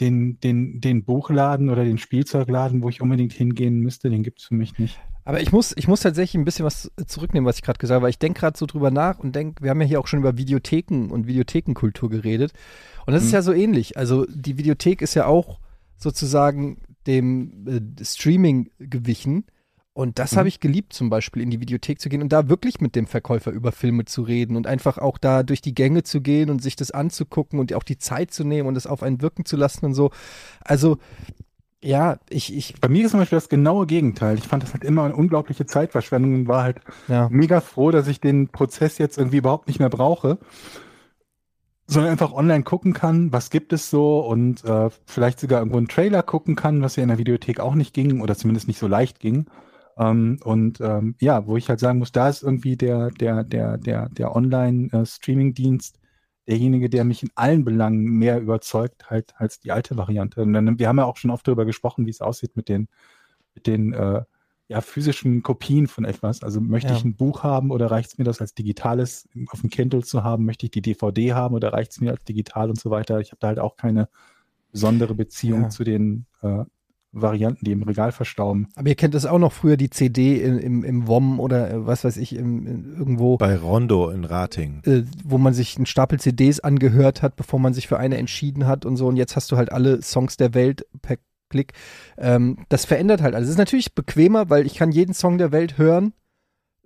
den, den, den Buchladen oder den Spielzeugladen, wo ich unbedingt hingehen müsste, den gibt es für mich nicht. Aber ich muss, ich muss tatsächlich ein bisschen was zurücknehmen, was ich gerade gesagt habe, weil ich denke gerade so drüber nach und denke, wir haben ja hier auch schon über Videotheken und Videothekenkultur geredet. Und das ist Mhm. ja so ähnlich. Also die Videothek ist ja auch sozusagen dem äh, Streaming gewichen. Und das Mhm. habe ich geliebt, zum Beispiel in die Videothek zu gehen und da wirklich mit dem Verkäufer über Filme zu reden und einfach auch da durch die Gänge zu gehen und sich das anzugucken und auch die Zeit zu nehmen und es auf einen wirken zu lassen und so. Also, ja, ich, ich, Bei mir ist zum Beispiel das genaue Gegenteil. Ich fand das halt immer eine unglaubliche Zeitverschwendung und war halt ja. mega froh, dass ich den Prozess jetzt irgendwie überhaupt nicht mehr brauche, sondern einfach online gucken kann, was gibt es so und äh, vielleicht sogar irgendwo einen Trailer gucken kann, was ja in der Videothek auch nicht ging oder zumindest nicht so leicht ging. Ähm, und ähm, ja, wo ich halt sagen muss, da ist irgendwie der, der, der, der, der Online-Streaming-Dienst derjenige, der mich in allen Belangen mehr überzeugt halt als die alte Variante. Und dann, wir haben ja auch schon oft darüber gesprochen, wie es aussieht mit den, mit den äh, ja, physischen Kopien von etwas. Also möchte Ja. ich ein Buch haben oder reicht es mir das als digitales auf dem Kindle zu haben? Möchte ich die DVD haben oder reicht es mir als digital und so weiter? Ich habe da halt auch keine besondere Beziehung Ja. zu den äh, Varianten, die im Regal verstauben. Aber ihr kennt das auch noch früher, die CD in, im, im WOM oder äh, was weiß ich, im, in, irgendwo, Bei Rondo in Rating. äh, wo man sich einen Stapel CDs angehört hat, bevor man sich für eine entschieden hat und so. Und jetzt hast du halt alle Songs der Welt per Klick. Ähm, das verändert halt alles. Es ist natürlich bequemer, weil ich kann jeden Song der Welt hören.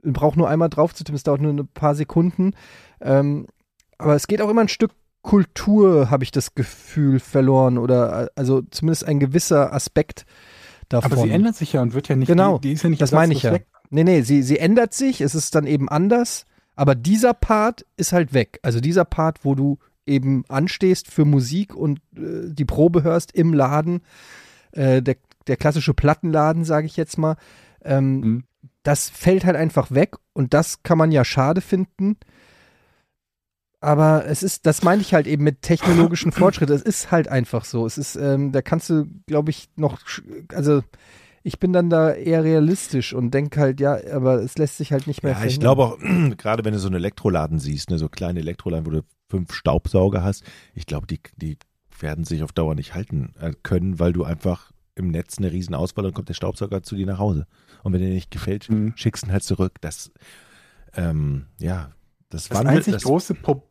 Brauche nur einmal drauf zu tippen, es dauert nur ein paar Sekunden. Ähm, aber es geht auch immer ein Stück Kultur, habe ich das Gefühl, verloren. Oder also zumindest ein gewisser Aspekt davon. Aber sie ändert sich ja und wird ja nicht, Genau, die, die ist ja nicht das meine ich ja. weg. Nee, nee, sie, sie ändert sich, es ist dann eben anders, aber dieser Part ist halt weg. Also dieser Part, wo du eben anstehst für Musik und äh, die Probe hörst im Laden, äh, der, der klassische Plattenladen, sage ich jetzt mal, ähm, Mhm. das fällt halt einfach weg und das kann man ja schade finden. Aber es ist, das meine ich halt eben mit technologischen Fortschritten. Es ist halt einfach so. Es ist, ähm, da kannst du, glaube ich, noch, also ich bin dann da eher realistisch und denke halt, ja, aber es lässt sich halt nicht mehr Ja, ich verhindern. glaube auch, gerade wenn du so einen Elektroladen siehst, ne, so kleine Elektroladen, wo du fünf Staubsauger hast, ich glaube, die, die werden sich auf Dauer nicht halten äh, können, weil du einfach im Netz eine riesen Auswahl und kommt der Staubsauger zu dir nach Hause. Und wenn dir nicht gefällt, Mhm. schickst ihn halt zurück. Das, ähm, ja, das, Das wandelt, einzig das, große Problem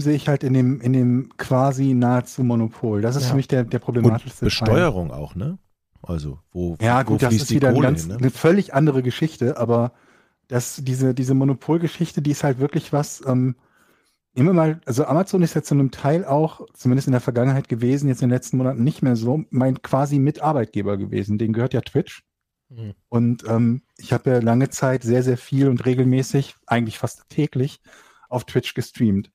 sehe ich halt in dem, in dem quasi nahezu Monopol. Das ist Ja. für mich der, der und problematischste Teil. Besteuerung auch, ne? Also, wo, Ja, wo gut, das fließt ist die wieder eine, Kohle ganz, hin, ne? eine völlig andere Geschichte, aber das, diese, diese Monopolgeschichte, die ist halt wirklich was, ähm, immer mal, also Amazon ist jetzt zu einem Teil auch, zumindest in der Vergangenheit gewesen, jetzt in den letzten Monaten nicht mehr so, mein quasi Mitarbeitgeber gewesen. Den gehört ja Twitch. Mhm. Und ähm, ich habe ja lange Zeit sehr, sehr viel und regelmäßig, eigentlich fast täglich, auf Twitch gestreamt.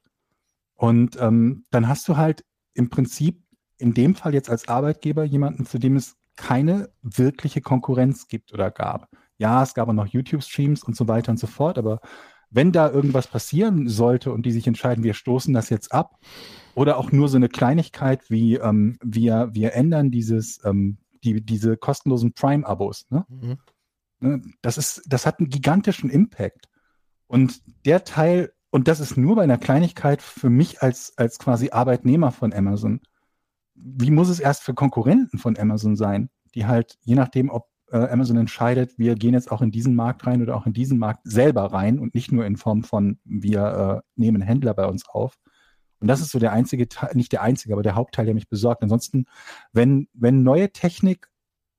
Und ähm, dann hast du halt im Prinzip in dem Fall jetzt als Arbeitgeber jemanden, zu dem es keine wirkliche Konkurrenz gibt oder gab. Ja, es gab auch noch YouTube-Streams und so weiter und so fort, aber wenn da irgendwas passieren sollte und die sich entscheiden, wir stoßen das jetzt ab, oder auch nur so eine Kleinigkeit wie ähm, wir, wir ändern dieses, ähm, die, diese kostenlosen Prime-Abos, ne? Mhm. Ne, Das ist, das hat einen gigantischen Impact. Und der Teil, und das ist nur bei einer Kleinigkeit für mich als, als quasi Arbeitnehmer von Amazon. Wie muss es erst für Konkurrenten von Amazon sein, die halt, je nachdem, ob äh, Amazon entscheidet, wir gehen jetzt auch in diesen Markt rein oder auch in diesen Markt selber rein und nicht nur in Form von, wir äh, nehmen Händler bei uns auf. Und das ist so der einzige Teil, nicht der einzige, aber der Hauptteil, der mich besorgt. Ansonsten, wenn, wenn neue Technik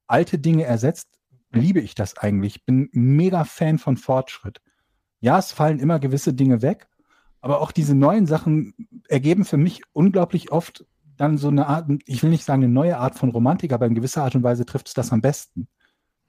alte Dinge ersetzt, liebe ich das eigentlich. Ich bin mega Fan von Fortschritt. Ja, es fallen immer gewisse Dinge weg, aber auch diese neuen Sachen ergeben für mich unglaublich oft dann so eine Art, ich will nicht sagen eine neue Art von Romantik, aber in gewisser Art und Weise trifft es das am besten.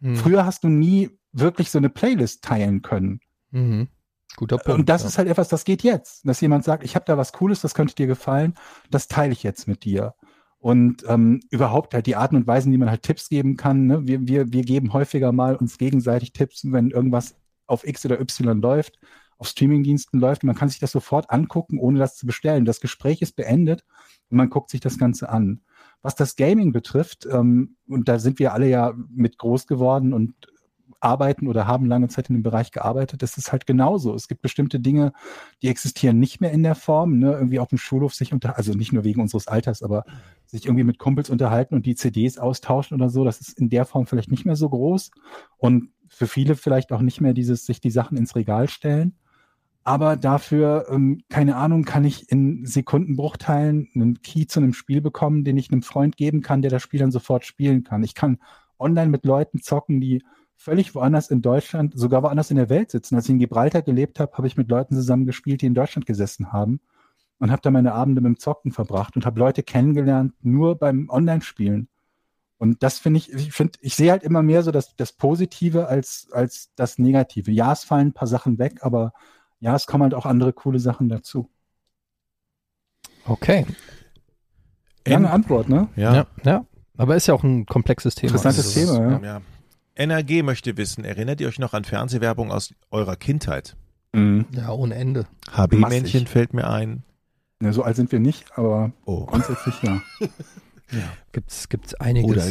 Mhm. Früher hast du nie wirklich so eine Playlist teilen können. Mhm. Guter Punkt. Und das ja. ist halt etwas, das geht jetzt. Dass jemand sagt, ich habe da was Cooles, das könnte dir gefallen, das teile ich jetzt mit dir. Und ähm, überhaupt halt die Arten und Weisen, wie man halt Tipps geben kann. Ne? Wir, wir, wir geben häufiger mal uns gegenseitig Tipps, wenn irgendwas auf X oder Y läuft, auf Streamingdiensten läuft. Man kann sich das sofort angucken, ohne das zu bestellen. Das Gespräch ist beendet und man guckt sich das Ganze an. Was das Gaming betrifft, ähm, und da sind wir alle ja mit groß geworden und arbeiten oder haben lange Zeit in dem Bereich gearbeitet, das ist halt genauso. Es gibt bestimmte Dinge, die existieren nicht mehr in der Form, ne? irgendwie auf dem Schulhof sich unter, also nicht nur wegen unseres Alters, aber sich irgendwie mit Kumpels unterhalten und die CDs austauschen oder so, das ist in der Form vielleicht nicht mehr so groß und für viele vielleicht auch nicht mehr dieses, sich die Sachen ins Regal stellen. Aber dafür, ähm, keine Ahnung, kann ich in Sekundenbruchteilen einen Key zu einem Spiel bekommen, den ich einem Freund geben kann, der das Spiel dann sofort spielen kann. Ich kann online mit Leuten zocken, die völlig woanders in Deutschland, sogar woanders in der Welt sitzen. Als ich in Gibraltar gelebt habe, habe ich mit Leuten zusammen gespielt, die in Deutschland gesessen haben und habe da meine Abende mit dem Zocken verbracht und habe Leute kennengelernt, nur beim Online-Spielen. Und das finde ich, ich finde, ich sehe halt immer mehr so das, das Positive als, als das Negative. Ja, es fallen ein paar Sachen weg, aber ja, es kommen halt auch andere coole Sachen dazu. Okay. Lange N- Antwort, ne? ja. Ja. ja. Aber ist ja auch ein komplexes Thema. Interessantes Also, Thema, ja. ja. NRG möchte wissen, erinnert ihr euch noch an Fernsehwerbung aus eurer Kindheit? Mhm. Ja, ohne Ende. HB-Männchen fällt mir ein. Ne, so alt sind wir nicht, aber Oh. grundsätzlich ja. Gibt's, gibt's einiges. Oder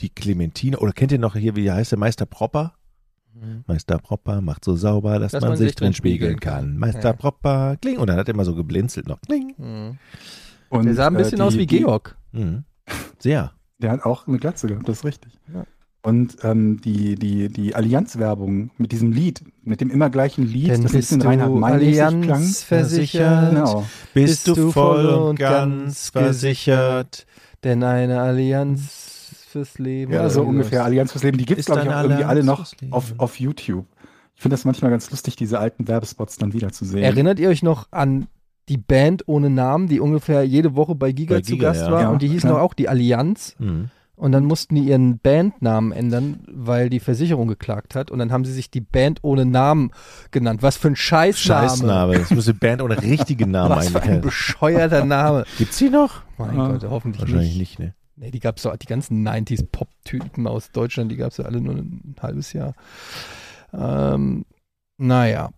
die Clementine. Oder kennt ihr noch hier, wie heißt der Meister Propper? Mhm. Meister Propper macht so sauber, dass, man, sich drin spiegeln kann. Meister Ja. Propper, kling. Und dann hat er immer so geblinzelt noch. Kling. Mhm. Und, Der sah ein bisschen äh, aus die- wie die- Georg. Mhm. Sehr. Der hat auch eine Glatze gehabt, das ist richtig. Ja. Und ähm, die, die, die Allianz-Werbung mit diesem Lied, mit dem immer gleichen Lied, Denn das ein bist bisschen du Reinhard klang. Allianz versichert, Genau. Bist, du voll und ganz versichert? Denn eine Allianz fürs Leben. Ja, so ungefähr. Allianz fürs Leben. Die gibt es, glaube ich, auch irgendwie alle noch auf, auf YouTube. Ich finde das manchmal ganz lustig, diese alten Werbespots dann wiederzusehen. Erinnert ihr euch noch an die Band ohne Namen, die ungefähr jede Woche bei Giga, Bei zu Giga, Gast ja. war? Ja, und die hießen klar. doch auch die Allianz. Mhm. Und dann mussten die ihren Bandnamen ändern, weil die Versicherung geklagt hat. Und dann haben sie sich die Band ohne Namen genannt. Was für ein Scheißname. Scheißname. Das muss eine Band ohne richtigen Namen Was für ein bescheuerter Name. Gibt's die noch? Mein Ah, Gott, hoffentlich Wahrscheinlich nicht. nicht, ne? Nee, die gab's so, die ganzen 90s Pop-Typen aus Deutschland, die gab's ja alle nur ein halbes Jahr. Ähm, naja.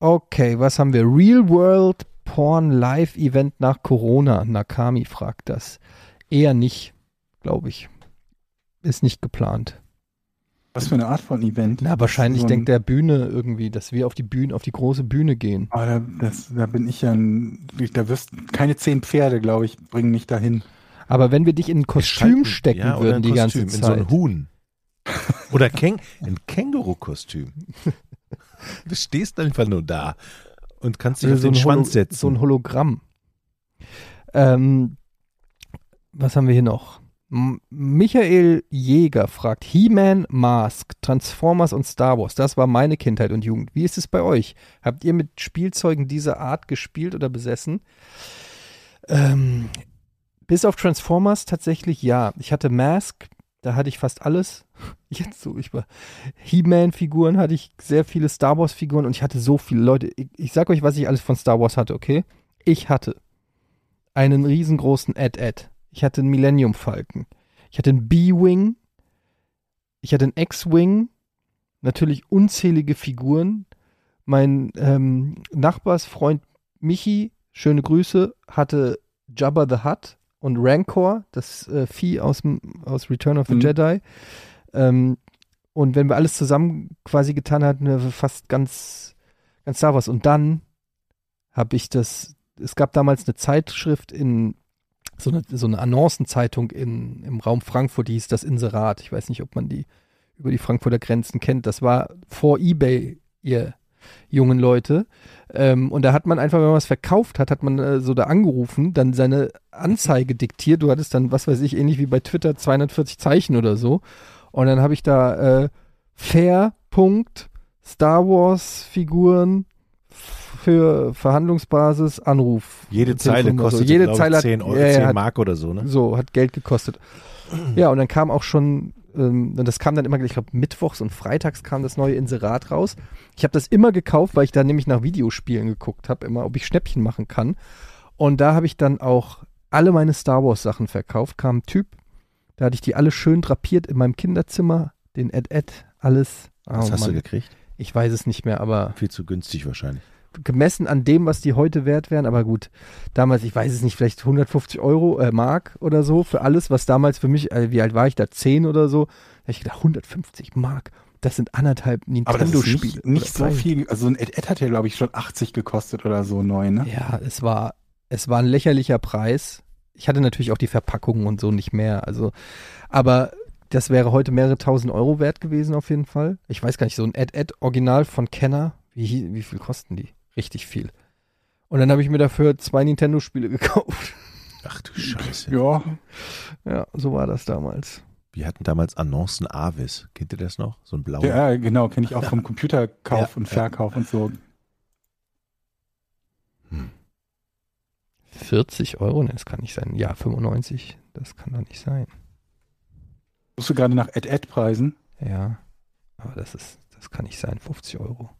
Okay, was haben wir? Real World Porn Live Event nach Corona. Nakami fragt das. Eher nicht, glaube ich. Ist nicht geplant. Was für eine Art von Event? Na, wahrscheinlich So ein- denkt der Bühne irgendwie, dass wir auf die Bühne, auf die große Bühne gehen. Ah, da, das, da bin ich ja ein, da wirst keine zehn Pferde, glaube ich, bringen mich dahin. Aber wenn wir dich in ein Kostüm stecken Ja, oder würden ein die ganze Kostüm, In so ein Zeit. Huhn. Oder Käng ein Känguru-Kostüm. Du stehst einfach nur da und kannst dich Oder auf den ein Schwanz Holo- setzen. So ein Hologramm. Ähm, was haben wir hier noch? Michael Jäger fragt, He-Man, Mask, Transformers und Star Wars, das war meine Kindheit und Jugend. Wie ist es bei euch? Habt ihr mit Spielzeugen dieser Art gespielt oder besessen? Ähm, bis auf Transformers tatsächlich ja. Ich hatte Mask, da hatte ich fast alles. Jetzt so, ich war He-Man-Figuren hatte ich sehr viele Star Wars-Figuren und ich hatte so viele Leute. Ich, ich sag euch, was ich alles von Star Wars hatte, okay? Ich hatte einen riesengroßen Ed-Ed. Ich hatte einen Millennium Falcon. Ich hatte einen B-Wing. Ich hatte einen X-Wing. Natürlich unzählige Figuren. Mein ähm, Nachbarsfreund Michi, schöne Grüße, hatte Jabba the Hutt und Rancor, das äh, Vieh aus, aus Return of the Mhm. Jedi. Ähm, und wenn wir alles zusammen quasi getan hatten, wir fast ganz, ganz Star Wars. Und dann habe ich das, es gab damals eine Zeitschrift in, so eine, so eine Annoncenzeitung in, im Raum Frankfurt, die hieß das Inserat. Ich weiß nicht, ob man die über die Frankfurter Grenzen kennt. Das war vor Ebay, ihr jungen Leute. Ähm, und da hat man einfach, wenn man was verkauft hat, hat man äh, so da angerufen, dann seine Anzeige diktiert. Du hattest dann, was weiß ich, ähnlich wie bei Twitter 240 Zeichen oder so. Und dann habe ich da äh, Fair, Star Wars Figuren für Verhandlungsbasis, Anruf. Jede Zeile Telefonnummer, so. kostet jede glaub ich, Zeile hat, 10, Euro, ja, ja, 10 hat, Mark oder so, ne? so, hat Geld gekostet. Ja, und dann kam auch schon, ähm, und das kam dann immer, ich glaube, mittwochs und freitags kam das neue Inserat raus. Ich habe das immer gekauft, weil ich da nämlich nach Videospielen geguckt habe, immer, ob ich Schnäppchen machen kann. Und da habe ich dann auch alle meine Star Wars Sachen verkauft. Kam ein Typ, da hatte ich die alle schön drapiert in meinem Kinderzimmer, den Ed Ed, alles. Was Oh hast du Mann, gekriegt? ich weiß es nicht mehr, aber Viel zu günstig wahrscheinlich. Gemessen an dem, was die heute wert wären, aber gut, damals, ich weiß es nicht, vielleicht 150 Euro, äh, Mark oder so für alles, was damals für mich, äh, wie alt war ich da, 10 oder so, da hab ich gedacht, 150 Mark, das sind anderthalb Nintendo-Spiele. nicht, nicht so viel. Also ein Ed, Ed hat ja, glaube ich, schon 80 gekostet oder so neu, ne? Ja, es war, es war ein lächerlicher Preis. Ich hatte natürlich auch die Verpackungen und so nicht mehr, also, aber das wäre heute mehrere tausend Euro wert gewesen auf jeden Fall. Ich weiß gar nicht, so ein Ed-Ed-Original von Kenner, wie, wie viel kosten die? Richtig viel. Und dann habe ich mir dafür zwei Nintendo-Spiele gekauft. Ach du Scheiße. Ja. Ja, so war das damals. Wir hatten damals Annoncen Avis. Kennt ihr das noch? So ein blauer. Ja, genau, kenne ich auch vom Computerkauf Ja, und ja. Verkauf und so. 40 Euro? Ne, das kann nicht sein. Ja, 95. Das kann doch nicht sein. Suchst du gerade nach Ed-Ed-Preisen? Ja. Aber das ist, das kann nicht sein. 50 Euro.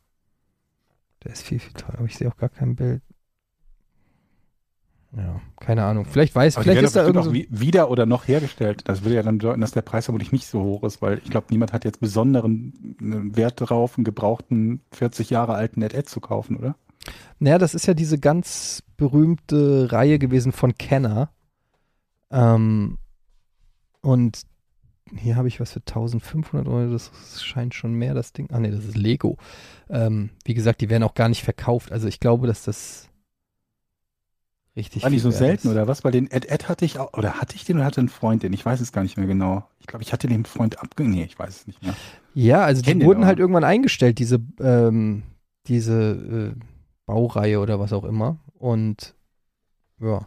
Der ist viel, viel teuer. Aber ich sehe auch gar kein Bild. Ja, keine Ahnung. Vielleicht weiß, Aber vielleicht ist da doch bestimmt irgend auch wie, wieder oder noch hergestellt. Das würde ja dann bedeuten, dass der Preis vermutlich nicht so hoch ist, weil ich glaube, niemand hat jetzt besonderen äh, Wert darauf, einen gebrauchten 40 Jahre alten Ed-Ed zu kaufen, oder? Naja, das ist ja diese ganz berühmte Reihe gewesen von Kenner. Ähm, und hier habe ich was für 1500 Euro. Das scheint schon mehr, das Ding. Ah, nee, das ist Lego. Ähm, wie gesagt, die werden auch gar nicht verkauft. Also ich glaube, dass das richtig War nicht so selten, ist. oder was? Weil den Ed-Ed hatte ich auch, oder hatte ich den oder hatte einen Freund den? Ich weiß es gar nicht mehr genau. Ich glaube, ich hatte den Freund abge... Nee, ich weiß es nicht mehr. Ja, also die den wurden halt irgendwann eingestellt, diese, ähm, diese äh, Baureihe oder was auch immer. Und ja,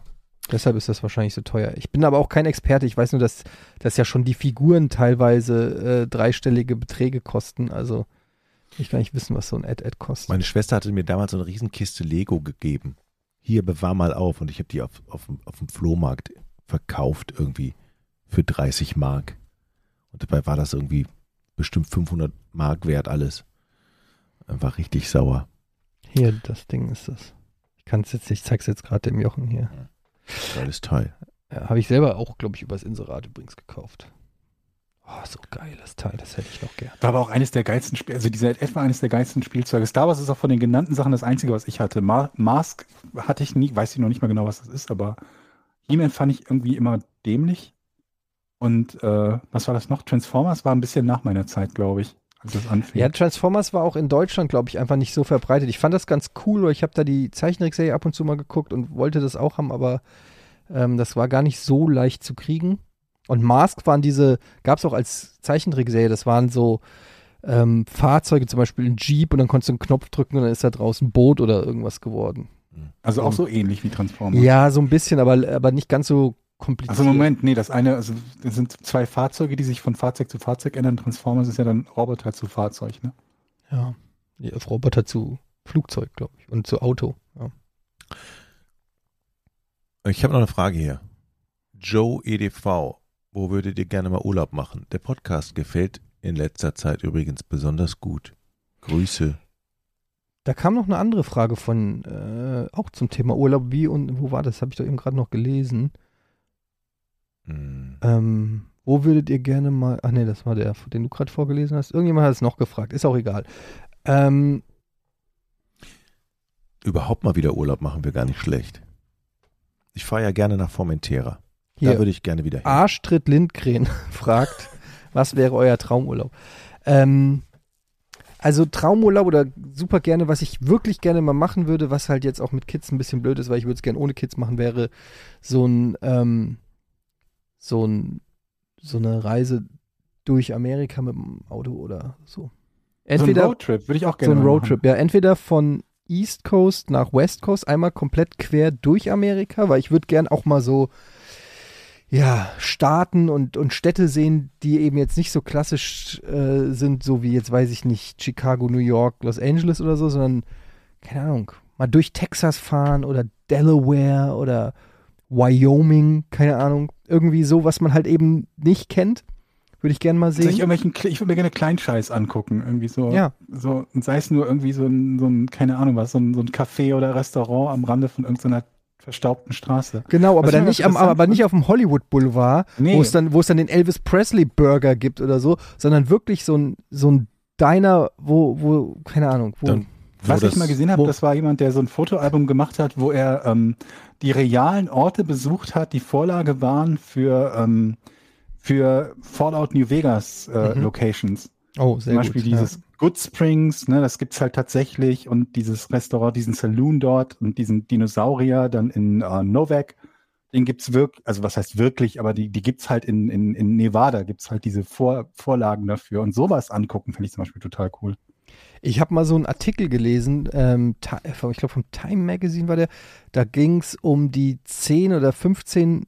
deshalb ist das wahrscheinlich so teuer. Ich bin aber auch kein Experte. Ich weiß nur, dass, dass ja schon die Figuren teilweise äh, dreistellige Beträge kosten. Also ich gar nicht wissen, was so ein Ad-Ad kostet. Meine Schwester hatte mir damals so eine Riesenkiste Lego gegeben. Hier, bewahr mal auf. Und ich habe die auf, auf, dem- auf dem Flohmarkt verkauft irgendwie für 30 Mark. Und dabei war das irgendwie bestimmt 500 Mark wert alles. War richtig sauer. Hier, das Ding ist das. Ich kann es jetzt, ich zeig's jetzt gerade dem Jochen hier. Geiles Teil. Ja, Habe ich selber auch, glaube ich, übers Inserat übrigens gekauft. Oh, so geiles Teil, das hätte ich noch gern. War aber auch eines der geilsten Spiele, also dieser Ed war eines der geilsten Spielzeuge. Star Wars ist auch von den genannten Sachen das einzige, was ich hatte. Ma Mask hatte ich nie, weiß ich noch nicht mal genau, was das ist, aber He-Man fand ich irgendwie immer dämlich. Und äh, was war das noch? Transformers war ein bisschen nach meiner Zeit, glaube ich, das anfing. Ja, Transformers war auch in Deutschland, glaube ich, einfach nicht so verbreitet. Ich fand das ganz cool, weil ich habe da die Zeichentrickserie ab und zu mal geguckt und wollte das auch haben, aber ähm, das war gar nicht so leicht zu kriegen. Und Mask waren diese, gab es auch als Zeichentrickserie, das waren so ähm, Fahrzeuge, zum Beispiel ein Jeep und dann konntest du einen Knopf drücken und dann ist da draußen ein Boot oder irgendwas geworden. also auch so ähnlich wie Transformers. Ja, so ein bisschen, aber, aber nicht ganz so kompliziert. Also Moment, nee, das eine, also das sind zwei Fahrzeuge, die sich von Fahrzeug zu Fahrzeug ändern. Transformers ist ja dann Roboter zu Fahrzeug, ne? Ja. ja Roboter zu Flugzeug, glaube ich. Und zu Auto. Ja. Ich habe noch eine Frage hier. Joe EDV, wo würdet ihr gerne mal Urlaub machen? Der Podcast gefällt in letzter Zeit übrigens besonders gut. Grüße. Da kam noch eine andere Frage von, äh, auch zum Thema Urlaub. Wie und wo war das? Habe ich doch eben gerade noch gelesen. Hm. Ähm, wo würdet ihr gerne mal, ach nee, das war der, den du gerade vorgelesen hast. Irgendjemand hat es noch gefragt, ist auch egal. Ähm, Überhaupt mal wieder Urlaub machen wir gar nicht schlecht. Ich fahre ja gerne nach Formentera. Da hier, würde ich gerne wieder hin. Arschtritt Lindgren fragt, was wäre euer Traumurlaub? Ähm, also Traumurlaub oder super gerne, was ich wirklich gerne mal machen würde, was halt jetzt auch mit Kids ein bisschen blöd ist, weil ich würde es gerne ohne Kids machen, wäre so ein, ähm, so ein, so eine Reise durch Amerika mit dem Auto oder so. so ein Entweder Roadtrip würde ich auch so gerne ein mal Roadtrip, ja. Entweder von East Coast nach West Coast, einmal komplett quer durch Amerika, weil ich würde gern auch mal so, ja, Staaten und, und Städte sehen, die eben jetzt nicht so klassisch äh, sind, so wie jetzt weiß ich nicht, Chicago, New York, Los Angeles oder so, sondern, keine Ahnung, mal durch Texas fahren oder Delaware oder Wyoming, keine Ahnung, irgendwie so, was man halt eben nicht kennt, würde ich gern mal ich sehen. irgendwelchen, Kle- ich würde mir gerne Kleinscheiß angucken, irgendwie so. Ja. So, und sei es nur irgendwie so ein, so ein keine Ahnung was, so ein, so ein Café oder Restaurant am Rande von irgendeiner verstaubten Straße. Genau, aber dann nicht am, aber nicht auf dem Hollywood Boulevard, Nee. wo es dann, wo es dann den Elvis Presley Burger gibt oder so, sondern wirklich so ein, so ein Diner, wo, wo, keine Ahnung, wo. Dann, wo Was das- ich mal gesehen habe, das war jemand, der so ein Fotoalbum gemacht hat, wo er ähm, die realen Orte besucht hat, die Vorlage waren für, ähm, für Fallout New Vegas äh, Mhm. Locations. oh, sehr Zum Beispiel gut. dieses Good Springs, ne, das gibt's halt tatsächlich und dieses Restaurant, diesen Saloon dort und diesen Dinosaurier dann in äh, Novak, den gibt's wirklich, also was heißt wirklich, aber die, die gibt's halt in, in, in Nevada, gibt's halt diese Vor, Vorlagen dafür und sowas angucken, finde ich zum Beispiel total cool. Ich habe mal so einen Artikel gelesen, ähm, ich glaube vom Time Magazine war der, da ging es um die 10 oder 15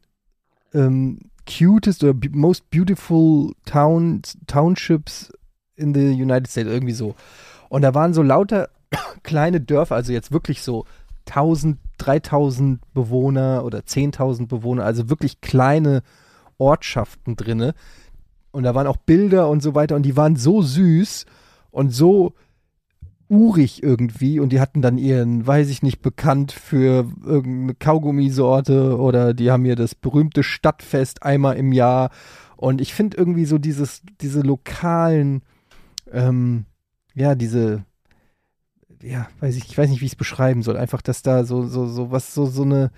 ähm, cutest oder most beautiful towns, townships in the United States, irgendwie so. Und da waren so lauter kleine Dörfer, also jetzt wirklich so 1000, 3000 Bewohner oder 10.000 Bewohner, also wirklich kleine Ortschaften drinne. Und da waren auch Bilder und so weiter und die waren so süß und so urig irgendwie und die hatten dann ihren, weiß ich nicht, bekannt für irgendeine Kaugummisorte oder die haben hier das berühmte Stadtfest einmal im Jahr. Und ich finde irgendwie so dieses, diese lokalen, ähm, ja, diese, ja, weiß ich, ich weiß nicht, wie ich es beschreiben soll, einfach, dass da so, so, so was, so, so eine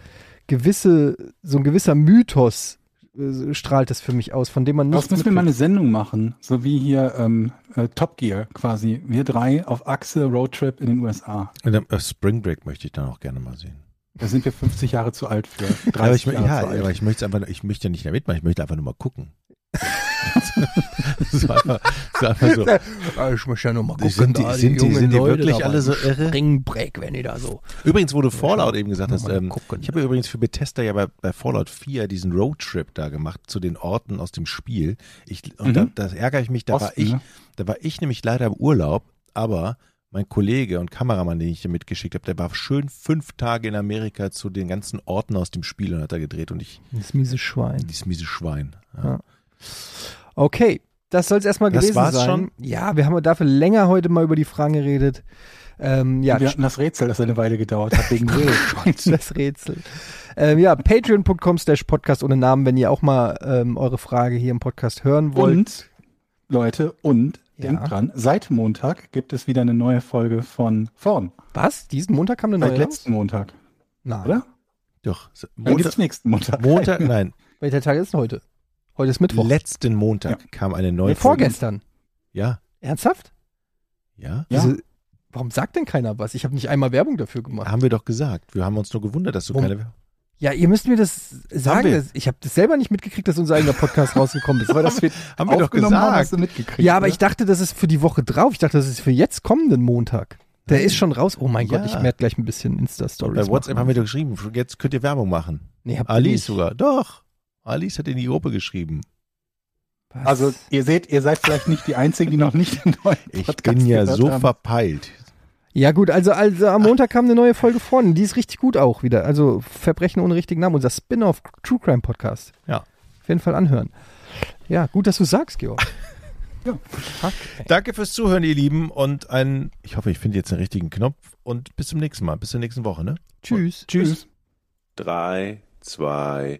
gewisse, so ein gewisser Mythos äh, strahlt das für mich aus, von dem man Das nichts müssen wir mal eine. Sendung machen, so wie hier ähm, äh, Top Gear quasi. Wir drei auf Achse Roadtrip in den USA. Und dann, äh, Spring Break möchte ich dann auch gerne mal sehen. Da sind wir 50 Jahre zu alt für. 30 aber ich, Jahre ja, zu alt. aber ich möchte einfach, ich möchte ja nicht mehr mitmachen, ich möchte einfach nur mal gucken. so einfach, so einfach so. Ja, ich möchte ja nur mal Die sind die- da sind die- sind die wirklich alle so irre? Springbreak, wenn die da so. Übrigens, wo du Fallout eben gesagt hast, ähm, gucken. ich habe übrigens für Bethesda ja bei, bei Fallout 4 diesen Roadtrip da gemacht zu den Orten aus dem Spiel. Ich, und Mhm. da, da ärgere ich mich, da war Osten, ich, ne? da war ich nämlich leider im Urlaub, aber mein Kollege und Kameramann, den ich dir mitgeschickt habe, der war schön fünf Tage in Amerika zu den ganzen Orten aus dem Spiel und hat da gedreht und ich, Das miese Schwein. dieses miese Schwein. Ja. Ja. Okay, das soll es erstmal Das gewesen war's sein. schon? Ja, wir haben dafür länger heute mal über die Fragen geredet. Ähm, ja, wir hatten das Rätsel, das eine Weile gedauert hat, wegen Will. das Rätsel. Ähm, ja, patreon.com slash podcast ohne Namen, wenn ihr auch mal ähm, eure Frage hier im Podcast hören wollt. Und, Leute, und, Ja. denkt dran, seit Montag gibt es wieder eine neue Folge von Vorn. Was? Diesen Montag kam eine Seit neue letzten Montag, Nein. oder? Doch. Dann Montag, gibt's nächsten Montag. Montag, nein, Welcher Tag ist denn heute? Heute ist Mittwoch. Letzten Montag kam eine neue Nee, vorgestern. Ja, Ernsthaft? ja. Ja. Wieso- warum sagt denn keiner was? Ich habe nicht einmal Werbung dafür gemacht. Haben wir doch gesagt. Wir haben uns nur gewundert, dass du Warum? keine. Ja, ihr müsst mir das sagen. wir. Ich habe das selber nicht mitgekriegt, dass unser eigener Podcast rausgekommen ist. Aber das wird Haben wir doch haben, gesagt. hast du mitgekriegt. Ja, aber oder? ich dachte, das ist für die Woche drauf. Ich dachte, das ist für jetzt kommenden Montag. Der ist schon raus. Oh mein Ja. Gott, ich merke gleich ein bisschen Insta-Stories. Bei WhatsApp machen. haben wir doch geschrieben. Jetzt könnt ihr Werbung machen. Nee, habt nicht. sogar. Doch. Alice hat in die Gruppe geschrieben. Was? Also ihr seht, ihr seid vielleicht nicht die Einzigen, die noch nicht den neuen Ich Podcast bin ja so haben. verpeilt. Ja gut, also, also am Montag kam eine neue Folge vorne. Die ist richtig gut auch wieder. Also Verbrechen ohne richtigen Namen. Unser Spin-off True Crime Podcast. Ja. Auf jeden Fall anhören. Ja, gut, dass du sagst, Georg. Ja. Fuck. Danke fürs Zuhören, ihr Lieben. Und ein, ich hoffe, ich finde jetzt den richtigen Knopf. Und bis zum nächsten Mal. Bis zur nächsten Woche, ne? Tschüss. Tschüss. drei, zwei,